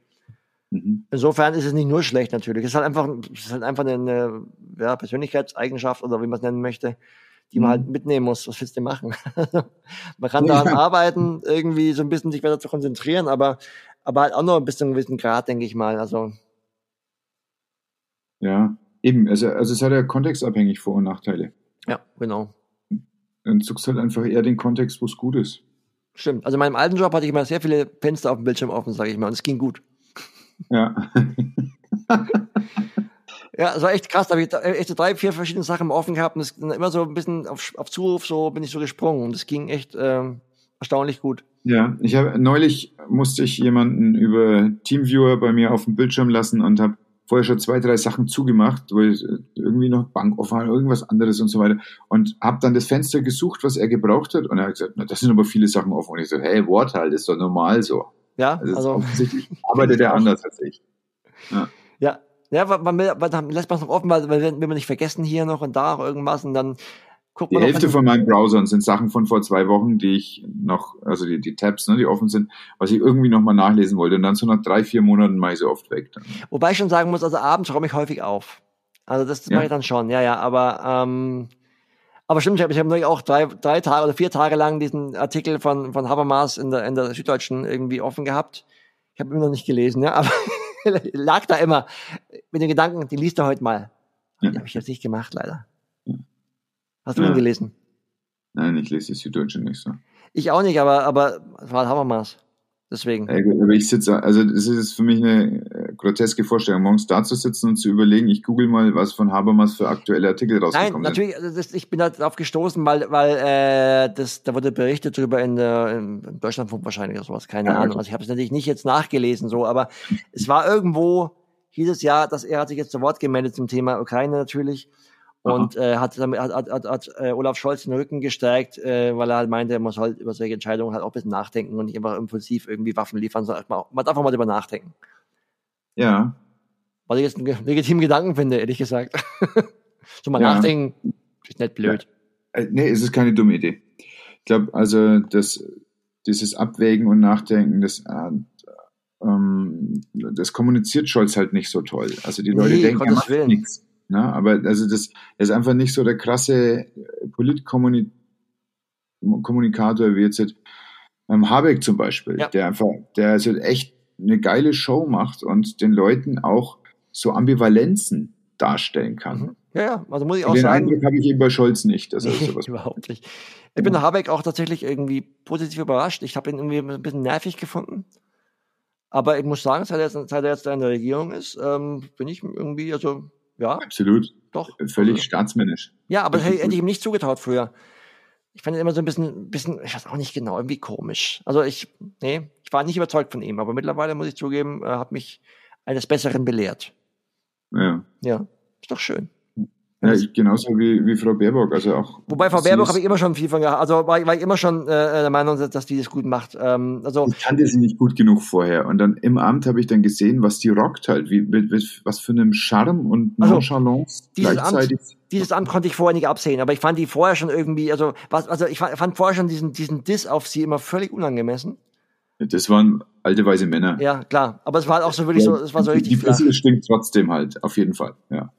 Mhm. Insofern ist es nicht nur schlecht natürlich. Es ist halt einfach, es ist halt einfach eine, ja, Persönlichkeitseigenschaft oder wie man es nennen möchte, die man halt mhm. mitnehmen muss. Was willst du machen? (laughs) man kann daran ja. arbeiten, irgendwie so ein bisschen sich besser zu konzentrieren, aber, aber halt auch noch bis zu einem gewissen Grad, denke ich mal. Also. Ja, eben. Also, also es hat ja kontextabhängig Vor- und Nachteile. Ja, genau. Dann suchst halt einfach eher den Kontext, wo es gut ist. stimmt. Also in meinem alten Job hatte ich immer sehr viele Fenster auf dem Bildschirm offen, sage ich mal, und es ging gut. Ja. (laughs) ja, es war echt krass. Da habe ich echt so drei, vier verschiedene Sachen offen gehabt und es immer so ein bisschen auf, auf Zuruf so bin ich so gesprungen und es ging echt äh, erstaunlich gut. Ja, ich habe neulich musste ich jemanden über Teamviewer bei mir auf dem Bildschirm lassen und habe vorher schon zwei, drei Sachen zugemacht, weil irgendwie noch Bank offen war, irgendwas anderes und so weiter. Und habe dann das Fenster gesucht, was er gebraucht hat. Und er hat gesagt, na, das sind aber viele Sachen offen. Und ich so, hey, Wort halt, ist doch normal so. Ja, also, also offensichtlich arbeitet er anders als ich. Ja. ja. Ja, man, man, man lässt man es noch offen, weil, weil will man nicht vergessen hier noch und da auch irgendwas und dann Guck die Hälfte von meinen Browsern sind Sachen von vor zwei Wochen, die ich noch, also die, die Tabs, ne, die offen sind, was ich irgendwie nochmal nachlesen wollte. Und dann so nach drei, vier Monaten mache ich sie oft weg. Dann. Wobei ich schon sagen muss, also abends räume ich häufig auf. Also das ja. mache ich dann schon, ja, ja. Aber, ähm, aber stimmt, ich habe ich hab neulich auch drei, drei Tage oder vier Tage lang diesen Artikel von, von Habermas in der, in der Süddeutschen irgendwie offen gehabt. Ich habe ihn noch nicht gelesen, ja, (laughs) aber lag da immer mit den Gedanken, die liest er heute mal. Ja. Die habe ich jetzt nicht gemacht, leider. Hast du ja. ihn gelesen? Nein, ich lese die Süddeutsche nicht so. Ich auch nicht, aber, aber es war Habermas. Deswegen. aber ich sitze, also das ist für mich eine groteske Vorstellung, morgens da zu sitzen und zu überlegen, ich google mal, was von Habermas für aktuelle Artikel rausgekommen Nein, natürlich, also das, ich bin da drauf gestoßen, weil, weil äh, das, da wurde berichtet drüber in, der, in Deutschlandfunk wahrscheinlich oder sowas, keine ja, Ahnung. Also ich habe es natürlich nicht jetzt nachgelesen, so, aber es war irgendwo, hieß es ja, dass er hat sich jetzt zu Wort gemeldet zum Thema Ukraine natürlich und äh, hat, hat, hat, hat, äh, Olaf Scholz den Rücken gestärkt, äh, weil er halt meinte, man soll über solche Entscheidungen halt auch ein bisschen nachdenken und nicht einfach impulsiv irgendwie Waffen liefern, sondern man darf auch mal drüber nachdenken. Ja. Was ich jetzt einen legitimen Gedanken finde, ehrlich gesagt. (laughs) so mal ja. nachdenken, ist nicht blöd. Ja. Äh, nee, es ist keine dumme Idee. Ich glaube, also das, dieses Abwägen und Nachdenken, das, äh, ähm, das kommuniziert Scholz halt nicht so toll. Also die Leute nee, denken, er macht nichts. Ne? Aber also das, ist einfach nicht so der krasse Politkommunikator wie jetzt ähm, Habeck zum Beispiel, ja. der einfach, der also echt eine geile Show macht und den Leuten auch so Ambivalenzen darstellen kann. Mhm. Ja, ja, also muss ich auch den sagen. Den Eindruck habe ich eben bei Scholz nicht. Dass nee, sowas (laughs) überhaupt nicht. Ich bin ja. Habeck auch tatsächlich irgendwie positiv überrascht. Ich habe ihn irgendwie ein bisschen nervig gefunden. Aber ich muss sagen, seit er jetzt, seit er jetzt in der Regierung ist, ähm, bin ich irgendwie, also ja. Absolut. Doch. Völlig also, staatsmännisch. Ja, aber das hätte ich ihm nicht zugetraut früher. Ich fand ihn immer so ein bisschen, bisschen, ich weiß auch nicht genau, irgendwie komisch. Also ich, nee, ich war nicht überzeugt von ihm, aber mittlerweile muss ich zugeben, er hat mich eines Besseren belehrt. Ja. Ja, ist doch schön. Ja, ich, genauso wie, wie Frau Baerbock. Also auch Wobei Frau Baerbock habe ich immer schon viel von gehabt. Also war, war ich immer schon äh, der Meinung, dass die das gut macht. Ähm, also ich kannte sie nicht gut genug vorher. Und dann im Amt habe ich dann gesehen, was die rockt halt. Wie, mit, mit, was für einem Charme und Nonchalance also, dieses gleichzeitig. Amt, dieses Amt konnte ich vorher nicht absehen, aber ich fand die vorher schon irgendwie, also was, also ich fand, fand vorher schon diesen, diesen Diss auf sie immer völlig unangemessen. Das waren alte weiße Männer. Ja, klar. Aber es war halt auch so wirklich ja, so, es war so richtig. Die Presse stinkt trotzdem halt, auf jeden Fall, ja.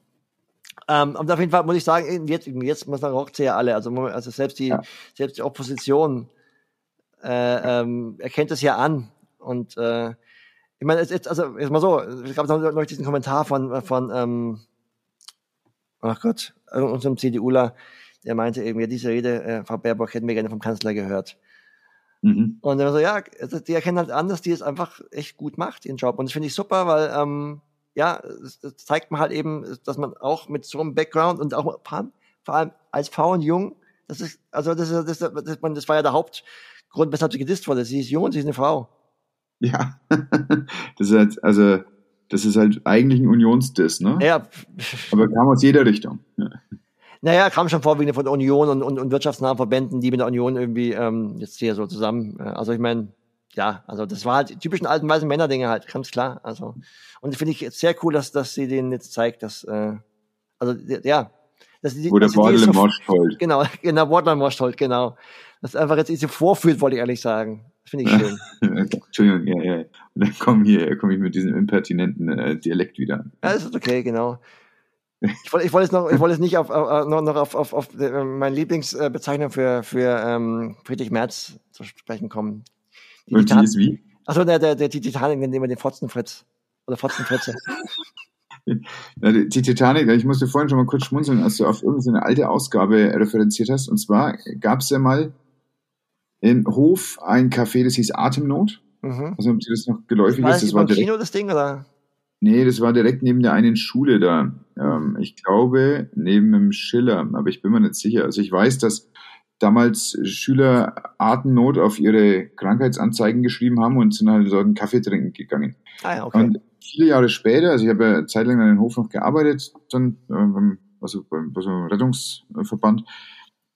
Ähm, und auf jeden Fall muss ich sagen, jetzt, jetzt muss man rockt sie ja alle. Also, also selbst die, ja. selbst die Opposition äh, ähm, erkennt es ja an. Und äh, ich meine, jetzt, also jetzt mal so, es gab noch diesen Kommentar von, von ähm, ach Gott, unserem CDUler, der meinte irgendwie, diese Rede, äh, Frau Baerbock, hätten wir gerne vom Kanzler gehört. Mhm. Und dann so, ja, die erkennen halt an, dass die es einfach echt gut macht, ihren Job. Und das finde ich super, weil ähm, ja, das zeigt man halt eben, dass man auch mit so einem Background und auch vor allem als Frau und jung, das ist, also das, ist, das, das, das war ja der Hauptgrund, weshalb sie gedisst wurde. Sie ist jung und sie ist eine Frau. Ja, (laughs) das ist halt, also, das ist halt eigentlich ein Unionsdiss, ne? Ja. Aber kam aus jeder Richtung. Ja. Naja, kam schon vorwiegend von der Union und, und, und wirtschaftsnahen Verbänden, die mit der Union irgendwie ähm, jetzt hier so zusammen. Äh, also ich meine, ja, also das war halt die typischen alten weißen Männer-Dinge halt, ganz klar. Also und finde ich jetzt sehr cool, dass, dass sie denen jetzt zeigt, dass äh, also ja, dass die, Wo der Bordel im Most holt. Genau, (laughs) genau, Bordel im Most holt, genau. Das einfach jetzt sie vorführt, wollte ich ehrlich sagen. Das finde ich (laughs) schön. Entschuldigung, ja, ja. Und dann komme hier, komme ich mit diesem impertinenten äh, Dialekt wieder. Ja, das ist okay, genau. Ich wollte, ich wollte jetzt noch, ich wollte jetzt nicht auf, auf, noch, noch auf, auf, auf äh, meine Lieblingsbezeichnung für, für ähm, Friedrich Merz zu sprechen kommen. Die Und die ist wie? Achso, der, der, der, die Titanic nennt immer den Fotzenfritz. Oder Fotzenfritze. (laughs) die Titanic, ich musste vorhin schon mal kurz schmunzeln, als du auf irgendeine alte Ausgabe referenziert hast. Und zwar gab es ja mal in Hof ein Café, das hieß Atemnot. Mhm. Also ob dir das noch geläufig war ist. Das, das war direkt, Kino, das Ding, oder? Nee, das war direkt neben der einen Schule da. Ähm, ich glaube, neben dem Schiller, aber ich bin mir nicht sicher. Also ich weiß, dass damals Schüler Atemnot auf ihre Krankheitsanzeigen geschrieben haben und sind halt dort einen Kaffee trinken gegangen. Ah ja, okay. Und viele Jahre später, also ich habe ja zeitlang an den Hof noch gearbeitet, dann äh, also beim, bei so einem Rettungsverband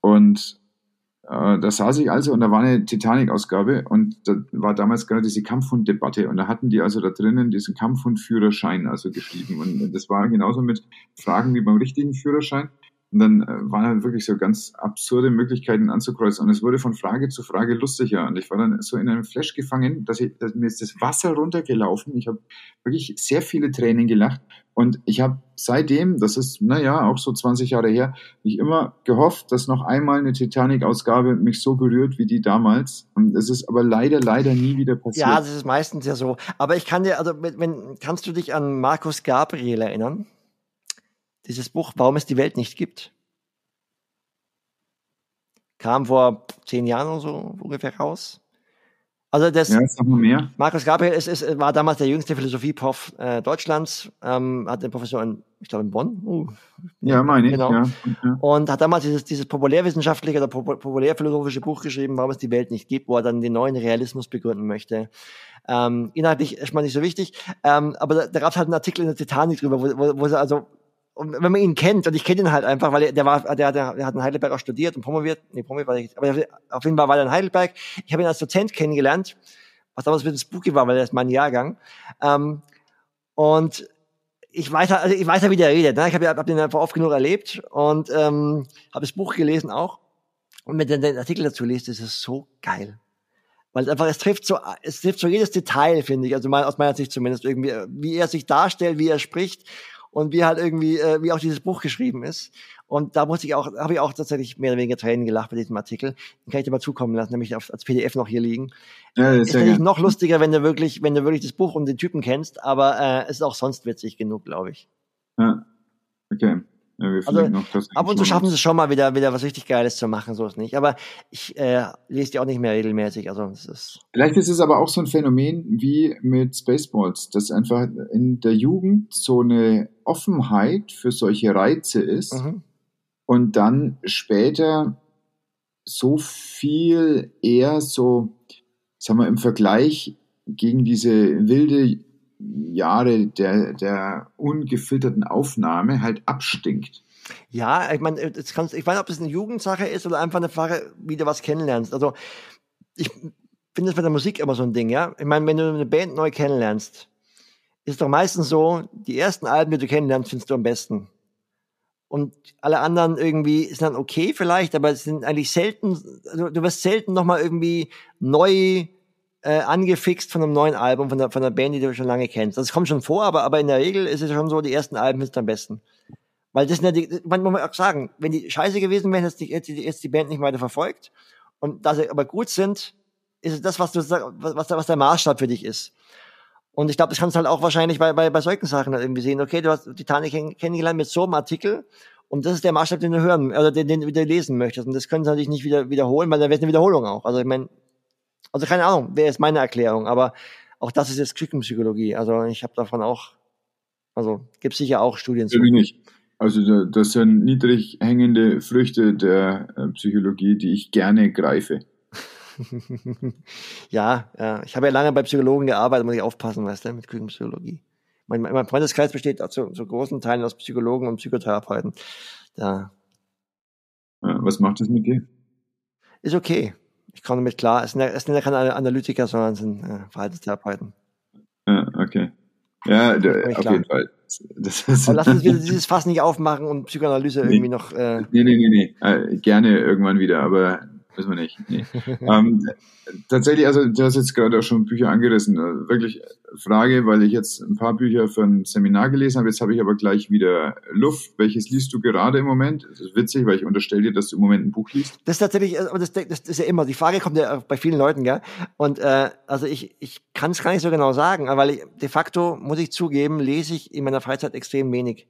und äh, da saß ich also und da war eine Titanic-Ausgabe und da war damals gerade diese Kampfhund-Debatte und da hatten die also da drinnen diesen Kampfhund-Führerschein also geschrieben und das war genauso mit Fragen wie beim richtigen Führerschein. Und dann äh, waren halt wirklich so ganz absurde Möglichkeiten anzukreuzen. Und es wurde von Frage zu Frage lustiger. Und ich war dann so in einem Flash gefangen, dass, ich, dass mir ist das Wasser runtergelaufen. Ich habe wirklich sehr viele Tränen gelacht. Und ich habe seitdem, das ist, naja, auch so 20 Jahre her, mich immer gehofft, dass noch einmal eine Titanic-Ausgabe mich so berührt wie die damals. Und es ist aber leider, leider nie wieder passiert. Ja, das ist meistens ja so. Aber ich kann dir, also, wenn, kannst du dich an Markus Gabriel erinnern? Dieses Buch Warum es die Welt nicht gibt. Kam vor zehn Jahren oder so ungefähr raus. Also das ja. Markus Gabriel ist, ist, war damals der jüngste Philosophieprof äh, Deutschlands, ähm, hat den Professor in, ich glaube in Bonn. Uh, ja, meine ich. Genau. Ja. Und hat damals dieses, dieses populärwissenschaftliche oder populärphilosophische Buch geschrieben, warum es die Welt nicht gibt, wo er dann den neuen Realismus begründen möchte. Ähm, inhaltlich ist mal nicht so wichtig, ähm, aber da, da gab es halt einen Artikel in der Titanic drüber, wo, wo, wo sie also und wenn man ihn kennt, und ich kenne ihn halt einfach, weil der war, der, der, der hat in Heidelberg auch studiert und promoviert, nee, promoviert war ich, aber auf jeden Fall war er in Heidelberg. Ich habe ihn als Dozent kennengelernt, was damals ein bisschen spooky war, weil er ist mein Jahrgang. Ähm, und ich weiß also ich weiß ja, wie der redet. Ne? Ich habe hab den einfach oft genug erlebt und ähm, habe das Buch gelesen auch. Und wenn du den Artikel dazu liest, ist es so geil. Weil es einfach, es trifft so, es trifft so jedes Detail, finde ich. Also mal, aus meiner Sicht zumindest irgendwie, wie er sich darstellt, wie er spricht und wie halt irgendwie, äh, wie auch dieses Buch geschrieben ist. Und da muss ich auch, habe ich auch tatsächlich mehr oder weniger Tränen gelacht bei diesem Artikel. Den kann ich dir mal zukommen lassen, nämlich auf, als PDF noch hier liegen. Ja, das ist natürlich ja noch lustiger, wenn du wirklich, wenn du wirklich das Buch und den Typen kennst, aber äh, es ist auch sonst witzig genug, glaube ich. Ja, okay. Ja, also, ab und zu schaffen sie es schon mal wieder, wieder was richtig Geiles zu machen, so ist nicht. Aber ich äh, lese die auch nicht mehr regelmäßig. Also es ist Vielleicht ist es aber auch so ein Phänomen wie mit Spaceballs, dass einfach in der Jugend so eine Offenheit für solche Reize ist mhm. und dann später so viel eher so, sagen wir, im Vergleich gegen diese wilde Jahre der, der ungefilterten Aufnahme halt abstinkt. Ja, ich meine, ich weiß nicht, ob es eine Jugendsache ist oder einfach eine Frage, wie du was kennenlernst. Also ich finde das bei der Musik immer so ein Ding, ja. Ich meine, wenn du eine Band neu kennenlernst, ist doch meistens so, die ersten Alben, die du kennenlernst, findest du am besten. Und alle anderen irgendwie sind dann okay vielleicht, aber es sind eigentlich selten, also du wirst selten nochmal irgendwie neu äh, angefixt von einem neuen Album, von der, von der Band, die du schon lange kennst. Das kommt schon vor, aber, aber in der Regel ist es schon so, die ersten Alben sind am besten. Weil das sind ja die, man muss auch sagen, wenn die scheiße gewesen wären, hätte jetzt die, jetzt die Band nicht weiter verfolgt. Und da sie aber gut sind, ist es das, was du was, was der Maßstab für dich ist. Und ich glaube, das kannst du halt auch wahrscheinlich bei, bei, bei solchen Sachen halt irgendwie sehen. Okay, du hast Titanic kennengelernt mit so einem Artikel und das ist der Maßstab, den du hören oder den, den du wieder lesen möchtest. Und das können sie natürlich nicht wieder wiederholen, weil dann wird eine Wiederholung auch. Also ich meine, also keine Ahnung, wer ist meine Erklärung, aber auch das ist jetzt Küchenpsychologie. Also ich habe davon auch, also gibt sicher auch Studien zu. nicht. Also das sind niedrig hängende Früchte der äh, Psychologie, die ich gerne greife. (laughs) ja, ja, ich habe ja lange bei Psychologen gearbeitet, muss ich aufpassen, weißt du, mit Küchenpsychologie. Mein, mein Freundeskreis besteht zu, zu großen Teilen aus Psychologen und Psychotherapeuten. Da. Ja, was macht das mit dir? Ist okay ich komme damit klar. Es sind, ja, es sind ja keine Analytiker, sondern es sind äh, Verhaltenstherapeuten. Ja, okay. Ja, der, auf klar. jeden Fall. Das ist lass uns wieder (laughs) dieses Fass nicht aufmachen und Psychoanalyse nee. irgendwie noch. Äh nee, nee, nee, nee. Äh, gerne irgendwann wieder, aber Wissen wir nicht. Nee. (laughs) ähm, tatsächlich, also du hast jetzt gerade auch schon Bücher angerissen. Also wirklich Frage, weil ich jetzt ein paar Bücher für ein Seminar gelesen habe. Jetzt habe ich aber gleich wieder Luft. Welches liest du gerade im Moment? Das ist witzig, weil ich unterstelle dir, dass du im Moment ein Buch liest. Das ist tatsächlich, aber das, das ist ja immer, die Frage kommt ja bei vielen Leuten, gell? Und äh, also ich, ich kann es gar nicht so genau sagen, weil ich, de facto, muss ich zugeben, lese ich in meiner Freizeit extrem wenig.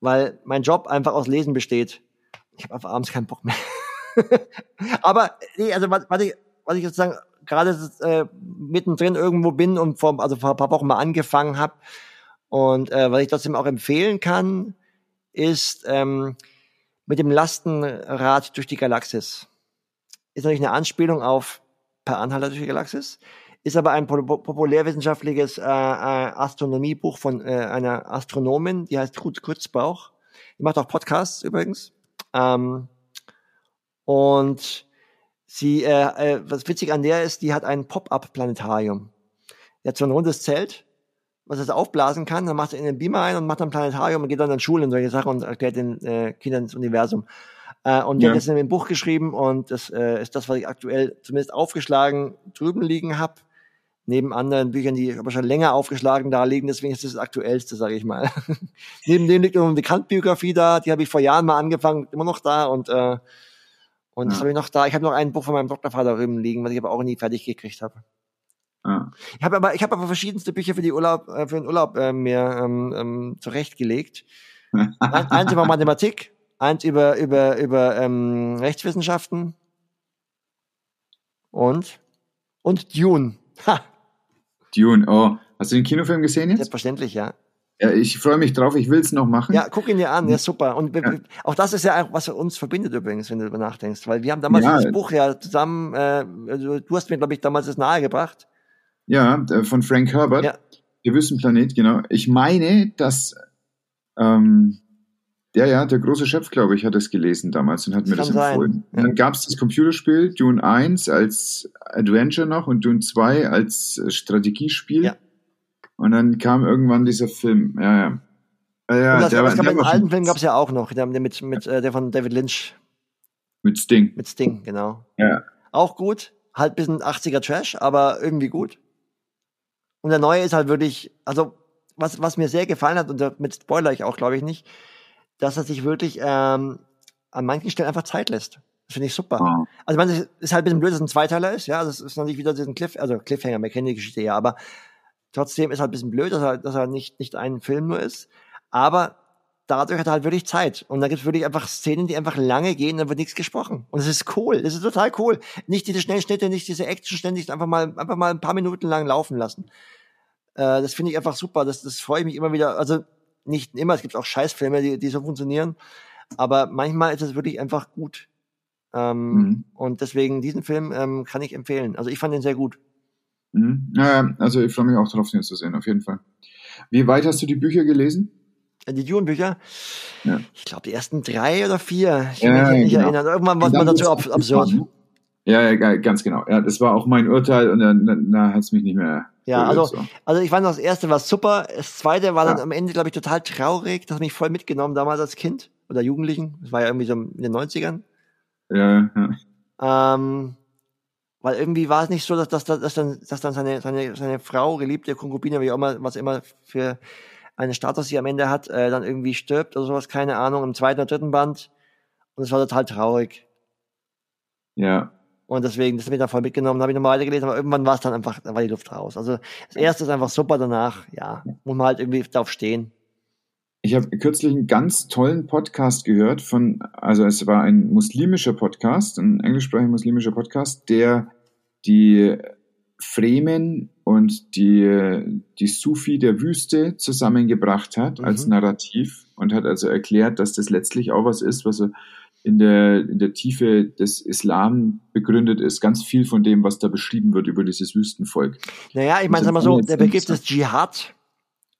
Weil mein Job einfach aus Lesen besteht. Ich habe einfach abends keinen Bock mehr. (laughs) (laughs) Aber nee, also warte, was ich sozusagen gerade äh, mittendrin irgendwo bin und vor, also vor ein paar Wochen mal angefangen habe. Und äh, was ich trotzdem auch empfehlen kann, ist ähm, mit dem Lastenrad durch die Galaxis. Ist natürlich eine Anspielung auf Per Anhalter durch die Galaxis, ist aber ein populärwissenschaftliches äh, äh, Astronomiebuch von äh, einer Astronomin, die heißt Ruth Kurzbauch. Die macht auch Podcasts übrigens. Ähm, und sie, äh, äh, was witzig an der ist, die hat ein Pop-up-Planetarium. Die hat so ein rundes Zelt, was es aufblasen kann, dann macht sie in den Beamer ein und macht dann Planetarium und geht dann an Schulen und solche Sachen und erklärt den äh, Kindern das Universum. Äh, und die ja. hat das in dem Buch geschrieben und das äh, ist das, was ich aktuell zumindest aufgeschlagen drüben liegen habe neben anderen Büchern, die aber schon länger aufgeschlagen da liegen, deswegen ist das, das aktuellste, sage ich mal. (laughs) neben dem liegt noch eine Kant-Biografie da, die habe ich vor Jahren mal angefangen, immer noch da und äh, und ja. das habe ich noch da. Ich habe noch ein Buch von meinem Doktorvater drüben liegen, was ich aber auch nie fertig gekriegt habe. Ja. Ich habe aber ich habe aber verschiedenste Bücher für die Urlaub äh, für den Urlaub äh, mir ähm, ähm, zurechtgelegt. (laughs) eins über Mathematik, eins über über über ähm, Rechtswissenschaften und und Dune. Ha. Dune, oh. Hast du den Kinofilm gesehen jetzt? Selbstverständlich, ja. Ja, ich freue mich drauf, ich will es noch machen. Ja, guck ihn dir an, ja super. Und ja. auch das ist ja was uns verbindet übrigens, wenn du darüber nachdenkst, weil wir haben damals ja. das Buch ja zusammen, äh, also du hast mir, glaube ich, damals das nahegebracht. Ja, von Frank Herbert. Ja. Der Wüstenplanet, genau. Ich meine, dass ähm, ja, ja, der große Chef, glaube ich, hat es gelesen damals und hat das mir das empfohlen. Ja. Dann gab es das Computerspiel Dune 1 als Adventure noch und Dune 2 als Strategiespiel. Ja. Und dann kam irgendwann dieser Film. Ja, ja. ja, und das, der, das der, der alten Film gab es ja auch noch, der, mit, mit äh, der von David Lynch. Mit Sting. Mit Sting, genau. Ja. Auch gut. Halt bisschen 80er Trash, aber irgendwie gut. Und der neue ist halt wirklich, also was, was mir sehr gefallen hat, und damit spoiler ich auch, glaube ich, nicht, dass er sich wirklich ähm, an manchen Stellen einfach Zeit lässt. Das finde ich super. Oh. Also man ist halt ein bisschen blöd, dass es ein Zweiteiler ist, ja. Das ist noch nicht wieder diesen Cliff, also Cliffhanger, wir kennen die Geschichte ja, aber trotzdem ist halt ein bisschen blöd, dass er, dass er nicht, nicht ein Film nur ist. Aber dadurch hat er halt wirklich Zeit. Und da gibt es wirklich einfach Szenen, die einfach lange gehen, da wird nichts gesprochen. Und das ist cool. Das ist total cool. Nicht diese Schnellschnitte, nicht diese Action ständig, einfach mal, einfach mal ein paar Minuten lang laufen lassen. Äh, das finde ich einfach super. Das, das freue ich mich immer wieder. Also nicht immer, es gibt auch Scheißfilme, die, die so funktionieren. Aber manchmal ist es wirklich einfach gut. Ähm, mhm. Und deswegen diesen Film ähm, kann ich empfehlen. Also ich fand ihn sehr gut. Mhm. Ja, also ich freue mich auch darauf, den zu sehen, auf jeden Fall. Wie weit hast du die Bücher gelesen? Äh, die Dune-Bücher? Ja. Ich glaube, die ersten drei oder vier. Ich kann ja, mich nicht genau. erinnern. Irgendwann war man dazu ab absurd. Ja, ja, ganz genau. Ja, das war auch mein Urteil und dann, dann, dann hat es mich nicht mehr. Ja, also, so. also ich fand das erste war super. Das zweite war ja. dann am Ende, glaube ich, total traurig. Das hat mich voll mitgenommen damals als Kind oder Jugendlichen. Das war ja irgendwie so in den 90ern. Ja, ja. Ähm, weil irgendwie war es nicht so, dass, dass, dass, dann, dass dann seine, seine, seine Frau, geliebte Konkubine, wie auch immer, was immer für einen Status sie am Ende hat, äh, dann irgendwie stirbt oder sowas, keine Ahnung, im zweiten oder dritten Band. Und es war total traurig. Ja. Und deswegen, das habe ich dann voll mitgenommen, habe ich nochmal weitergelesen, aber irgendwann war es dann einfach, da war die Luft raus. Also das erste ist einfach super, danach, ja, muss man halt irgendwie darauf stehen. Ich habe kürzlich einen ganz tollen Podcast gehört von, also es war ein muslimischer Podcast, ein englischsprachiger muslimischer Podcast, der die Fremen und die, die Sufi der Wüste zusammengebracht hat mhm. als Narrativ und hat also erklärt, dass das letztlich auch was ist, was in der, in der Tiefe des Islam begründet ist. Ganz viel von dem, was da beschrieben wird über dieses Wüstenvolk. Naja, ich meine, sag mal so, der Begriff des Dschihad,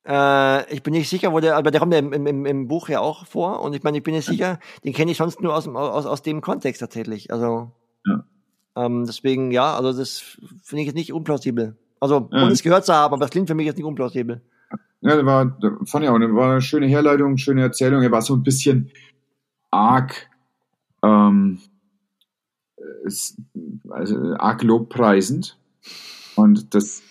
äh, ich bin nicht sicher, wo der, aber der kommt ja im, im, im Buch ja auch vor. Und ich meine, ich bin nicht sicher, den kenne ich sonst nur aus, aus, aus dem Kontext tatsächlich. Also ja. ähm, deswegen, ja, also das finde ich jetzt nicht unplausibel. Also, ja. ohne es gehört zu haben, aber das klingt für mich jetzt nicht unplausibel. Ja, der war, der fand ich auch, das war eine schöne Herleitung, schöne Erzählung. Er war so ein bisschen arg, ähm, also arg lobpreisend. Und das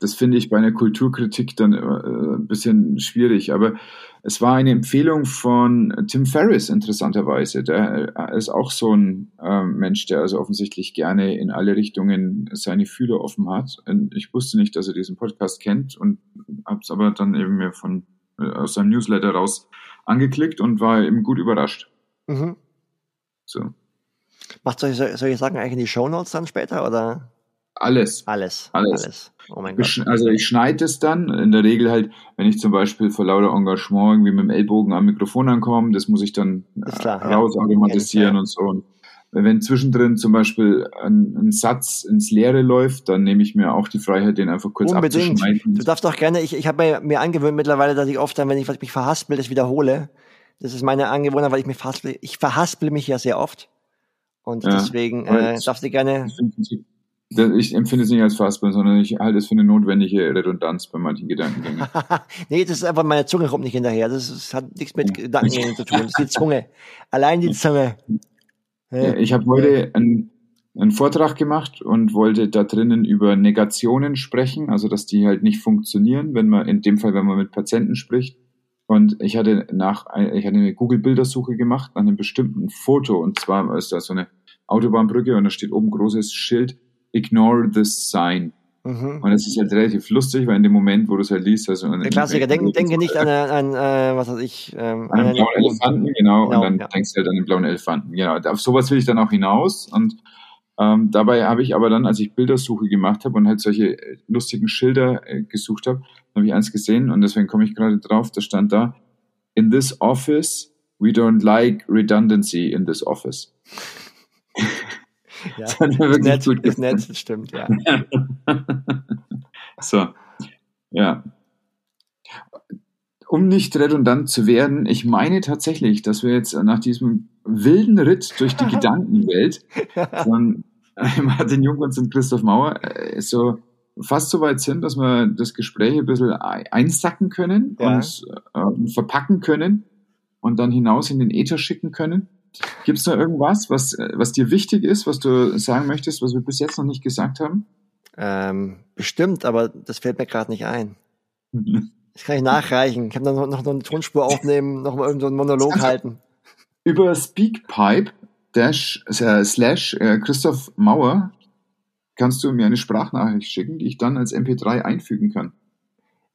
das finde ich bei einer Kulturkritik dann äh, ein bisschen schwierig. Aber es war eine Empfehlung von Tim Ferriss, interessanterweise. Der ist auch so ein äh, Mensch, der also offensichtlich gerne in alle Richtungen seine Fühler offen hat. Und ich wusste nicht, dass er diesen Podcast kennt und habe es aber dann eben mir von äh, aus seinem Newsletter raus angeklickt und war eben gut überrascht. Mhm. So. Macht solche, solche Sachen eigentlich in die Shownotes dann später oder? Alles. Alles. Alles. alles. Oh mein Gott. Also ich schneide es dann, in der Regel halt, wenn ich zum Beispiel vor lauter Engagement irgendwie mit dem Ellbogen am Mikrofon ankomme, das muss ich dann klar, raus ja. automatisieren ja. und so. Und wenn zwischendrin zum Beispiel ein, ein, Satz ins Leere läuft, dann nehme ich mir auch die Freiheit, den einfach kurz Unbedingt. abzuschneiden. Du darfst auch gerne, ich, ich habe mir, mir angewöhnt mittlerweile, dass ich oft dann, wenn ich mich verhaspel, das wiederhole. Das ist meine Angewohnheit, weil ich mich verhaspel. Ich verhaspel mich ja sehr oft. Und ja, deswegen äh, darfst du gerne. Ich empfinde es nicht als Fassbar, sondern ich halte es für eine notwendige Redundanz bei manchen Gedankengängen. (laughs) nee, das ist einfach, meine Zunge kommt nicht hinterher. Das, ist, das hat nichts mit Gedankengängen zu tun. Das ist die Zunge. Allein die Zunge. Ja, ich habe heute einen, einen Vortrag gemacht und wollte da drinnen über Negationen sprechen, also dass die halt nicht funktionieren, wenn man, in dem Fall, wenn man mit Patienten spricht. Und ich hatte nach, ich hatte eine Google-Bildersuche gemacht nach einem bestimmten Foto und zwar ist da so eine Autobahnbrücke und da steht oben großes Schild, ignore this sign. Mhm. Und es ist halt relativ lustig, weil in dem Moment, wo du es halt liest, also der Klassiker, denk, denke nicht an, an äh, was weiß ich, ähm, an einen blauen Elefanten, genau, genau, und dann ja. denkst du halt an den blauen Elefanten, genau. Auf sowas will ich dann auch hinaus und ähm, dabei habe ich aber dann, als ich Bildersuche gemacht habe und halt solche äh, lustigen Schilder äh, gesucht habe, habe ich eins gesehen und deswegen komme ich gerade drauf, da stand da, in this office, we don't like redundancy in this office. Ja, das hat mir wirklich nett, gut ist nett, stimmt, ja. (laughs) so, ja. Um nicht redundant zu werden, ich meine tatsächlich, dass wir jetzt nach diesem wilden Ritt durch die (laughs) Gedankenwelt von Martin Jung und Christoph Mauer äh, so fast so weit sind, dass wir das Gespräch ein bisschen einsacken können ja. und äh, verpacken können und dann hinaus in den Äther schicken können. Gibt es da irgendwas, was, was dir wichtig ist, was du sagen möchtest, was wir bis jetzt noch nicht gesagt haben? Ähm, bestimmt, aber das fällt mir gerade nicht ein. Das kann ich nachreichen. Ich kann dann noch, noch eine Tonspur (laughs) aufnehmen, noch mal irgendeinen so Monolog halten. Über Speakpipe dash, äh, slash äh, Christoph Mauer kannst du mir eine Sprachnachricht schicken, die ich dann als MP3 einfügen kann.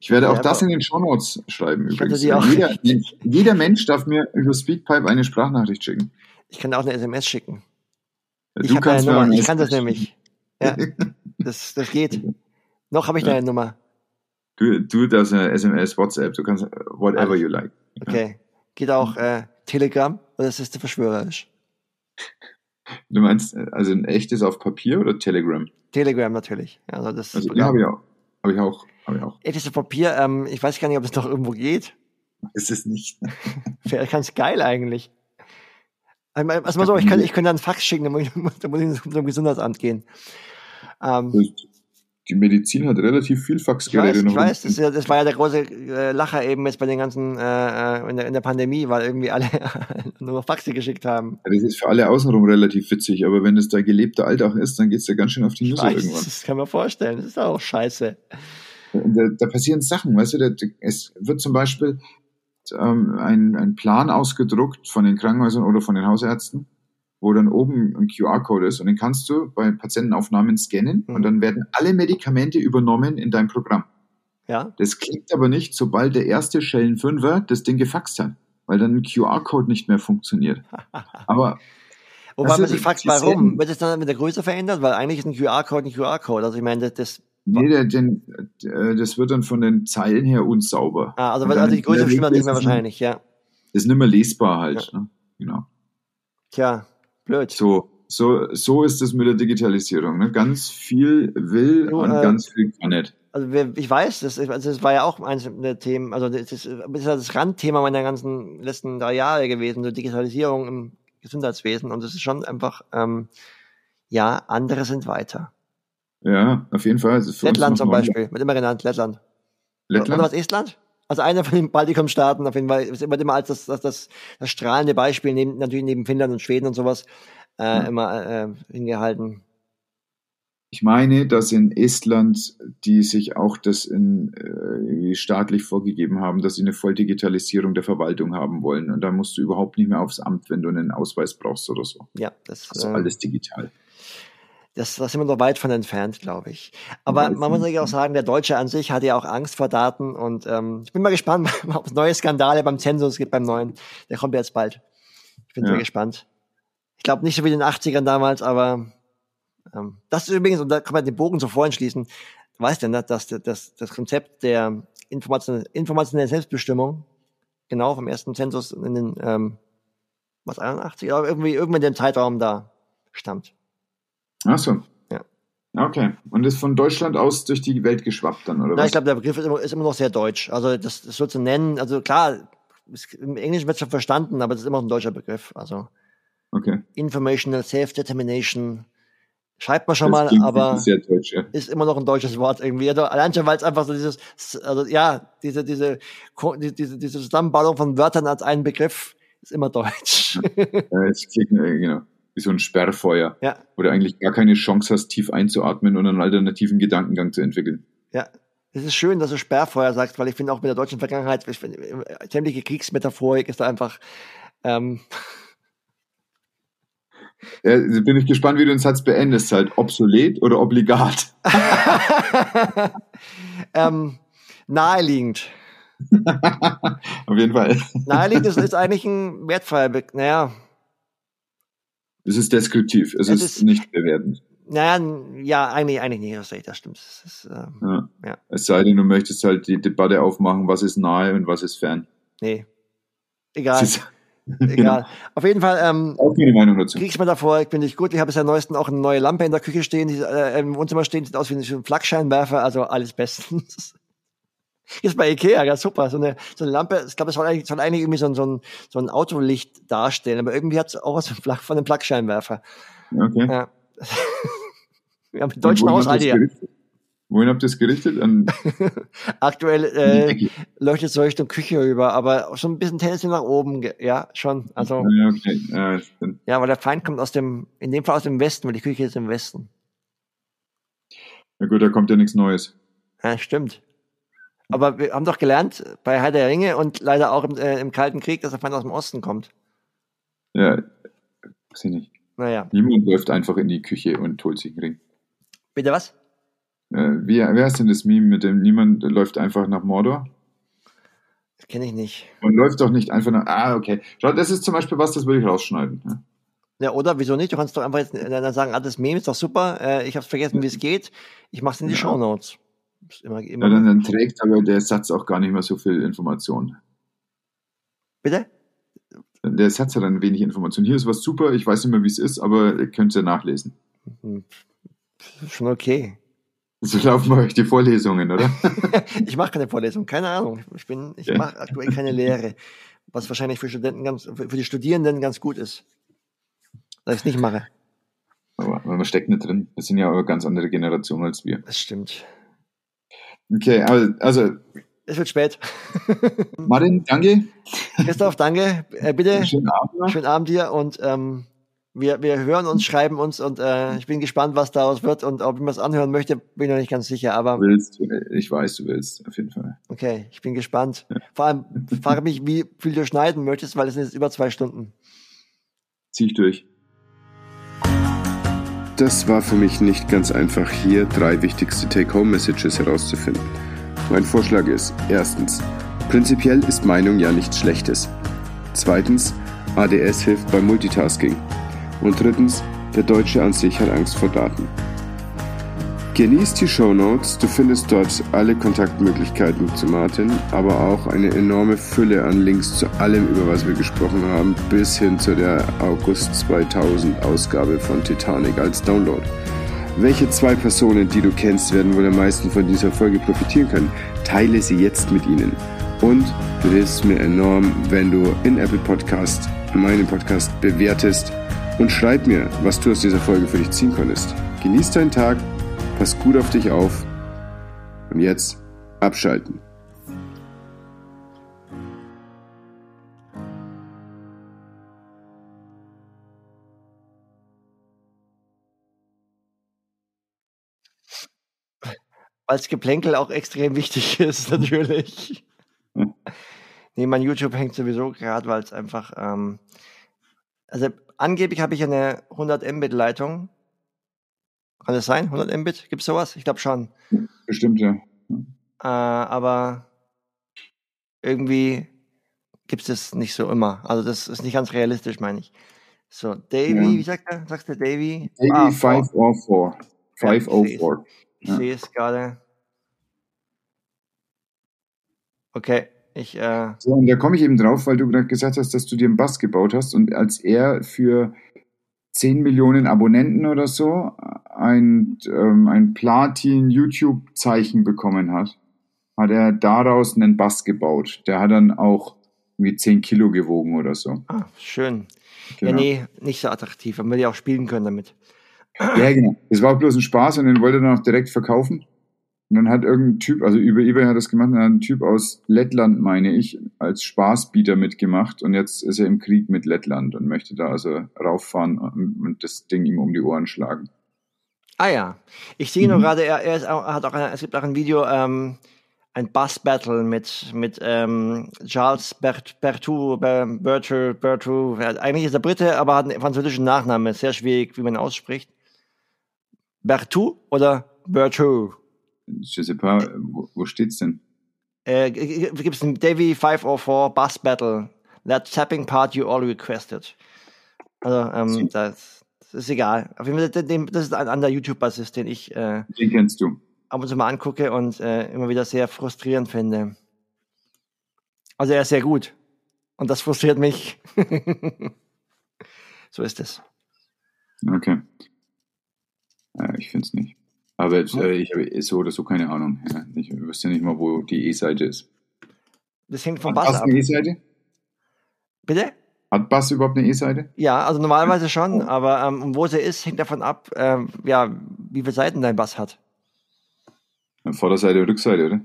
Ich werde auch ja, das in den Shownotes schreiben übrigens. Jeder, jeder, Mensch darf mir über Speakpipe eine Sprachnachricht schicken. Ich kann auch eine SMS schicken. Ja, ich, kannst Nummer. ich kann das nämlich. Ja, das, das geht. Noch habe ich deine Nummer. Du, du das eine SMS, WhatsApp, du kannst whatever you like. Okay. Geht auch äh, Telegram oder ist das zu verschwörerisch? Du meinst also ein echtes auf Papier oder Telegram? Telegram natürlich. Also das also, ja, habe ich auch. Habe ich auch. Hab ich auch. Auf Papier, ähm, ich weiß gar nicht, ob es noch irgendwo geht. Ist es nicht. (laughs) Wäre ganz geil eigentlich. Also mal so, ich kann, ich kann dann einen Fax schicken, dann muss ich, (laughs) dann muss ich zum Gesundheitsamt gehen. Ähm, die Medizin hat relativ viel Faxgeräte ich weiß. Ich weiß, das, ja, das, war ja der große äh, Lacher eben jetzt bei den ganzen, äh, äh in, der, in der Pandemie, weil irgendwie alle (laughs) nur noch Faxe geschickt haben. Ja, das ist für alle außenrum relativ witzig, aber wenn es da gelebter Alltag ist, dann geht es ja ganz schön auf die Nüsse irgendwann. Das kann man vorstellen, das ist auch scheiße. Da, da passieren Sachen, weißt du, da, es wird zum Beispiel ähm, ein, ein Plan ausgedruckt von den Krankenhäusern oder von den Hausärzten wo dann oben ein QR-Code ist und den kannst du bei Patientenaufnahmen scannen mhm. und dann werden alle Medikamente übernommen in dein Programm. Ja. Das klickt aber nicht, sobald der erste Schellen 5er das Ding gefaxt hat, weil dann ein QR-Code nicht mehr funktioniert. (laughs) Aber Wobei man sich fragt, warum? Wird es dann mit der Größe verändert? Weil eigentlich ist ein QR-Code ein QR-Code. Also ich meine, das, das Nee, der, den, der, das wird dann von den Zeilen her unsauber. Ah, also, also die Größe stimmt nicht mehr wahrscheinlich, ja. Ist nicht mehr lesbar halt. Ja. Ne? Genau. Tja, Blöd. So, so, so ist es mit der Digitalisierung. Ne? Ganz viel will du, und äh, ganz viel kann nicht. Also ich weiß, das, also das war ja auch eines der Themen, also das ist, das ist das Randthema meiner ganzen letzten drei Jahre gewesen, so Digitalisierung im Gesundheitswesen. Und es ist schon einfach, ähm, ja, andere sind weiter. Ja, auf jeden Fall. Also Lettland zum Beispiel, wird immer genannt, Lettland. Lettland? Oder was, Estland? Also einer von den Baltikum-Staaten auf jeden Fall ist immer, immer als das, das, das, das strahlende Beispiel, neben, natürlich neben Finnland und Schweden und sowas, äh, ja. immer äh, hingehalten. Ich meine, dass in Estland die sich auch das in, äh, staatlich vorgegeben haben, dass sie eine Volldigitalisierung der Verwaltung haben wollen. Und da musst du überhaupt nicht mehr aufs Amt, wenn du einen Ausweis brauchst oder so. Ja, das also äh, alles digital. Das, das sind wir noch weit von entfernt, glaube ich. Aber man muss natürlich auch sagen, der Deutsche an sich hat ja auch Angst vor Daten und ähm, ich bin mal gespannt, (laughs) ob es neue Skandale beim Zensus gibt beim neuen. Der kommt jetzt bald. Ich bin ja. sehr gespannt. Ich glaube nicht so wie in den 80ern damals, aber ähm, das ist übrigens, und da kann man den Bogen so vorhin schließen, du weißt ja, ne, dass das, das Konzept der Information, informationellen Selbstbestimmung genau vom ersten Zensus in den, ähm, was, 81, aber irgendwie, irgendwann in dem Zeitraum da stammt. Ach so. Ja. Okay. Und ist von Deutschland aus durch die Welt geschwappt dann, oder Na, was? ich glaube, der Begriff ist immer, ist immer, noch sehr deutsch. Also, das, das so zu nennen, also klar, im Englischen wird es schon verstanden, aber das ist immer noch ein deutscher Begriff. Also, okay. Informational Self-Determination Schreibt man schon das mal, aber deutsch, ja. ist immer noch ein deutsches Wort irgendwie. Also allein schon, weil es einfach so dieses, also ja, diese, diese, diese, diese Zusammenballung von Wörtern als einen Begriff ist immer deutsch. Ja, es klingt äh, genau, wie so ein Sperrfeuer, ja. wo du eigentlich gar keine Chance hast, tief einzuatmen und einen alternativen Gedankengang zu entwickeln. Ja, es ist schön, dass du Sperrfeuer sagst, weil ich finde auch mit der deutschen Vergangenheit, sämtliche Kriegsmetaphorik ist da einfach ähm, ja, bin ich gespannt, wie du den Satz beendest. Halt obsolet oder obligat? (laughs) ähm, naheliegend. (laughs) Auf jeden Fall. Naheliegend ist, ist eigentlich ein wertvoller. Naja. Es ist deskriptiv, es, es ist, ist, nicht bewertend. Naja, ja, eigentlich, eigentlich nicht, das stimmt. Das ist, ähm, ja. ja. Es sei denn, du möchtest halt die Debatte aufmachen, was ist nahe und was ist fern. Nee. Egal. (laughs) Egal. Genau. Auf jeden Fall ähm, auch meine Meinung dazu. Krieg's mal davor, ich bin nicht gut. Ich habe seit neuestem auch eine neue Lampe in der Küche stehen, die, äh, im Wohnzimmer stehen, sieht aus wie ein Flakscheinwerfer, also alles bestens. (laughs) Ist bei Ikea, ja super. So eine, so eine Lampe, ich glaube, es soll eigentlich, soll eigentlich irgendwie so ein, so ein, so ein Autolicht darstellen, aber irgendwie hat es auch was von einem Flakscheinwerfer. Okay. Ja. Wir haben einen deutschen Haushalt hier. Wohin habt ihr es gerichtet? An (laughs) Aktuell äh, leuchtet es so Richtung Küche rüber, aber schon ein bisschen tendenziell nach oben, ja, schon. Also, ja, okay. ja, ja, weil der Feind kommt aus dem, in dem Fall aus dem Westen, weil die Küche ist im Westen. Ja gut, da kommt ja nichts Neues. Ja, stimmt. Aber wir haben doch gelernt bei Herr der Ringe und leider auch im, äh, im Kalten Krieg, dass der Feind aus dem Osten kommt. Ja, weiß ich nicht. Naja. Niemand läuft einfach in die Küche und holt sich einen Ring. Bitte was? Äh, wie, wer ist denn das Meme mit dem niemand läuft einfach nach Mordor? Das kenne ich nicht. Und läuft doch nicht einfach nach. Ah, okay. Schau, das ist zum Beispiel was, das würde ich rausschneiden. Ja. Ja, oder wieso nicht? Du kannst doch einfach jetzt dann sagen, ah, das Meme ist doch super, äh, ich habe vergessen, wie es geht. Ich mache es in die ja. Show Notes. Immer, immer ja, dann, dann, trägt aber der Satz auch gar nicht mehr so viel Information. Bitte? Der Satz hat dann wenig Information. Hier ist was super, ich weiß nicht mehr, wie es ist, aber ihr könnt es ja nachlesen. Hm. Schon okay. So laufen bei euch die Vorlesungen, oder? (laughs) ich mache keine Vorlesung, keine Ahnung. Ich bin, ich ja. mache aktuell keine Lehre, was wahrscheinlich für Studenten ganz, für die Studierenden ganz gut ist, dass ich es nicht mache. Aber man steckt nicht drin. Wir sind ja eine ganz andere Generation als wir. Das stimmt. Okay, also. Es wird spät. (laughs) Martin, danke. Christoph, danke. Äh, bitte. Schönen Abend. Schönen Abend dir und ähm, wir, wir hören uns, schreiben uns und äh, ich bin gespannt, was daraus wird und ob ich mir das anhören möchte, bin ich noch nicht ganz sicher. Aber du willst, ich weiß, du willst, auf jeden Fall. Okay, ich bin gespannt. Ja. Vor allem frage mich, wie viel du schneiden möchtest, weil es sind jetzt über zwei Stunden. Zieh ich durch. Das war für mich nicht ganz einfach, hier drei wichtigste Take-Home-Messages herauszufinden. Mein Vorschlag ist, erstens, prinzipiell ist Meinung ja nichts Schlechtes. Zweitens, ADS hilft beim Multitasking. Und drittens, der Deutsche an sich hat Angst vor Daten. Genieß die Show Notes, du findest dort alle Kontaktmöglichkeiten zu Martin, aber auch eine enorme Fülle an Links zu allem, über was wir gesprochen haben, bis hin zu der August 2000 Ausgabe von Titanic als Download. Welche zwei Personen, die du kennst, werden wohl am meisten von dieser Folge profitieren können? Teile sie jetzt mit ihnen. Und du hilfst mir enorm, wenn du in Apple Podcast meinen Podcast bewertest und schreib mir, was du aus dieser Folge für dich ziehen konntest. Genieß deinen Tag, pass gut auf dich auf und jetzt abschalten. Als Geplänkel auch extrem wichtig (laughs) ist, natürlich. nee, mein YouTube hängt sowieso gerade, weil es einfach ähm, also angeblich habe ich eine 100 Mbit Leitung. Kann das sein? 100 Mbit? Gibt es sowas? Ich glaube schon. Bestimmt, ja. Äh, aber irgendwie gibt es das nicht so immer. Also das ist nicht ganz realistisch, meine ich. So, Davy, ja. wie sagt er? Sagst du Davy? Davy ah, 504. 504. Ich sehe es gerade. Okay, ich. Äh so, und da komme ich eben drauf, weil du gerade gesagt hast, dass du dir einen Bass gebaut hast und als er für 10 Millionen Abonnenten oder so ein, ähm, ein Platin-YouTube-Zeichen bekommen hat, hat er daraus einen Bass gebaut. Der hat dann auch irgendwie 10 Kilo gewogen oder so. Ah, schön. Genau. Ja, nee, nicht so attraktiv. Man will ja auch spielen können damit. Ja, genau. Es war auch bloß ein Spaß und den wollte er dann auch direkt verkaufen. Und dann hat irgendein Typ, also über eBay hat das gemacht, dann hat ein Typ aus Lettland, meine ich, als Spaßbieter mitgemacht. Und jetzt ist er im Krieg mit Lettland und möchte da also rauffahren und das Ding ihm um die Ohren schlagen. Ah ja, ich sehe mhm. nur gerade, er, er, ist, er, hat auch ein, es gibt auch ein Video, ähm, ein Bass-Battle mit, mit ähm, Charles Bert, Bertou, Bertou, Bertou. Eigentlich ist er Brite, aber hat einen französischen Nachnamen. Sehr schwierig, wie man ausspricht. Bertou oder Bertou? Je sais pas, wo, wo steht's denn? Äh, gibt es ein Davy 504 Bass Battle. That tapping part you all requested. Also, ähm, das, ist egal. Auf jeden Fall, das ist ein anderer YouTube-Bassist, den ich. Äh, den kennst du ab und zu mal angucke und äh, immer wieder sehr frustrierend finde. Also er ist sehr gut. Und das frustriert mich. (laughs) so ist es. Okay. Ja, ich finde es nicht. Aber jetzt, äh, ich habe so oder so keine Ahnung. Ja, ich wüsste nicht mal, wo die E-Seite ist. Das hängt vom Bass ab. Hast du eine E-Seite? Bitte? Hat Bass überhaupt eine E-Seite? Ja, also normalerweise schon, aber ähm, wo sie ist, hängt davon ab, ähm, ja, wie viele Seiten dein Bass hat. Vorderseite und Rückseite, oder?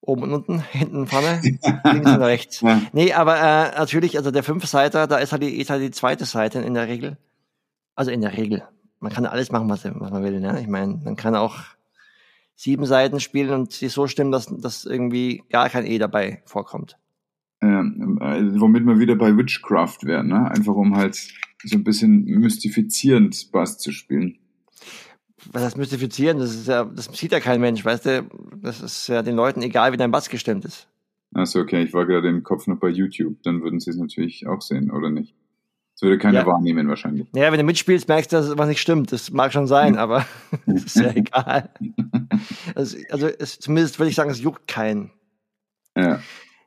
Oben und unten, hinten, vorne, (laughs) links und rechts. Ja. Nee, aber äh, natürlich, also der Fünfseiter, da ist halt, die, ist halt die zweite Seite in der Regel. Also in der Regel. Man kann alles machen, was, was man will. Ne? Ich meine, man kann auch sieben Seiten spielen und sie so stimmen, dass, dass irgendwie gar kein E dabei vorkommt. Äh, womit wir wieder bei Witchcraft wären, ne? Einfach um halt so ein bisschen mystifizierend Bass zu spielen was heißt mystifizieren? Das ist ja, das sieht ja kein Mensch, weißt du? Das ist ja den Leuten egal, wie dein Bass gestimmt ist. Achso, okay, ich war gerade im Kopf noch bei YouTube, dann würden sie es natürlich auch sehen, oder nicht? Das würde keiner ja. wahrnehmen wahrscheinlich. Ja, wenn du mitspielst, merkst du, dass was nicht stimmt. Das mag schon sein, aber (laughs) das ist ja (laughs) egal. Also, also es, zumindest würde ich sagen, es juckt keinen. Ja.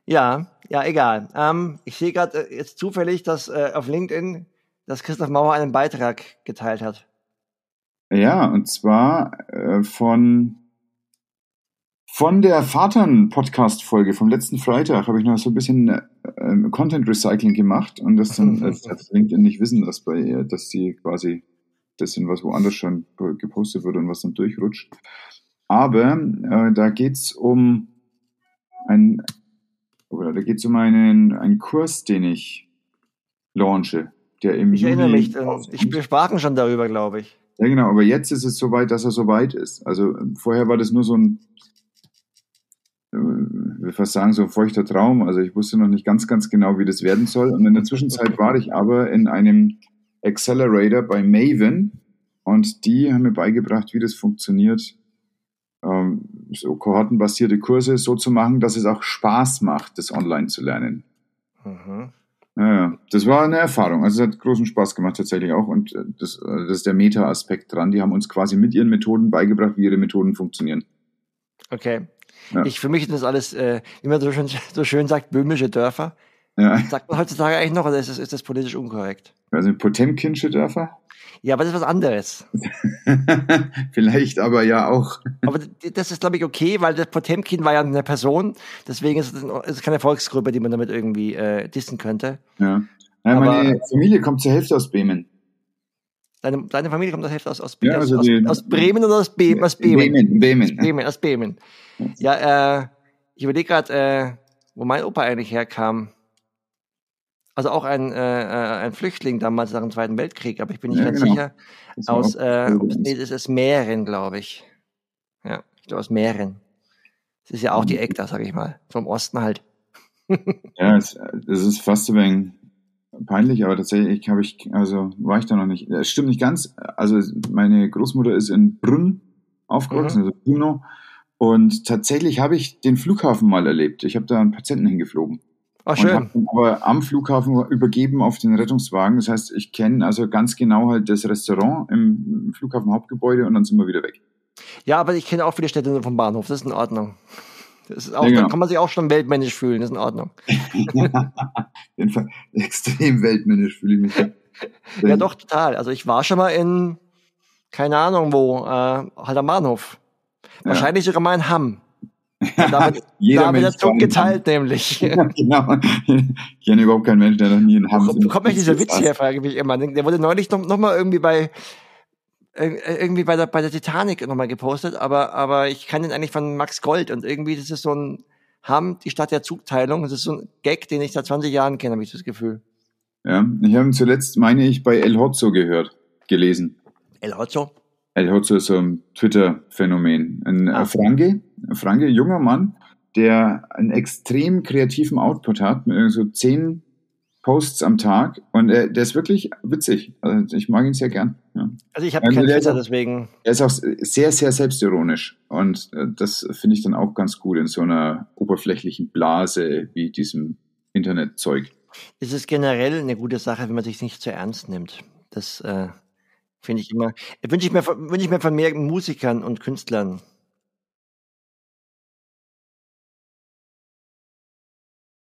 Ja, ja, egal. Ähm, ich sehe gerade äh, jetzt zufällig, dass äh, auf LinkedIn, dass Christoph Mauer einen Beitrag geteilt hat. Ja, und zwar äh, von, von der Vatern-Podcast-Folge vom letzten Freitag habe ich noch so ein bisschen äh, Content-Recycling gemacht und das dann, (laughs) das, das LinkedIn nicht wissen, dass bei ihr, dass sie quasi das sind, was woanders schon gepostet wird und was dann durchrutscht. Aber äh, da geht's um ein, oder da geht's um einen, einen Kurs, den ich launche, der im Ich Juli erinnere mich, äh, ich, wir sprachen schon darüber, glaube ich. Ja, genau, aber jetzt ist es soweit, dass er soweit ist. Also vorher war das nur so ein, äh, ich will fast sagen, so ein feuchter Traum. Also ich wusste noch nicht ganz, ganz genau, wie das werden soll. Und in der Zwischenzeit war ich aber in einem Accelerator bei Maven und die haben mir beigebracht, wie das funktioniert, ähm, so kohortenbasierte Kurse so zu machen, dass es auch Spaß macht, das online zu lernen. Mhm. Ja, das war eine Erfahrung. Also es hat großen Spaß gemacht tatsächlich auch. Und äh, das, äh, das ist der Meta-Aspekt dran. Die haben uns quasi mit ihren Methoden beigebracht, wie ihre Methoden funktionieren. Okay. Ja. Ich, für mich ist das alles, äh, wie man so schön, so schön sagt, böhmische Dörfer. Ja. Sagt man heutzutage eigentlich noch, oder ist das, ist das politisch unkorrekt? Also Potemkinsche Dörfer? Ja, aber das ist was anderes. (laughs) Vielleicht, aber ja auch. aber das ist, glaube ich, okay, weil das Potemkin war ja eine Person, deswegen ist es, keine Volksgruppe, die man damit irgendwie äh, dissen könnte. Ja. ja meine Familie kommt zur Hälfte aus Bremen. Deine, deine Familie kommt zur Hälfte aus, aus, ja, also aus, die, aus, Bremen oder aus, Be aus Bremen? Bremen. Bremen. Bremen, aus Bremen. Ja, äh, ich überlege gerade, äh, wo mein Opa eigentlich herkam. Also auch ein, äh, äh, ein Flüchtling damals nach dem Zweiten Weltkrieg, aber ich bin nicht ja, ganz genau. sicher. Aus, äh, nee, das ist Mähren, glaube ich. Ja, ich glaube aus Mähren. Das ist ja auch die Eck da, sag ich mal. Vom Osten halt. (laughs) ja, es, das ist fast ein wenig peinlich, aber tatsächlich habe ich, also war ich da noch nicht. Es stimmt nicht ganz. Also meine Großmutter ist in Brünn aufgewachsen, mhm. also Bruno. Und tatsächlich habe ich den Flughafen mal erlebt. Ich habe da einen Patienten hingeflogen. Ach, schön. Und aber am Flughafen übergeben auf den Rettungswagen. Das heißt, ich kenne also ganz genau halt das Restaurant im Flughafen Hauptgebäude und dann sind wir wieder weg. Ja, aber ich kenne auch viele Städte vom Bahnhof. Das ist in Ordnung. Das ist auch, ja, genau. Da kann man sich auch schon weltmännisch fühlen. Das ist in Ordnung. (laughs) Extrem weltmännisch fühle ich mich. ja, doch, total. Also ich war schon mal in, keine Ahnung wo, äh, halt am Bahnhof. Wahrscheinlich sogar mal in Hamm. Damit, (laughs) Jeder da wird Zug geteilt, nämlich. (laughs) genau. Ich kenne überhaupt keinen Menschen, der noch nie in Hamm. Wo kommt mir dieser Witz her, frage ich mich immer. Der wurde neulich noch, noch mal irgendwie bei, irgendwie bei der, bei der Titanic nochmal gepostet, aber, aber ich kann den eigentlich von Max Gold und irgendwie, das ist so ein Hamm, die Stadt der Zugteilung. Das ist so ein Gag, den ich seit 20 Jahren kenne, habe ich das Gefühl. Ja, ich habe ihn zuletzt, meine ich, bei El Hotzo gehört, gelesen. El Hotzo? El Hotzo ist so ein Twitter-Phänomen. Ein ah. Franke, Franke, junger Mann, der einen extrem kreativen Output hat, mit so zehn Posts am Tag und äh, der ist wirklich witzig. Also ich mag ihn sehr gern. Ja. Also ich habe also keinen Twitter, deswegen. Er ist auch sehr, sehr selbstironisch und äh, das finde ich dann auch ganz gut in so einer oberflächlichen Blase wie diesem Internetzeug. Es ist generell eine gute Sache, wenn man sich nicht zu ernst nimmt. Das äh, finde ich immer, wünsche ich, mir, wünsch ich mir von mehr Musikern und Künstlern.